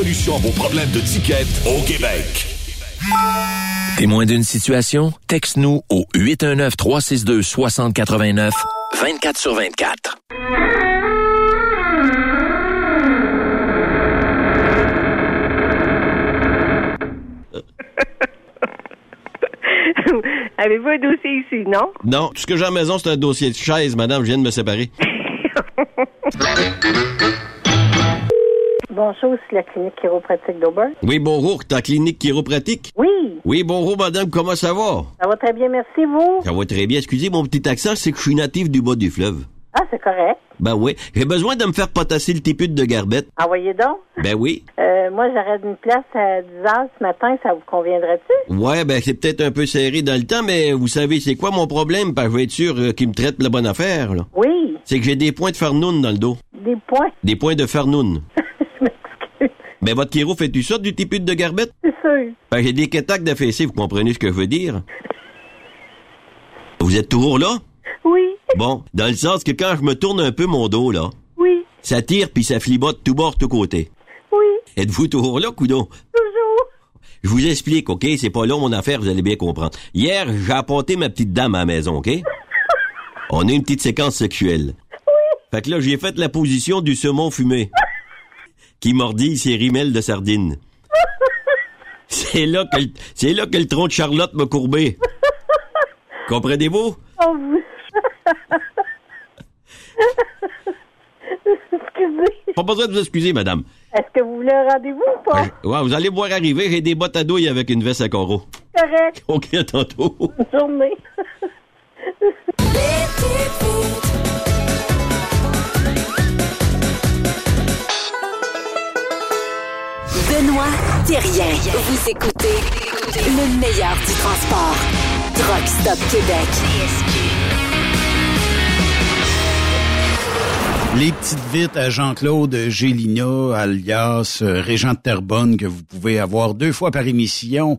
à vos problèmes de ticket au Québec. Témoin d'une situation? Texte-nous au 819-362-6089, 24 sur 24. Avez-vous un dossier ici, non? Non, tout ce que j'ai à la maison, c'est un dossier de chaise, madame. Je viens de me séparer. Bonjour, c'est la clinique chiropratique d'Auburn. Oui, bonjour, ta clinique chiropratique? Oui, Oui, bonjour, madame, comment ça va? ça va très bien, merci, vous? Ça va très bien. Excusez mon petit accent, c'est que je suis natif du bas du fleuve. Ah, c'est correct. Ben oui. J'ai besoin de me faire potasser le tipute de garbette. Envoyez donc. Ben oui. Euh, moi, j'arrête une place à 10 heures ce matin, ça vous conviendrait-tu? Ouais, ben c'est peut-être un peu serré dans le temps, mais vous savez, c'est quoi mon problème? Que je veux être sûr euh, qu'il me traite la bonne affaire, là. Oui, C'est que j'ai des points de farnoun dans le dos. des points, Des points de farnoun. Ben votre chiro fait-tu ça du tipute de garbette? c'est sûr. Ben j'ai des quétacs de fessée, vous comprenez ce que je veux dire? Vous êtes toujours là? Oui, Bon, dans le sens que quand je me tourne un peu mon dos, là, oui, ça tire puis ça flibote tout bord, tout côté. oui, Êtes-vous toujours là, coudon? toujours. Je vous explique, OK? C'est pas long, mon affaire, vous allez bien comprendre. Hier, j'ai apporté ma petite dame à la maison, OK? On a une petite séquence sexuelle. Fait que là, j'ai fait la position du saumon fumé. Qui mordit ses rimelles de sardines. C'est là que le, c'est là que le tronc de Charlotte m'a courbé. Comprenez-vous? Oh, vous... Excusez. Pas besoin de vous excuser, madame. Est-ce que vous voulez un rendez-vous ou pas? Ouais, vous allez voir arriver, j'ai des bottes à douille avec une veste à coraux. Correct. OK, à tantôt. Bonne journée. Benoît Thérien. Vous écoutez le meilleur du transport. Truck Stop Québec. Les petites vites à Jean-Claude Gélina, alias euh, Régent de Terrebonne, que vous pouvez avoir deux fois par émission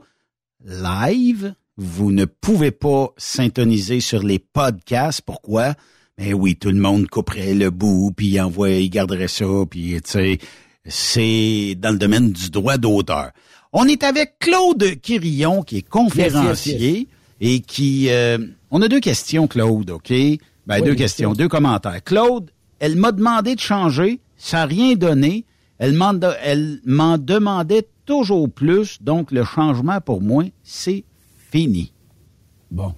live. Vous ne pouvez pas syntoniser sur les podcasts. Pourquoi? Ben oui, tout le monde couperait le bout, puis envoie, il garderait ça, puis tu sais, c'est dans le domaine du droit d'auteur. On est avec Claude Quirillon, qui est conférencier Yes, yes, yes. et qui... euh, on a deux questions, Claude, OK? Ben, Oui, deux questions, deux commentaires. Claude, elle m'a demandé de changer, ça n'a rien donné. Elle m'en, elle m'en demandait toujours plus, donc le changement pour moi, c'est fini. Bon.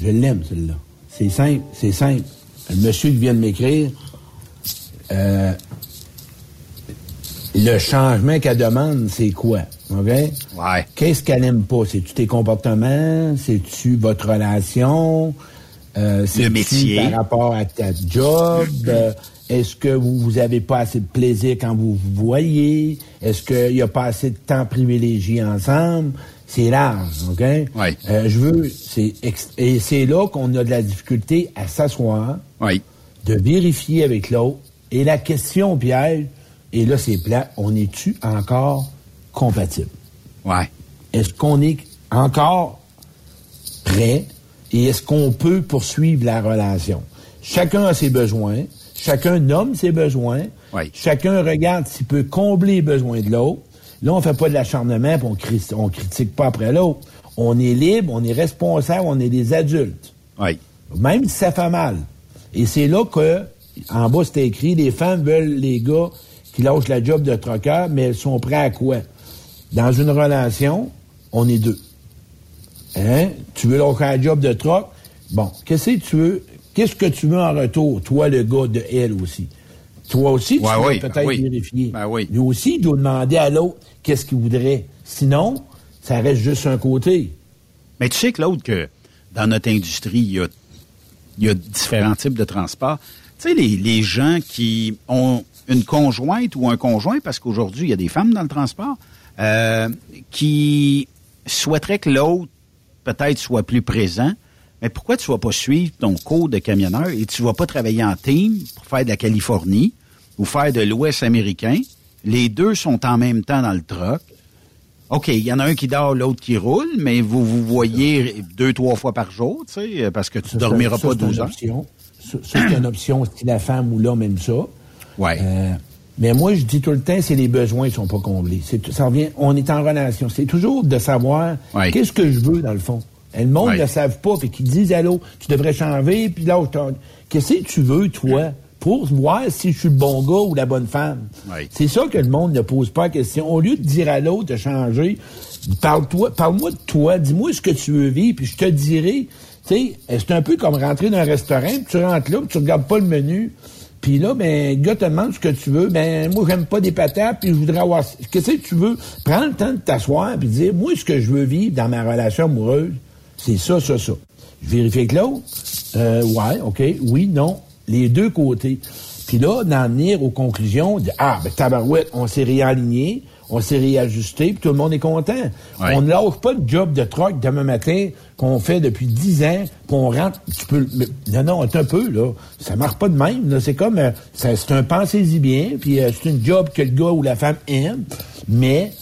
Je l'aime, celle-là. C'est simple, c'est simple. Le monsieur qui vient de m'écrire, euh, le changement qu'elle demande, c'est quoi? OK? Ouais. Qu'est-ce qu'elle aime pas? C'est-tu tes comportements? C'est-tu votre relation? Euh, c'est-tu métier. Par rapport à ta job? Euh, Est-ce que vous, vous avez pas assez de plaisir quand vous vous voyez? Est-ce qu'il n'y a pas assez de temps privilégié ensemble? C'est large, OK? Ouais. Euh, je veux, c'est et c'est là qu'on a de la difficulté à s'asseoir, Oui. de vérifier avec l'autre. Et la question piège, et là c'est plat, on est-tu encore compatible? Ouais. Est-ce qu'on est encore prêt? Et est-ce qu'on peut poursuivre la relation? Chacun a ses besoins, chacun nomme ses besoins, Oui. chacun regarde s'il peut combler les besoins de l'autre. Là, on fait pas de l'acharnement on, cri- on critique pas après l'autre. On est libre, on est responsable, on est des adultes. Oui. Même si ça fait mal. Et c'est là que, en bas, c'était écrit, les femmes veulent les gars qui lâchent la job de troqueur, mais elles sont prêtes à quoi? Dans une relation, on est deux. Hein? Tu veux lâcher la job de troc? Bon, qu'est-ce que tu veux? Qu'est-ce que tu veux en retour, toi, le gars de elle aussi? Toi aussi, tu Ouais, oui, peut-être ben oui. vérifier. Lui aussi, il doit demander à l'autre qu'est-ce qu'il voudrait. Sinon, ça reste juste un côté. Mais tu sais, Claude, que dans notre industrie, il y a, il y a différents types de transports. Tu sais, les, les gens qui ont une conjointe ou un conjoint, parce qu'aujourd'hui, il y a des femmes dans le transport, euh, qui souhaiteraient que l'autre, peut-être, soit plus présent. Mais pourquoi tu vas pas suivre ton cours de camionneur et tu vas pas travailler en team pour faire de la Californie ou faire de l'Ouest américain? Les deux sont en même temps dans le truck. OK, il y en a un qui dort, l'autre qui roule, mais vous vous voyez deux, trois fois par jour, tu sais, parce que tu Ça, dormiras ça, pas c'est une 12 heures. option. Ça, ça, c'est une option si la femme ou l'homme aime ça. Ouais. Euh, mais moi, je dis tout le temps, c'est les besoins qui sont pas comblés. C'est, ça revient, on est en relation. C'est toujours de savoir Ouais. qu'est-ce que je veux, dans le fond. Et le monde ne Ouais. le savent pas, puis qu'ils disent, allô, tu devrais changer, puis là, qu'est-ce que tu veux, toi, pour voir si je suis le bon gars ou la bonne femme? Ouais. C'est ça que le monde ne pose pas la question. Au lieu de dire à l'autre de changer, parle-toi, parle-moi de toi, dis-moi ce que tu veux vivre, puis je te dirai. Tu sais, c'est un peu comme rentrer dans un restaurant, puis tu rentres là, puis tu regardes pas le menu. Puis là, ben, gars te demande ce que tu veux. Ben, moi, j'aime pas des patates, puis je voudrais avoir... Qu'est-ce que tu veux? Prends le temps de t'asseoir, puis dire, moi, ce que je veux vivre dans ma relation amoureuse, c'est ça, ça, ça. Je vérifie avec l'autre. Euh, ouais, OK. Oui, non. Les deux côtés. Puis là, d'en venir aux conclusions, de, ah, ben, tabarouette, on s'est réaligné, on s'est réajusté, puis tout le monde est content. Ouais. On ne lâche pas le job de troc demain matin qu'on fait depuis dix ans, qu'on rentre, tu peux, mais- non, non, un peu, là. Ça marche pas de même, là. C'est comme, euh, c'est un pensez-y bien, puis euh, c'est une job que le gars ou la femme aime, mais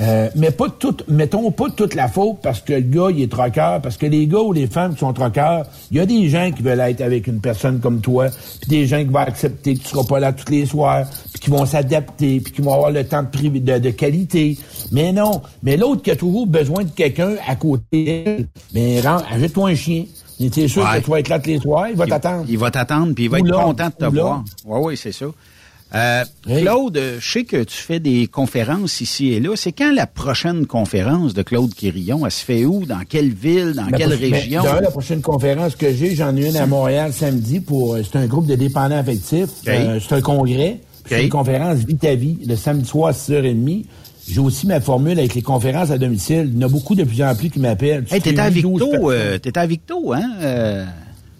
euh, mais pas tout, mettons pas toute la faute parce que le gars, il est troqueur, parce que les gars ou les femmes qui sont troqueurs, il y a des gens qui veulent être avec une personne comme toi, puis des gens qui vont accepter que tu seras pas là tous les soirs, puis qui vont s'adapter, puis qui vont avoir le temps de, de, de qualité. Mais non, mais l'autre qui a toujours besoin de quelqu'un à côté d'elle, mais rends, achète-toi un chien. Mais t'es sûr Ouais. que tu vas être là tous les soirs, il va t'attendre. Il va t'attendre, puis il va être content de te voir. Oui, oui, c'est ça. Euh, Claude, je sais que tu fais des conférences ici et là. C'est quand la prochaine conférence de Claude Quirillon? Elle se fait où? Dans quelle ville? Dans La quelle région? ben, d'un, la prochaine conférence que j'ai, j'en ai une à Montréal samedi pour. euh, C'est un groupe de dépendants affectifs. Euh, c'est un congrès. C'est une conférence Vie ta vie, le samedi soir à 6h30. J'ai aussi ma formule avec les conférences à domicile. Il y en a beaucoup de plus en plus qui m'appellent. Hey, t'étais à réunis 12 Victo, euh, t'étais à Victo, hein? euh,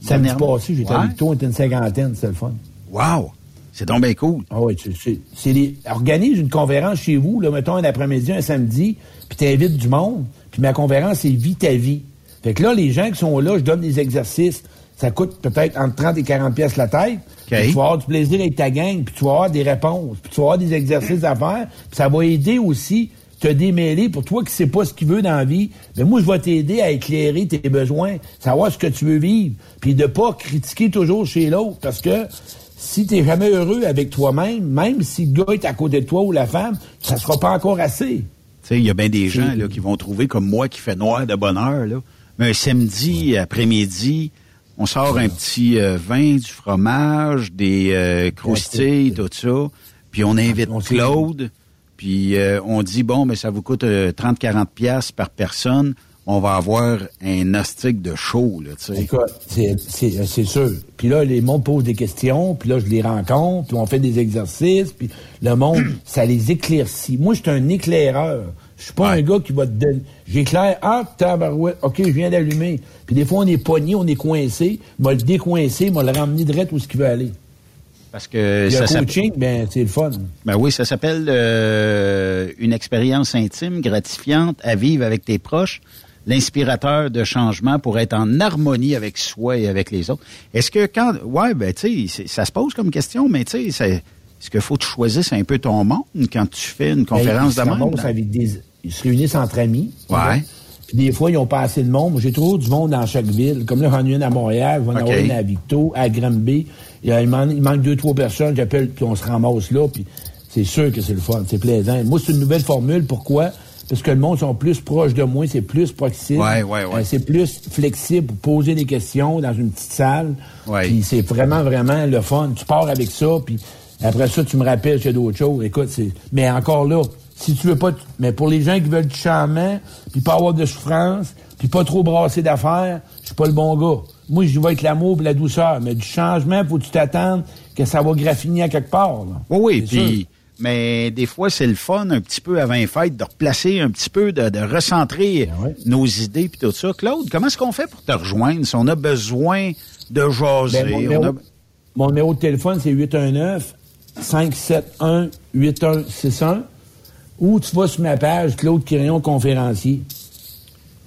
Samedi passé, j'étais Ouais. à Victo, on était une cinquantaine, c'était le fun. Wow! C'est donc bien cool. Ah oui, c'est- organise une conférence chez vous, là, mettons un après-midi, un samedi, puis t'invites du monde, puis ma conférence, c'est Vie ta vie. Fait que là, les gens qui sont là, je donne des exercices. Ça coûte peut-être entre 30 et 40 pièces la tête. Tu vas avoir du plaisir avec ta gang, puis tu vas avoir des réponses, puis tu vas avoir des exercices à faire, puis ça va aider aussi te démêler pour toi qui sais pas ce qu'il veut dans la vie. Mais moi, je vais t'aider à éclairer tes besoins, savoir ce que tu veux vivre, puis de pas critiquer toujours chez l'autre, parce que si tu jamais heureux avec toi-même, même si le gars est à côté de toi ou la femme, ça sera pas encore assez. Tu sais, il y a bien des gens là, qui vont trouver comme moi qui fait noir de bonheur. Là. Mais un samedi après-midi, on sort un petit euh, vin, du fromage, des euh, croustilles, tout ça. Puis on invite Claude. Puis euh, on dit, bon, mais ça vous coûte euh, 30-40 pièces par personne. On va avoir un hostique de show, là, tu sais. Écoute, c'est- c'est c'est sûr. Puis là, les mondes posent des questions, puis là, je les rencontre, puis on fait des exercices, puis le monde, ça les éclaircit. Moi, je suis un éclaireur. Je suis pas un gars qui va te donner... J'éclaire, ah, tabarouette, OK, je viens d'allumer. Puis des fois, on est pogné, on est coincé. M'a le décoincer, m'a le ramener direct où ce qu'il veut aller. Parce que ça le coaching, ben, c'est le fun. Ben oui, ça s'appelle euh, une expérience intime, gratifiante à vivre avec tes proches, l'inspirateur de changement pour être en harmonie avec soi et avec les autres. Est-ce que quand, ouais, ben tu sais, ça se pose comme question, mais tu sais, est-ce qu'il faut que tu choisisses un peu ton monde quand tu fais une conférence de Ben, ils se même? ramassent avec des- Ils se réunissent entre amis. Ouais. Puis des fois, ils ont pas assez de monde. J'ai toujours du monde dans chaque ville. Comme là, j'en ai une à Montréal, j'en ai OK. une à Victo, à Granby. Il, man- il manque deux, trois personnes. J'appelle, puis on se ramasse là. Puis c'est sûr que c'est le fun. C'est plaisant. Moi, c'est une nouvelle formule. Pourquoi? Parce que le monde sont plus proches de moi, c'est plus proxime. Ouais, ouais, ouais. Euh, c'est plus flexible pour poser des questions dans une petite salle. Ouais. Puis c'est vraiment, vraiment le fun. Tu pars avec ça, puis après ça, tu me rappelles qu'il y a d'autres choses. Écoute, c'est. Mais encore là, si tu veux pas. t- Mais pour les gens qui veulent du changement, puis pas avoir de souffrance, puis pas trop brasser d'affaires, je suis pas le bon gars. moi, je vais avec l'amour et la douceur. Mais du changement, faut que tu t'attendes que ça va graffiner à quelque part. là. Oui, oui, puis... Mais des fois, c'est le fun un petit peu avant les fêtes de replacer un petit peu, de, de recentrer Ben nos idées puis tout ça. Claude, comment est-ce qu'on fait pour te rejoindre si on a besoin de jaser? Ben, mon, on numéro, a- mon numéro de téléphone, c'est 819-571-8161. Ou tu vas sur ma page, Claude Quirion, conférencier.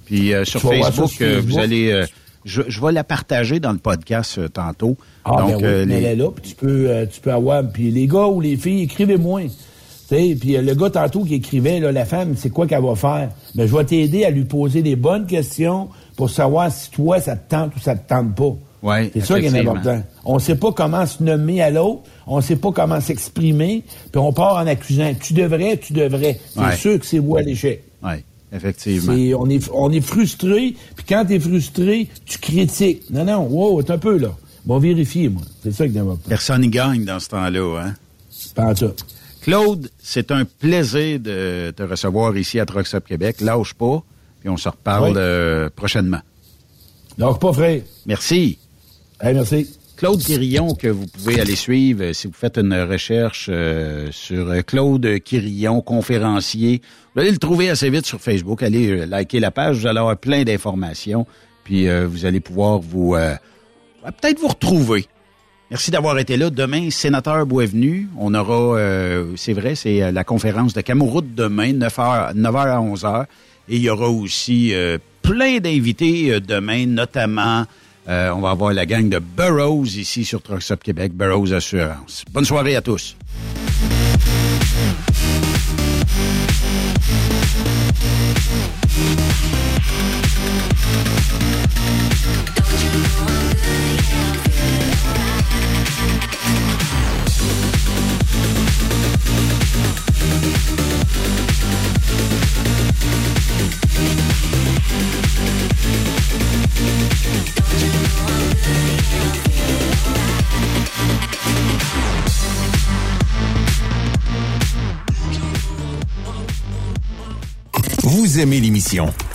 Puis euh, sur Facebook, sur euh, Facebook. vous allez... euh, je, je vais la partager dans le podcast euh, tantôt. Ah, Donc, ben oui, euh, mais les- elle est là, puis tu peux, euh, tu peux avoir. Puis les gars ou les filles, écrivez-moi. Tu sais, puis euh, le gars tantôt qui écrivait, là, la femme, c'est quoi qu'elle va faire? Ben, je vais t'aider à lui poser des bonnes questions pour savoir si toi, ça te tente ou ça te tente pas. Ouais, c'est ça qui est important. On sait pas comment se nommer à l'autre, on sait pas comment s'exprimer, puis on part en accusant. Tu devrais, tu devrais. C'est Ouais. sûr que c'est vous à l'échec. Oui, effectivement. On, est, on est frustré, puis quand tu es frustré, tu critiques. Non, non, wow, un peu là. On va vérifier, moi. C'est ça est important. Personne n'y gagne dans ce temps-là, hein? Pas tout. Claude, c'est un plaisir de te recevoir ici à Up Québec. Lâche pas, puis on se reparle Oui. euh, prochainement. Lâche pas, frère. Merci. merci. Claude Quirillon, que vous pouvez aller suivre euh, si vous faites une recherche euh, sur euh, Claude Quirillon, conférencier. Vous allez le trouver assez vite sur Facebook. Allez euh, liker la page, vous allez avoir plein d'informations. Puis euh, vous allez pouvoir vous euh, peut-être vous retrouver. Merci d'avoir été là. Demain, sénateur Boisvenu, on aura, euh, c'est vrai, c'est euh, la conférence de Camouroute demain, 9h, 9h à 11h. Et il y aura aussi euh, plein d'invités demain, notamment, on va avoir la gang de Burroughs ici sur Trucks Québec, Burroughs Assurance. Bonne soirée à tous. Aimez l'émission?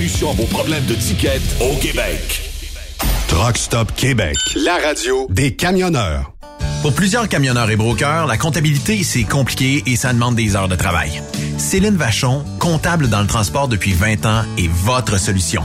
à vos problèmes de ticket au Québec. Truck Stop Québec. La radio Des camionneurs. Pour plusieurs camionneurs et brokers, la comptabilité, c'est compliqué et ça demande des heures de travail. Céline Vachon, comptable dans le transport depuis 20 ans, est votre solution.